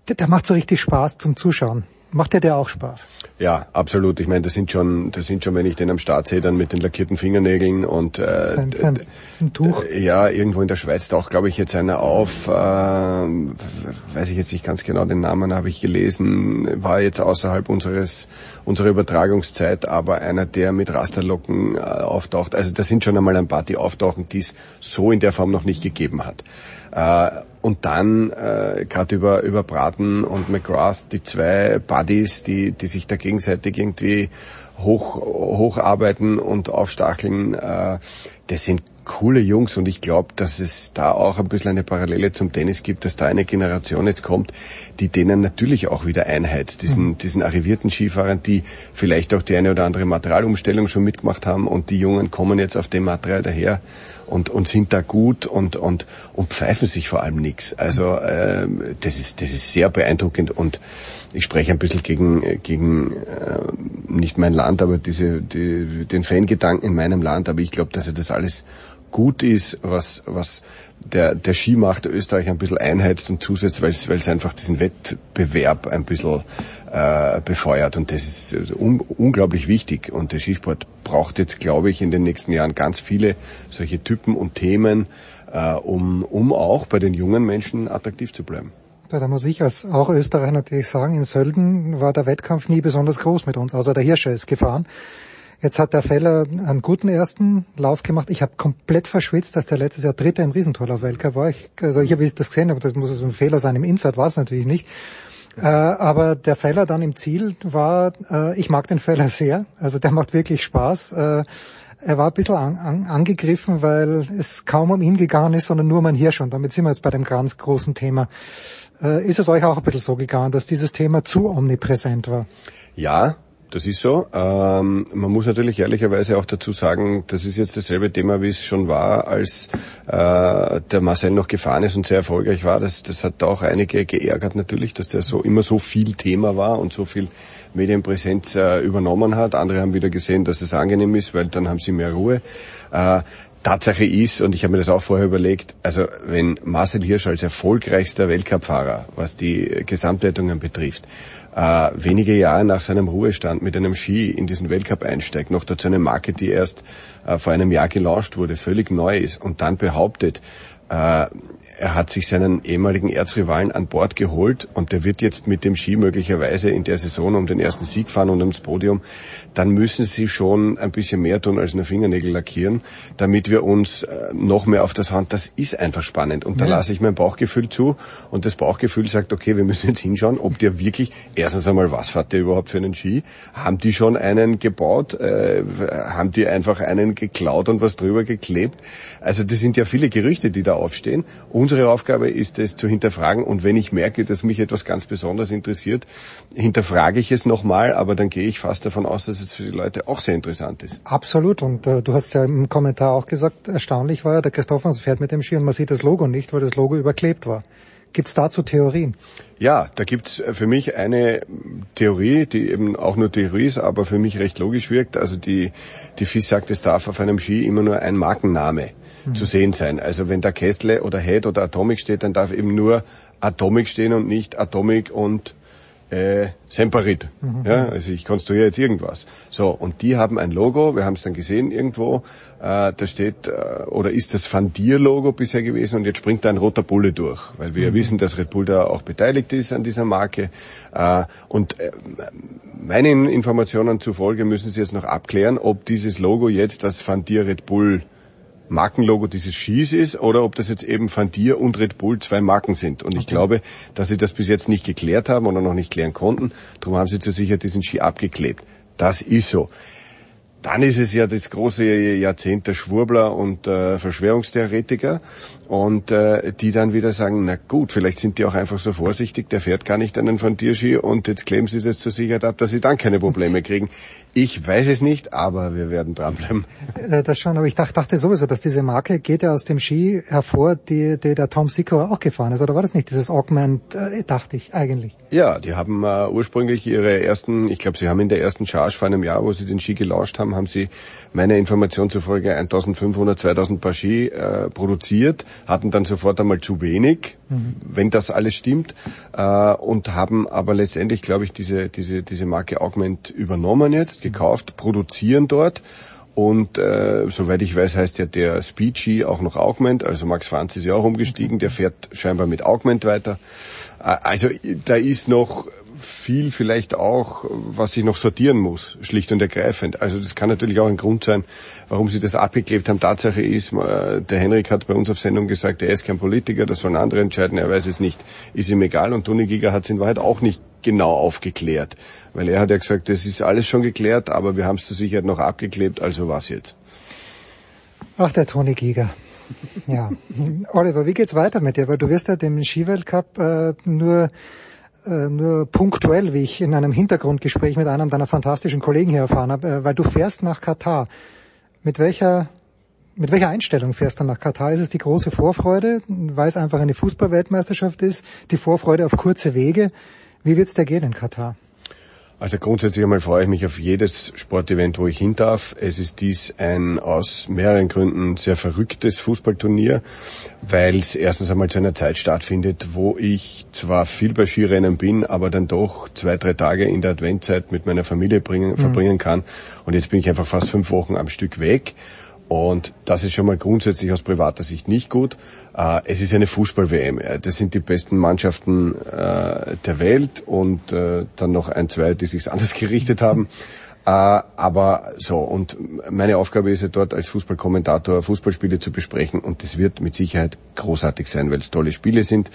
Der, der macht so richtig Spaß zum Zuschauen. Macht dir der auch Spaß? Ja, absolut. Ich meine, das sind schon, das sind schon, wenn ich den am Start sehe, dann mit den lackierten Fingernägeln und äh, sein, sein, sein Tuch. Ja, irgendwo in der Schweiz taucht, glaube ich, jetzt einer auf. Äh, weiß ich jetzt nicht ganz genau den Namen, habe ich gelesen. War jetzt außerhalb unseres unserer Übertragungszeit, aber einer, der mit Rasterlocken äh, auftaucht. Also das sind schon einmal ein paar, die auftauchen, die es so in der Form noch nicht gegeben hat. Äh, und dann äh, gerade über über Braten und McGrath, die zwei Buddies, die die sich da gegenseitig irgendwie hoch hocharbeiten und aufstacheln, äh, das sind coole Jungs und ich glaube, dass es da auch ein bisschen eine Parallele zum Tennis gibt, dass da eine Generation jetzt kommt, die denen natürlich auch wieder einheizt, diesen, mhm. diesen arrivierten Skifahrern, die vielleicht auch die eine oder andere Materialumstellung schon mitgemacht haben und die Jungen kommen jetzt auf dem Material daher und, und sind da gut und, und, und pfeifen sich vor allem nichts. Also äh, das, ist, das ist sehr beeindruckend und ich spreche ein bisschen gegen, gegen äh, nicht mein Land, aber diese, die, den Fangedanken in meinem Land, aber ich glaube, dass er das alles gut ist, was, was der, der Skimacht Österreich ein bisschen einheizt und zusetzt, weil es einfach diesen Wettbewerb ein bisschen äh, befeuert. Und das ist also un, unglaublich wichtig. Und der Skisport braucht jetzt, glaube ich, in den nächsten Jahren ganz viele solche Typen und Themen, äh, um, um auch bei den jungen Menschen attraktiv zu bleiben. Da muss ich als auch Österreicher natürlich sagen, in Sölden war der Wettkampf nie besonders groß mit uns. Also der Hirscher ist gefahren. Jetzt hat der Feller einen guten ersten Lauf gemacht. Ich habe komplett verschwitzt, dass der letztes Jahr Dritter im Riesentorlauf-Weltcup war. Ich, also ich habe das gesehen, aber das muss also ein Fehler sein. Im Inside war es natürlich nicht. Äh, aber der Feller dann im Ziel war, äh, ich mag den Feller sehr. Also der macht wirklich Spaß. Äh, er war ein bisschen an, an, angegriffen, weil es kaum um ihn gegangen ist, sondern nur um ein Hirsch. Und damit sind wir jetzt bei dem ganz großen Thema. Äh, ist es euch auch ein bisschen so gegangen, dass dieses Thema zu omnipräsent war? Ja, das ist so. Ähm, man muss natürlich ehrlicherweise auch dazu sagen, das ist jetzt dasselbe Thema, wie es schon war, als äh, der Marcel noch gefahren ist und sehr erfolgreich war. Das, das hat auch einige geärgert natürlich, dass der so immer so viel Thema war und so viel Medienpräsenz äh, übernommen hat. Andere haben wieder gesehen, dass es angenehm ist, weil dann haben sie mehr Ruhe. Äh, Tatsache ist, und ich habe mir das auch vorher überlegt, also wenn Marcel Hirsch als erfolgreichster Weltcupfahrer, was die Gesamtwertungen betrifft, äh, wenige Jahre nach seinem Ruhestand mit einem Ski in diesen Weltcup einsteigt, noch dazu eine Marke, die erst äh, vor einem Jahr gelauncht wurde, völlig neu ist und dann behauptet, äh, er hat sich seinen ehemaligen Erzrivalen an Bord geholt und der wird jetzt mit dem Ski möglicherweise in der Saison um den ersten Sieg fahren und ums Podium. Dann müssen sie schon ein bisschen mehr tun als nur Fingernägel lackieren, damit wir uns äh, noch mehr auf das Hand. Das ist einfach spannend und da ja. lasse ich mein Bauchgefühl zu und das Bauchgefühl sagt, okay, wir müssen jetzt hinschauen, ob der wirklich erstens einmal was fährt der überhaupt für einen Ski? Haben die schon einen gebaut? Äh, haben die einfach einen geklaut und was drüber geklebt? Also das sind ja viele Gerüchte, die da aufstehen. Unsere Aufgabe ist es zu hinterfragen und wenn ich merke, dass mich etwas ganz besonders interessiert, hinterfrage ich es nochmal, aber dann gehe ich fast davon aus, dass es für die Leute auch sehr interessant ist. Absolut und äh, du hast ja im Kommentar auch gesagt, erstaunlich war, der Christophers fährt mit dem Ski und man sieht das Logo nicht, weil das Logo überklebt war. Gibt es dazu Theorien? Ja, da gibt's für mich eine Theorie, die eben auch nur Theorie ist, aber für mich recht logisch wirkt. Also die, die FIS sagt, es darf auf einem Ski immer nur ein Markenname mhm. zu sehen sein. Also wenn da Kestle oder Head oder Atomic steht, dann darf eben nur Atomic stehen und nicht Atomic und äh, Semperit. Mhm. Ja, also ich konstruiere jetzt irgendwas. So, und die haben ein Logo, wir haben es dann gesehen irgendwo, äh, da steht, äh, oder ist das Van Logo bisher gewesen und jetzt springt da ein roter Bulle durch, weil wir mhm. ja wissen, dass Red Bull da auch beteiligt ist an dieser Marke. Äh, und äh, meinen Informationen zufolge müssen Sie jetzt noch abklären, ob dieses Logo jetzt das Van Red Bull Markenlogo dieses Skis ist oder ob das jetzt eben Van Dier und Red Bull zwei Marken sind. Und ich glaube, dass sie das bis jetzt nicht geklärt haben oder noch nicht klären konnten. Darum haben sie zur Sicherheit diesen Ski abgeklebt. Das ist so. Dann ist es ja das große Jahrzehnt der Schwurbler und äh, Verschwörungstheoretiker und äh, die dann wieder sagen, na gut, vielleicht sind die auch einfach so vorsichtig, der fährt gar nicht einen von Tierski und jetzt kleben sie es zur Sicherheit ab, dass sie dann keine Probleme kriegen. Ich weiß es nicht, aber wir werden dranbleiben. Äh, das schon, aber ich dachte, dachte sowieso, dass diese Marke geht ja aus dem Ski hervor, die, die der Tom Sikor auch gefahren ist, oder war das nicht dieses Augment, äh, dachte ich eigentlich? Ja, die haben äh, ursprünglich ihre ersten, ich glaube, sie haben in der ersten Charge vor einem Jahr, wo sie den Ski gelauscht haben, haben sie meiner Information zufolge 1500, 2000 Paar Ski äh, produziert hatten dann sofort einmal zu wenig, mhm. wenn das alles stimmt, äh, und haben aber letztendlich, glaube ich, diese, diese, diese Marke Augment übernommen jetzt, gekauft, produzieren dort. Und äh, soweit ich weiß, heißt ja der Speechy auch noch Augment, also Max Franz ist ja auch umgestiegen, der fährt scheinbar mit Augment weiter. Äh, also da ist noch viel vielleicht auch, was ich noch sortieren muss, schlicht und ergreifend. Also das kann natürlich auch ein Grund sein, warum sie das abgeklebt haben. Tatsache ist, äh, der Henrik hat bei uns auf Sendung gesagt, er ist kein Politiker, das sollen andere entscheiden, er weiß es nicht, ist ihm egal. Und Toni Giger hat es in Wahrheit auch nicht genau aufgeklärt. Weil er hat ja gesagt, das ist alles schon geklärt, aber wir haben es zur Sicherheit noch abgeklebt, also was jetzt? Ach, der Toni Giger. Ja. Oliver, wie geht's weiter mit dir? Weil du wirst ja dem Skiweltcup äh, nur äh, nur punktuell, wie ich in einem Hintergrundgespräch mit einem deiner fantastischen Kollegen hier erfahren habe, äh, weil du fährst nach Katar. Mit welcher mit welcher Einstellung fährst du nach Katar? Ist es die große Vorfreude, weil es einfach eine Fußballweltmeisterschaft ist, die Vorfreude auf kurze Wege? Wie wird's dir gehen in Katar? Also grundsätzlich einmal freue ich mich auf jedes Sportevent, wo ich hin darf. Es ist dies ein aus mehreren Gründen sehr verrücktes Fußballturnier, weil es erstens einmal zu einer Zeit stattfindet, wo ich zwar viel bei Skirennen bin, aber dann doch zwei, drei Tage in der Adventzeit mit meiner Familie bringen, mhm. verbringen kann. Und jetzt bin ich einfach fast fünf Wochen am Stück weg. Und das ist schon mal grundsätzlich aus privater Sicht nicht gut. Äh, es ist eine Fußball-WM. Das sind die besten Mannschaften äh, der Welt und äh, dann noch ein, zwei, die sich anders gerichtet haben. aber so, und meine Aufgabe ist ja dort als Fußballkommentator Fußballspiele zu besprechen und das wird mit Sicherheit großartig sein, weil es tolle Spiele sind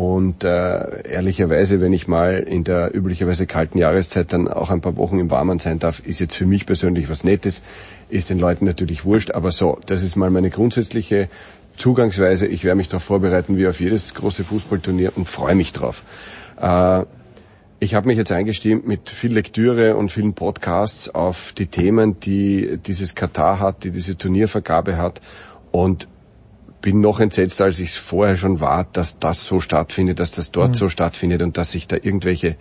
und äh, ehrlicherweise, wenn ich mal in der üblicherweise kalten Jahreszeit dann auch ein paar Wochen im Warmen sein darf, ist jetzt für mich persönlich was Nettes, ist den Leuten natürlich wurscht, aber so, das ist mal meine grundsätzliche Zugangsweise. Ich werde mich darauf vorbereiten wie auf jedes große Fußballturnier und freue mich drauf. Äh, ich habe mich jetzt eingestimmt mit viel Lektüre und vielen Podcasts auf die Themen, die dieses Katar hat, die diese Turniervergabe hat und bin noch entsetzt, als ich es vorher schon war, dass das so stattfindet, dass das dort mhm. so stattfindet und dass sich da irgendwelche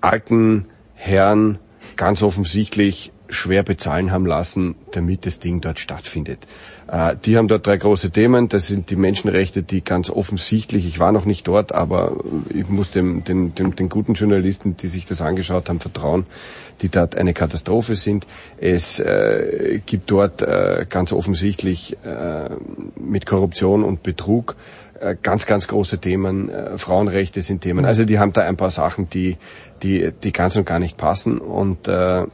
alten Herren ganz offensichtlich schwer bezahlen haben lassen, damit das Ding dort stattfindet. Äh, die haben dort drei große Themen. Das sind die Menschenrechte, die ganz offensichtlich, ich war noch nicht dort, aber ich muss dem, den, den, den guten Journalisten, die sich das angeschaut haben, vertrauen, die dort eine Katastrophe sind. Es äh, gibt dort äh, ganz offensichtlich äh, mit Korruption und Betrug äh, ganz, ganz große Themen. Äh, Frauenrechte sind Themen. Also die haben da ein paar Sachen, die, die, die ganz und gar nicht passen. Und äh,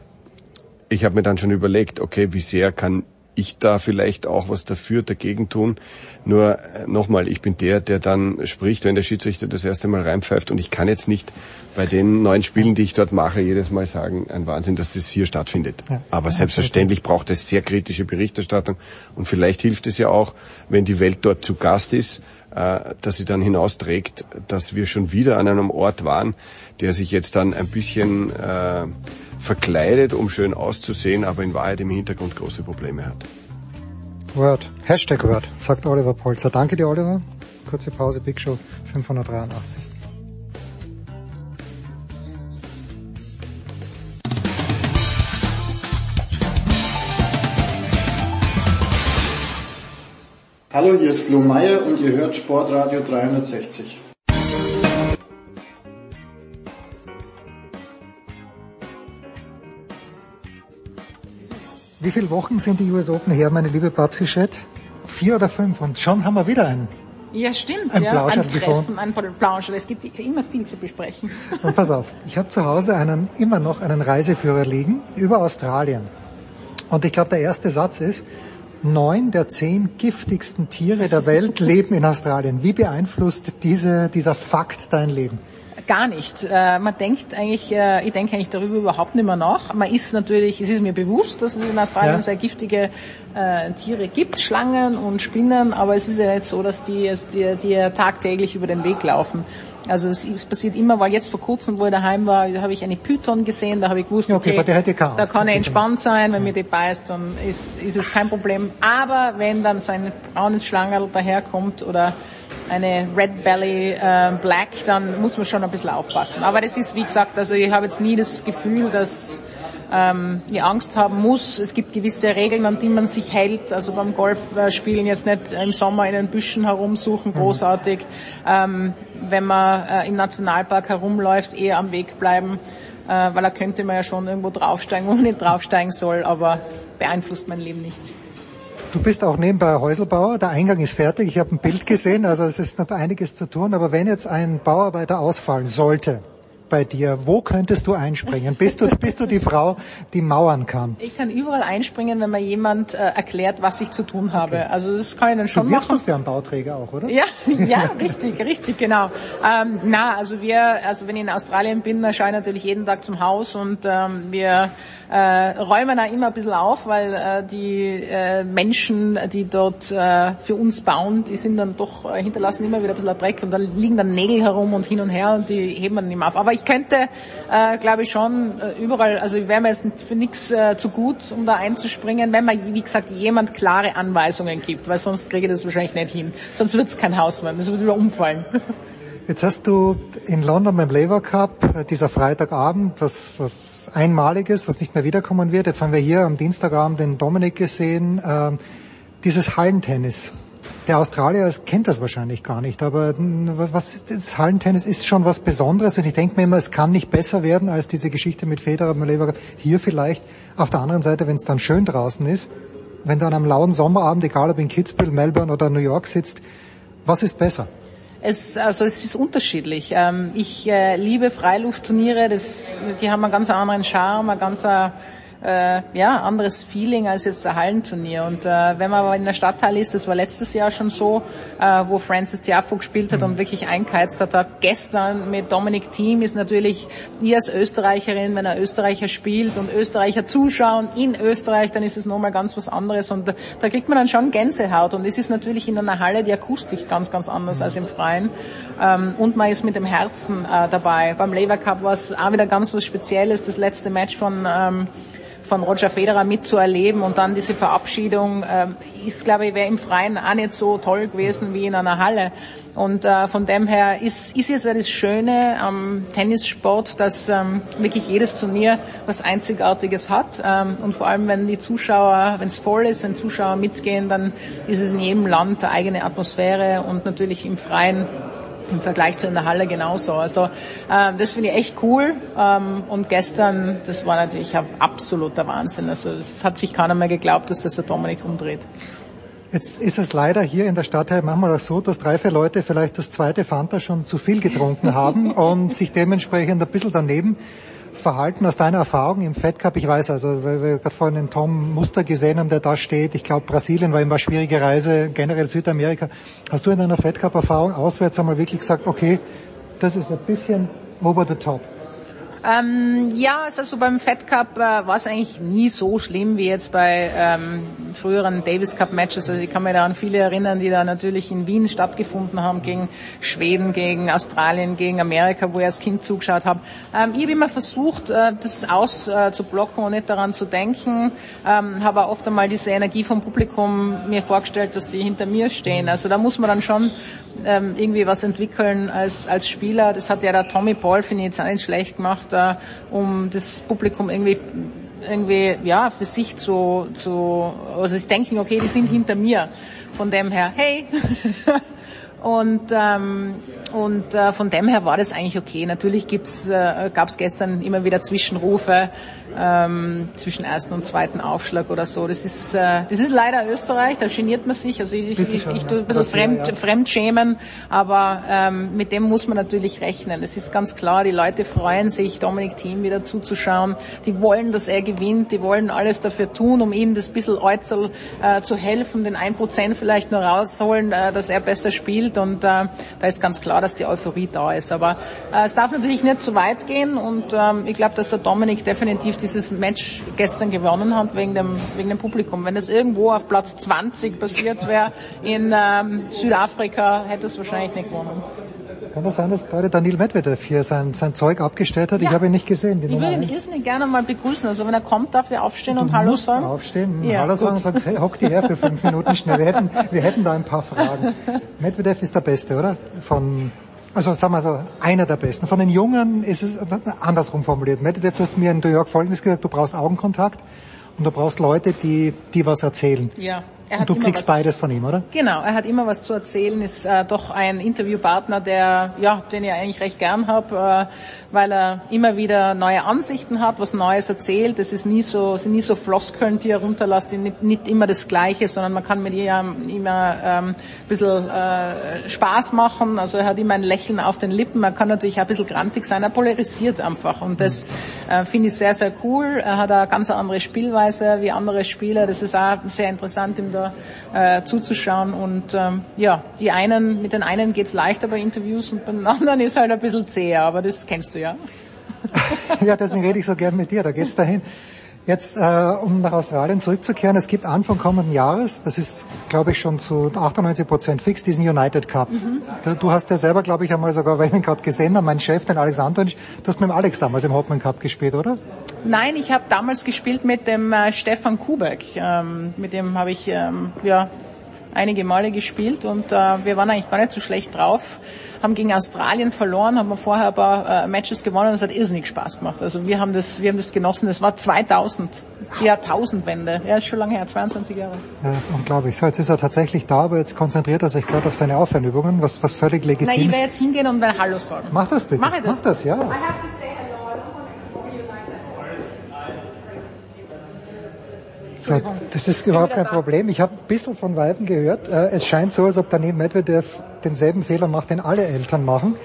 ich habe mir dann schon überlegt, okay, wie sehr kann ich da vielleicht auch was dafür, dagegen tun. Nur äh, nochmal, ich bin der, der dann spricht, wenn der Schiedsrichter das erste Mal reinpfeift und ich kann jetzt nicht bei den neuen Spielen, die ich dort mache, jedes Mal sagen, ein Wahnsinn, dass das hier stattfindet. Ja. Aber selbstverständlich braucht es sehr kritische Berichterstattung und vielleicht hilft es ja auch, wenn die Welt dort zu Gast ist, äh, dass sie dann hinausträgt, dass wir schon wieder an einem Ort waren, der sich jetzt dann ein bisschen äh, verkleidet, um schön auszusehen, aber in Wahrheit im Hintergrund große Probleme hat. Word. Hashtag Word, sagt Oliver Polzer. Danke dir, Oliver. Kurze Pause, Big Show 583. Hallo, hier ist Flo Meyer und ihr hört Sportradio 360. Wie viele Wochen sind die US Open her, meine liebe Babsi Chat? Vier oder fünf und schon haben wir wieder einen. Ja, stimmt. Ein ja. Plauscher ein Treffen, ein Plauscher. Es gibt immer viel zu besprechen. Und pass auf, ich habe zu Hause einen, immer noch einen Reiseführer liegen über Australien. Und ich glaube, der erste Satz ist, neun der zehn giftigsten Tiere der Welt leben in Australien. Wie beeinflusst diese, dieser Fakt dein Leben? Gar nicht. Äh, man denkt eigentlich, äh, ich denke eigentlich darüber überhaupt nicht mehr nach. Man ist natürlich, es ist mir bewusst, dass es in Australien ja. sehr giftige äh, Tiere gibt, Schlangen und Spinnen, aber es ist ja nicht so, dass die, die, die tagtäglich über den Weg laufen. Also es, es, passiert immer, weil jetzt vor kurzem, wo ich daheim war, da habe ich eine Python gesehen, da habe ich gewusst, okay, okay da kann er entspannt sein, wenn mir die beißt, dann ist, ist es kein Problem. Aber wenn dann so ein braunes Schlangerl daherkommt oder eine Red Belly äh, Black, dann muss man schon ein bisschen aufpassen. Aber das ist, wie gesagt, also ich habe jetzt nie das Gefühl, dass ähm, ich Angst haben muss. Es gibt gewisse Regeln, an die man sich hält. Also beim Golfspielen jetzt nicht im Sommer in den Büschen herumsuchen, mhm. großartig. Ähm, wenn man äh, im Nationalpark herumläuft, eher am Weg bleiben, äh, weil da könnte man ja schon irgendwo draufsteigen, wo man nicht draufsteigen soll, aber beeinflusst mein Leben nicht. Du bist auch nebenbei Häuselbauer, der Eingang ist fertig, ich habe ein Bild gesehen, also es ist noch einiges zu tun, aber wenn jetzt ein Bauarbeiter ausfallen sollte, bei dir? Wo könntest du einspringen? Bist du, bist du die Frau, die mauern kann? Ich kann überall einspringen, wenn mir jemand äh, erklärt, was ich zu tun habe. Okay. Also das kann ich dann schon du machen. Du für einen Bauträger auch, oder? Ja, ja, richtig, richtig, genau. Ähm, na, also wir, also wenn ich in Australien bin, dann schaue ich natürlich jeden Tag zum Haus und ähm, wir äh, räumen da immer ein bisschen auf, weil äh, die äh, Menschen, die dort äh, für uns bauen, die sind dann doch, äh, hinterlassen immer wieder ein bisschen Dreck und da liegen dann Nägel herum und hin und her und die heben wir dann immer auf. Aber ich könnte, äh, glaube ich, schon äh, überall, also ich wäre mir jetzt für nichts äh, zu gut, um da einzuspringen, wenn man, wie gesagt, jemand klare Anweisungen gibt, weil sonst kriege ich das wahrscheinlich nicht hin. Sonst wird es kein Haus werden, das wird wieder umfallen. Jetzt hast du in London beim Labour Cup äh, dieser Freitagabend was, was Einmaliges, was nicht mehr wiederkommen wird. Jetzt haben wir hier am Dienstagabend den Dominik gesehen, äh, dieses Hallentennis. Der Australier kennt das wahrscheinlich gar nicht, aber was ist das Hallentennis ist schon was Besonderes und ich denke mir immer, es kann nicht besser werden als diese Geschichte mit Federer Labour Cup. Hier vielleicht. Auf der anderen Seite, wenn es dann schön draußen ist, wenn du an einem lauen Sommerabend, egal ob in Kitzbühel, Melbourne oder New York sitzt, was ist besser? Es, also es ist unterschiedlich. Ähm, ich äh, liebe Freiluftturniere, das, die haben einen ganz anderen Charme, einen ganz äh, ja, anderes Feeling als jetzt ein Hallenturnier. Und äh, wenn man aber in der Stadthalle ist, das war letztes Jahr schon so, äh, wo Francis Tiafo gespielt hat mhm. und wirklich eingeheizt hat. Da gestern mit Dominic Thiem ist natürlich, ihr als Österreicherin, wenn ein Österreicher spielt und Österreicher zuschauen in Österreich, dann ist es nochmal ganz was anderes. Und da, da kriegt man dann schon Gänsehaut. Und es ist natürlich in einer Halle die Akustik ganz, ganz anders mhm. als im Freien. Ähm, und man ist mit dem Herzen äh, dabei. Beim Labour Cup war es auch wieder ganz was Spezielles. Das letzte Match von ähm, von Roger Federer mitzuerleben und dann diese Verabschiedung äh, ist, glaube ich, wäre im Freien auch nicht so toll gewesen wie in einer Halle. Und äh, von dem her ist, ist es ja das Schöne am Tennissport, dass ähm, wirklich jedes Turnier was Einzigartiges hat. Ähm, und vor allem, wenn die Zuschauer, wenn es voll ist, wenn Zuschauer mitgehen, dann ist es in jedem Land eine eigene Atmosphäre und natürlich im Freien im Vergleich zu in der Halle genauso. Also ähm, das finde ich echt cool. Ähm, und gestern, das war natürlich absoluter Wahnsinn. Also es hat sich keiner mehr geglaubt, dass das der Dominik umdreht. Jetzt ist es leider hier in der Stadtteil manchmal auch so, dass drei, vier Leute vielleicht das zweite Fanta schon zu viel getrunken haben und sich dementsprechend ein bisschen daneben verhalten aus deiner Erfahrung im Fed Cup? Ich weiß also, weil wir gerade vorhin den Tom Muster gesehen haben, der da steht. Ich glaube, Brasilien war immer schwierige Reise, generell Südamerika. Hast du in deiner Fed Cup Erfahrung auswärts einmal wirklich gesagt, okay, das ist ein bisschen over the top? Ähm, ja, also beim Fed Cup äh, war es eigentlich nie so schlimm wie jetzt bei ähm, früheren Davis Cup Matches. Also ich kann mich da an viele erinnern, die da natürlich in Wien stattgefunden haben, gegen Schweden, gegen Australien, gegen Amerika, wo ich als Kind zugeschaut habe. Ähm, ich habe immer versucht, äh, das auszublocken äh, und nicht daran zu denken. Ähm, habe oft einmal diese Energie vom Publikum mir vorgestellt, dass die hinter mir stehen. Also da muss man dann schon ähm, irgendwie was entwickeln als, als Spieler. Das hat ja der Tommy Paul, finde ich, jetzt auch nicht schlecht gemacht da, um das Publikum irgendwie irgendwie ja für sich zu zu also sie denken okay die sind hinter mir von dem her hey und ähm, und äh, von dem her war das eigentlich okay. Natürlich gibt's, äh, gab es gestern immer wieder Zwischenrufe ähm, zwischen ersten und zweiten Aufschlag oder so. Das ist, äh, das ist leider Österreich, da geniert man sich. Also ich, ich, ich, ich tue ein bisschen fremd, ja. fremdschämen, aber ähm, mit dem muss man natürlich rechnen. Es ist ganz klar, die Leute freuen sich, Dominik Thiem wieder zuzuschauen. Die wollen, dass er gewinnt, die wollen alles dafür tun, um ihm das bisschen Äuzel äh, zu helfen, den ein Prozent vielleicht nur rausholen, äh, dass er besser spielt. Und äh, da ist ganz klar, dass die Euphorie da ist. Aber äh, es darf natürlich nicht zu weit gehen und ähm, ich glaube, dass der Dominik definitiv dieses Match gestern gewonnen hat wegen dem, wegen dem Publikum. Wenn es irgendwo auf Platz 20 passiert wäre in ähm, Südafrika, hätte es wahrscheinlich nicht gewonnen. Kann das sein, dass gerade Daniel Medvedev hier sein, sein Zeug abgestellt hat? Ja. Ich habe ihn nicht gesehen. ich würde ihn irrsinnig gerne mal begrüßen. Also wenn er kommt, darf er aufstehen und Hallo sagen? aufstehen, ja, Hallo sagen und sagen, hey, hock die her für fünf Minuten schnell. Wir hätten, wir hätten da ein paar Fragen. Medvedev ist der Beste, oder? Von also sagen wir so, einer der besten. Von den Jungen ist es andersrum formuliert. Medvedev, du hast mir in New York Folgendes gesagt, du brauchst Augenkontakt und du brauchst Leute, die, die was erzählen. Ja. Er hat und du kriegst beides von ihm, oder? Genau, er hat immer was zu erzählen, ist äh, doch ein Interviewpartner, der, ja, den ich eigentlich recht gern habe, äh, weil er immer wieder neue Ansichten hat, was Neues erzählt. Es ist nie so, sind nie so Floskeln, die er runterlässt, nicht, nicht immer das Gleiche, sondern man kann mit ihm immer ähm, ein bisschen äh, Spaß machen. Also er hat immer ein Lächeln auf den Lippen. Er kann natürlich auch ein bisschen grantig sein. Er polarisiert einfach und das äh, finde ich sehr, sehr cool. Er hat eine ganz andere Spielweise wie andere Spieler. Das ist auch sehr interessant im da äh, zuzuschauen. Und ähm, ja, die einen, mit den einen geht's leichter bei Interviews und bei den anderen ist halt ein bisschen zäher, aber das kennst du ja. ja, deswegen rede ich so gern mit dir, da geht's dahin. Jetzt, äh, um nach Australien zurückzukehren, es gibt Anfang kommenden Jahres, das ist, glaube ich, schon zu 98 Prozent fix, diesen United Cup. Mhm. Du, du, hast ja selber, glaube ich, einmal sogar, weil ich ihn gerade gesehen habe, mein Chef, den Alex Antonic, du hast mit dem Alex damals im Hopman Cup gespielt, oder? Nein, ich habe damals gespielt mit dem äh, Stefan Kubek. Ähm, mit dem habe ich ähm, ja einige Male gespielt und äh, wir waren eigentlich gar nicht so schlecht drauf haben gegen Australien verloren, haben wir vorher ein paar äh, Matches gewonnen und es hat irrsinnig Spaß gemacht. Also wir haben das, wir haben das genossen. Das war 2000, die Jahrtausendwende. Ja, ist schon lange her, 22 Jahre. Ja, das ist unglaublich. So, jetzt ist er tatsächlich da, aber jetzt konzentriert er sich gerade auf seine Aufwärmübungen, was, was völlig legitim ist. Nein, ich werde jetzt hingehen und werde Hallo sagen. Mach das bitte. Mach ich das? Mach das, ja. So, das ist überhaupt kein Problem. Ich habe ein bisschen von Weiben gehört. Äh, es scheint so, als ob Daniel Medvedev denselben Fehler macht, den alle Eltern machen.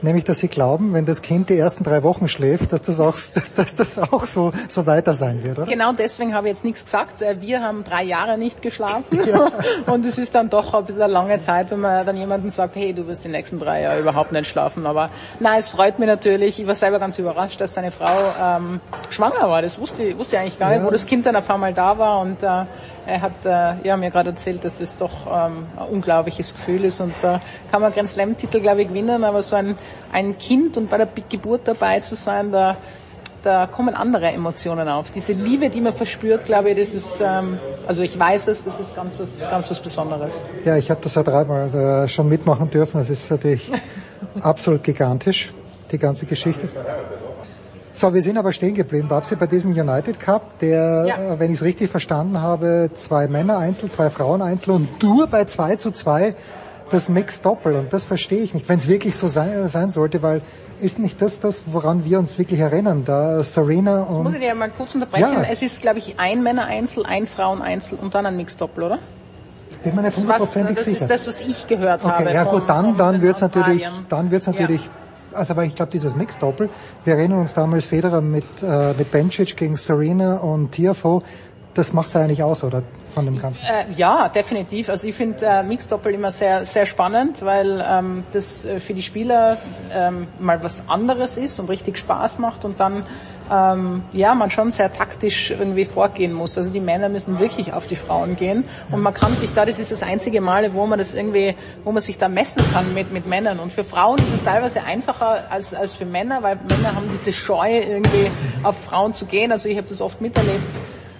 Nämlich, dass sie glauben, wenn das Kind die ersten drei Wochen schläft, dass das auch, dass das auch so, so weiter sein wird, oder? Genau deswegen habe ich jetzt nichts gesagt. Äh, wir haben drei Jahre nicht geschlafen. Ja. Und es ist dann doch ein bisschen eine lange Zeit, wenn man dann jemanden sagt, hey, du wirst die nächsten drei Jahre überhaupt nicht schlafen. Aber nein, es freut mich natürlich. Ich war selber ganz überrascht, dass seine Frau ähm, schwanger war. Das wusste, wusste ich eigentlich gar nicht, ja. wo das Kind dann auf einmal da war. Und äh, er hat äh, ja, mir gerade erzählt, dass das doch ähm, ein unglaubliches Gefühl ist und da äh, kann man Grand Slam-Titel, glaube ich, gewinnen, aber so ein, ein Kind und bei der Geburt dabei zu sein, da, da kommen andere Emotionen auf. Diese Liebe, die man verspürt, glaube ich, das ist, ähm, also ich weiß es, das ist ganz was, ganz was Besonderes. Ja, ich habe das ja dreimal äh, schon mitmachen dürfen. Das ist natürlich absolut gigantisch, die ganze Geschichte. So, wir sind aber stehen geblieben, Babsi, bei diesem United Cup, der, ja. äh, wenn ich es richtig verstanden habe, zwei Männer einzeln, zwei Frauen einzeln und nur bei zwei zu zwei das Mix Doppel. Und das verstehe ich nicht, wenn es wirklich so sein, sein, sollte, weil ist nicht das das, woran wir uns wirklich erinnern, da Serena und... Muss ich dir mal kurz unterbrechen? Ja. Es ist, glaube ich, ein Männer Einzel, ein Frauen Einzel und dann ein Mix Doppel, oder? bin mir nicht hundertprozentig sicher. Das ist das, was ich gehört okay, habe. Ja gut, dann, dann wird's natürlich, dann wird's natürlich, ja. Also aber ich glaube dieses Mixdoppel, wir erinnern uns damals Federer mit, äh, mit Bencic gegen Serena und Tiafoe, das macht's eigentlich aus, oder? Von dem Ganzen. Äh, ja, definitiv. Also ich finde äh, Mixdoppel immer sehr, sehr spannend, weil ähm, das äh, für die Spieler ähm, mal was anderes ist und richtig Spaß macht und dann ähm, ja, man schon sehr taktisch irgendwie vorgehen muss. Also die Männer müssen wirklich auf die Frauen gehen und man kann sich da, das ist das einzige Mal, wo man das irgendwie, wo man sich da messen kann mit, mit Männern. Und für Frauen ist es teilweise einfacher als, als für Männer, weil Männer haben diese Scheu irgendwie auf Frauen zu gehen. Also ich habe das oft miterlebt.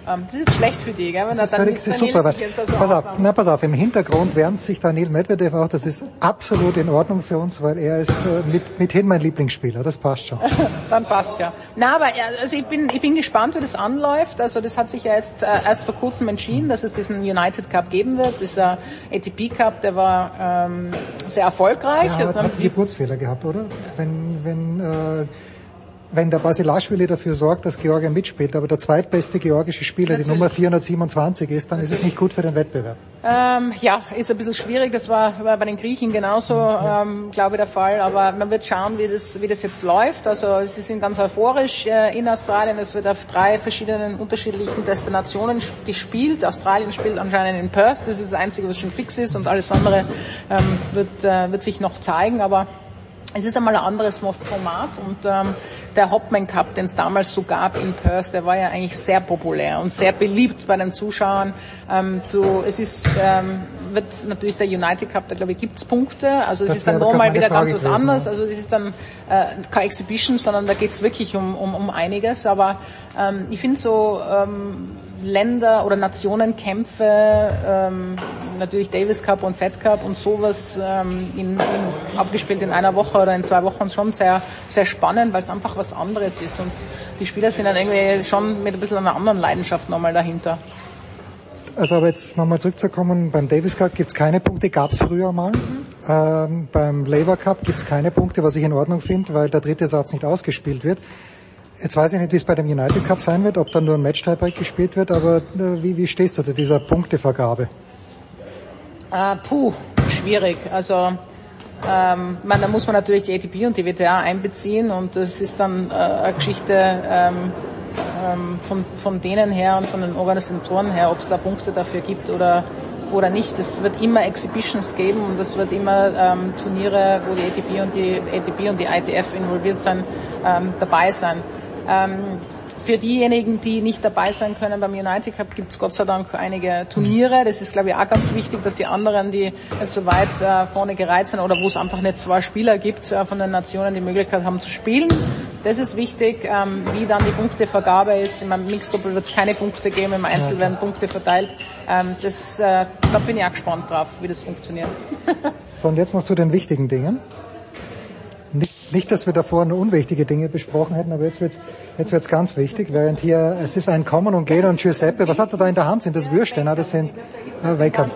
Ähm, das ist jetzt schlecht für die, gell? Wenn das er dann ist, das ist super, weil, so pass auf, na, pass auf, im Hintergrund wärmt sich Daniel Medvedev auch, das ist absolut in Ordnung für uns, weil er ist äh, mit, mithin mein Lieblingsspieler, das passt schon. dann passt ja. Na, aber also ich bin, ich bin gespannt, wie das anläuft. Also das hat sich ja jetzt äh, erst vor kurzem entschieden, dass es diesen United Cup geben wird. Dieser ATP Cup, der war ähm, sehr erfolgreich. Ja, also hat, hat einen Geburtsfehler gehabt, oder? Wenn, wenn äh, wenn der Basilashvili dafür sorgt, dass Georgien mitspielt, aber der zweitbeste georgische Spieler Natürlich. die Nummer 427 ist, dann Natürlich. ist es nicht gut für den Wettbewerb. Ähm, ja, ist ein bisschen schwierig. Das war, war bei den Griechen genauso, ja. ähm, glaube ich, der Fall. Aber man wird schauen, wie das, wie das jetzt läuft. Also sie sind ganz euphorisch äh, in Australien. Es wird auf drei verschiedenen unterschiedlichen Destinationen gespielt. Australien spielt anscheinend in Perth. Das ist das Einzige, was schon fix ist. Und alles andere ähm, wird, äh, wird sich noch zeigen. Aber es ist einmal ein anderes Format und ähm, der Hopman Cup, den es damals so gab in Perth, der war ja eigentlich sehr populär und sehr beliebt bei den Zuschauern. Ähm, du, es ist, ähm, wird natürlich der United Cup, da glaube ich gibt's Punkte, also es das ist dann nochmal wieder ganz was anderes, also es ist dann äh, keine Exhibition, sondern da geht's wirklich um, um, um einiges, aber ähm, ich finde so, ähm, Länder- oder Nationenkämpfe, ähm, natürlich Davis Cup und Fed Cup und sowas ähm, in, in, abgespielt in einer Woche oder in zwei Wochen schon sehr, sehr spannend, weil es einfach was anderes ist und die Spieler sind dann irgendwie schon mit ein bisschen einer anderen Leidenschaft nochmal dahinter. Also aber jetzt nochmal zurückzukommen, beim Davis Cup gibt's keine Punkte, gab's früher mal. Mhm. Ähm, beim Labour Cup gibt's keine Punkte, was ich in Ordnung finde, weil der dritte Satz nicht ausgespielt wird. Jetzt weiß ich nicht, wie es bei dem United Cup sein wird, ob dann nur ein Match-Tiebreak gespielt wird, aber äh, wie, wie stehst du zu dieser Punktevergabe? Äh, puh, schwierig. Also ähm, man, da muss man natürlich die ATP und die WTA einbeziehen und das ist dann äh, eine Geschichte ähm, ähm, von, von denen her und von den Organisatoren her, ob es da Punkte dafür gibt oder oder nicht. Es wird immer Exhibitions geben und es wird immer ähm, Turniere, wo die ATP und die ATP und die ITF involviert sind, ähm, dabei sein. Ähm, für diejenigen, die nicht dabei sein können beim United Cup, gibt es Gott sei Dank einige Turniere. Das ist, glaube ich, auch ganz wichtig, dass die anderen, die nicht so weit äh, vorne gereiht sind oder wo es einfach nicht zwei Spieler gibt äh, von den Nationen, die Möglichkeit haben zu spielen. Das ist wichtig, ähm, wie dann die Punktevergabe ist. Im Mixdoppel wird es keine Punkte geben, im Einzel werden Punkte verteilt. Ähm, das, äh, da bin ich auch gespannt drauf, wie das funktioniert. so, und jetzt noch zu den wichtigen Dingen. Nicht, dass wir davor nur unwichtige Dinge besprochen hätten, aber jetzt wird's jetzt wird's ganz wichtig, während hier, es ist ein Kommen und Gehen und Giuseppe, was hat er da in der Hand? Sind das Würste? Na, das sind äh, Wecker.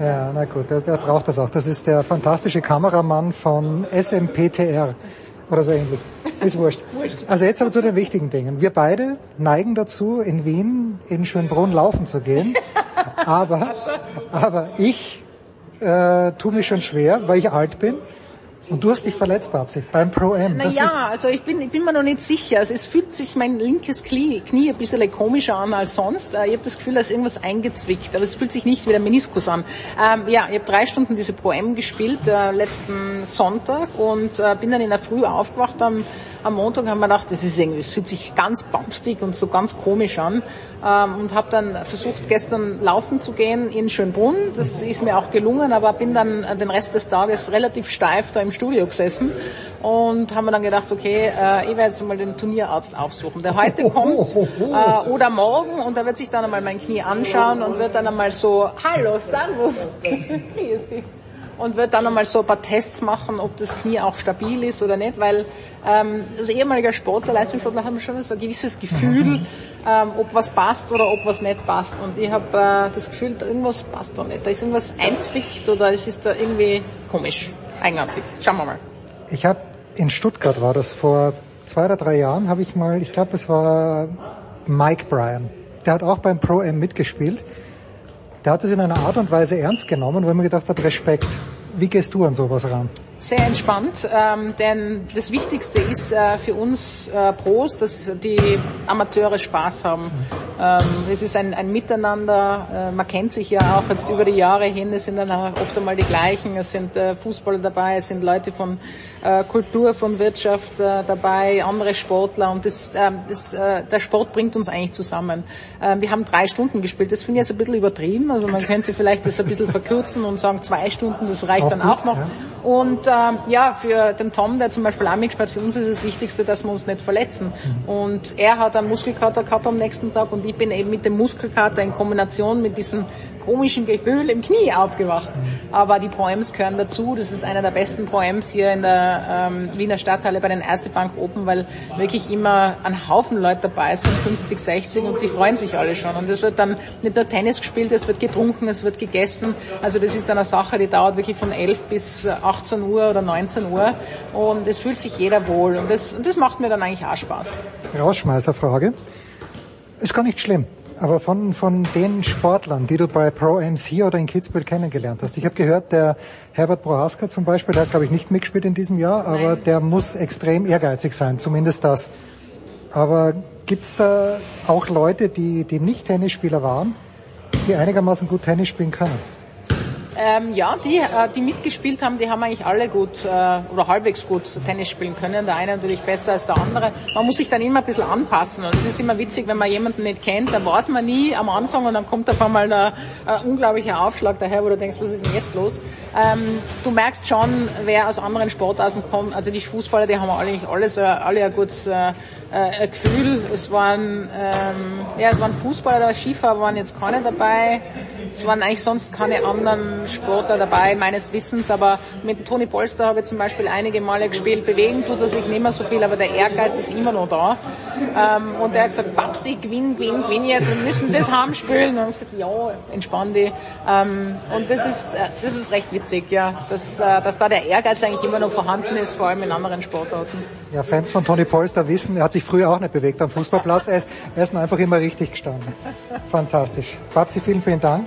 Ja, na gut, der, der braucht das auch. Das ist der fantastische Kameramann von SMPTR oder so ähnlich. Ist wurscht. Also jetzt aber zu den wichtigen Dingen. Wir beide neigen dazu, in Wien in Schönbrunn laufen zu gehen. Aber, aber ich äh, tue mich schon schwer, weil ich alt bin. Und du hast dich verletzt, Babsi, beim Pro-M. Naja, also ich bin, ich bin mir noch nicht sicher. Also es fühlt sich mein linkes Knie, Knie ein bisschen komischer an als sonst. Äh, ich habe das Gefühl, da ist irgendwas eingezwickt, aber es fühlt sich nicht wie der Meniskus an. Ähm, ja, ich habe drei Stunden diese Pro-M gespielt, äh, letzten Sonntag und äh, bin dann in der Früh aufgewacht am am Montag haben wir gedacht, das ist irgendwie, es fühlt sich ganz bumpstig und so ganz komisch an ähm, und habe dann versucht gestern laufen zu gehen in Schönbrunn. Das ist mir auch gelungen, aber bin dann den Rest des Tages relativ steif da im Studio gesessen und haben mir dann gedacht, okay, äh, ich werde jetzt mal den Turnierarzt aufsuchen, der heute kommt äh, oder morgen und er wird sich dann einmal mein Knie anschauen und wird dann einmal so, hallo, servus, grüß dich und wird dann einmal so ein paar Tests machen, ob das Knie auch stabil ist oder nicht, weil ähm, als ehemaliger Sportler, Leistungssportler haben wir schon so ein gewisses Gefühl, ähm, ob was passt oder ob was nicht passt. Und ich habe äh, das Gefühl, irgendwas passt da nicht. Da ist irgendwas einzwickt oder es ist da irgendwie komisch, eigenartig. Schauen wir mal. Ich habe in Stuttgart war das vor zwei oder drei Jahren, habe ich mal, ich glaube, es war Mike Bryan. Der hat auch beim Pro M mitgespielt. Der hat es in einer Art und Weise ernst genommen, ich mir gedacht habe, Respekt. Wie gehst du an sowas ran? Sehr entspannt, ähm, denn das Wichtigste ist äh, für uns äh, Pros, dass die Amateure Spaß haben. Ähm, es ist ein, ein Miteinander, äh, man kennt sich ja auch jetzt über die Jahre hin, es sind dann oft einmal die gleichen, es sind äh, Fußballer dabei, es sind Leute von äh, Kultur, von Wirtschaft äh, dabei, andere Sportler und das, äh, das, äh, der Sport bringt uns eigentlich zusammen. Äh, wir haben drei Stunden gespielt, das finde ich jetzt ein bisschen übertrieben, also man könnte vielleicht das ein bisschen verkürzen und sagen zwei Stunden, das reicht auch dann auch noch. Ja. Und ähm, ja, für den Tom, der zum Beispiel auch mitgespielt für uns ist das Wichtigste, dass wir uns nicht verletzen. Mhm. Und er hat einen Muskelkater gehabt am nächsten Tag und ich bin eben mit dem Muskelkater in Kombination mit diesem komischen Gefühl im Knie aufgewacht. Aber die Poems gehören dazu. Das ist einer der besten Poems hier in der ähm, Wiener Stadthalle bei den Erste Bank Open, weil wirklich immer ein Haufen Leute dabei sind, 50, 60 und die freuen sich alle schon. Und es wird dann nicht nur Tennis gespielt, es wird getrunken, es wird gegessen. Also das ist eine Sache, die dauert wirklich von 11 bis 18 Uhr oder 19 Uhr und es fühlt sich jeder wohl und das, und das macht mir dann eigentlich auch Spaß. Rausschmeißerfrage. Ist gar nicht schlimm. Aber von, von den Sportlern, die du bei Pro MC oder in Kitzbühel kennengelernt hast. Ich habe gehört, der Herbert Prohaska zum Beispiel, der hat glaube ich nicht mitgespielt in diesem Jahr, aber Nein. der muss extrem ehrgeizig sein, zumindest das. Aber gibt's da auch Leute, die, die nicht Tennisspieler waren, die einigermaßen gut Tennis spielen können? Ähm, ja, die, äh, die mitgespielt haben, die haben eigentlich alle gut äh, oder halbwegs gut Tennis spielen können. Der eine natürlich besser als der andere. Man muss sich dann immer ein bisschen anpassen. Und es ist immer witzig, wenn man jemanden nicht kennt, dann weiß man nie am Anfang und dann kommt auf einmal ein unglaublicher Aufschlag daher, wo du denkst, was ist denn jetzt los? Ähm, du merkst schon, wer aus anderen Sportarten kommt. Also die Fußballer, die haben eigentlich alles, äh, alle ein gutes äh, äh, Gefühl. Es waren, ähm, ja, es waren Fußballer, Skifahrer waren jetzt keine dabei. Es waren eigentlich sonst keine anderen Sportler dabei, meines Wissens, aber mit Toni Polster habe ich zum Beispiel einige Male gespielt. Bewegen tut er sich nicht mehr so viel, aber der Ehrgeiz ist immer noch da. Ähm, und er hat gesagt, Babsi, gewinn, gewinn, gewinn jetzt, wir müssen das heimspielen. Und ich gesagt, ja, entspann dich. Ähm, und das ist, äh, das ist recht witzig, ja, dass, äh, dass da der Ehrgeiz eigentlich immer noch vorhanden ist, vor allem in anderen Sportarten. Ja, Fans von Toni Polster wissen, er hat sich früher auch nicht bewegt am Fußballplatz, er ist, er ist einfach immer richtig gestanden. Fantastisch. Babsi, vielen, vielen Dank.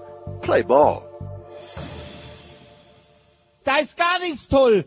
Play Ball! Da ist gar nichts toll!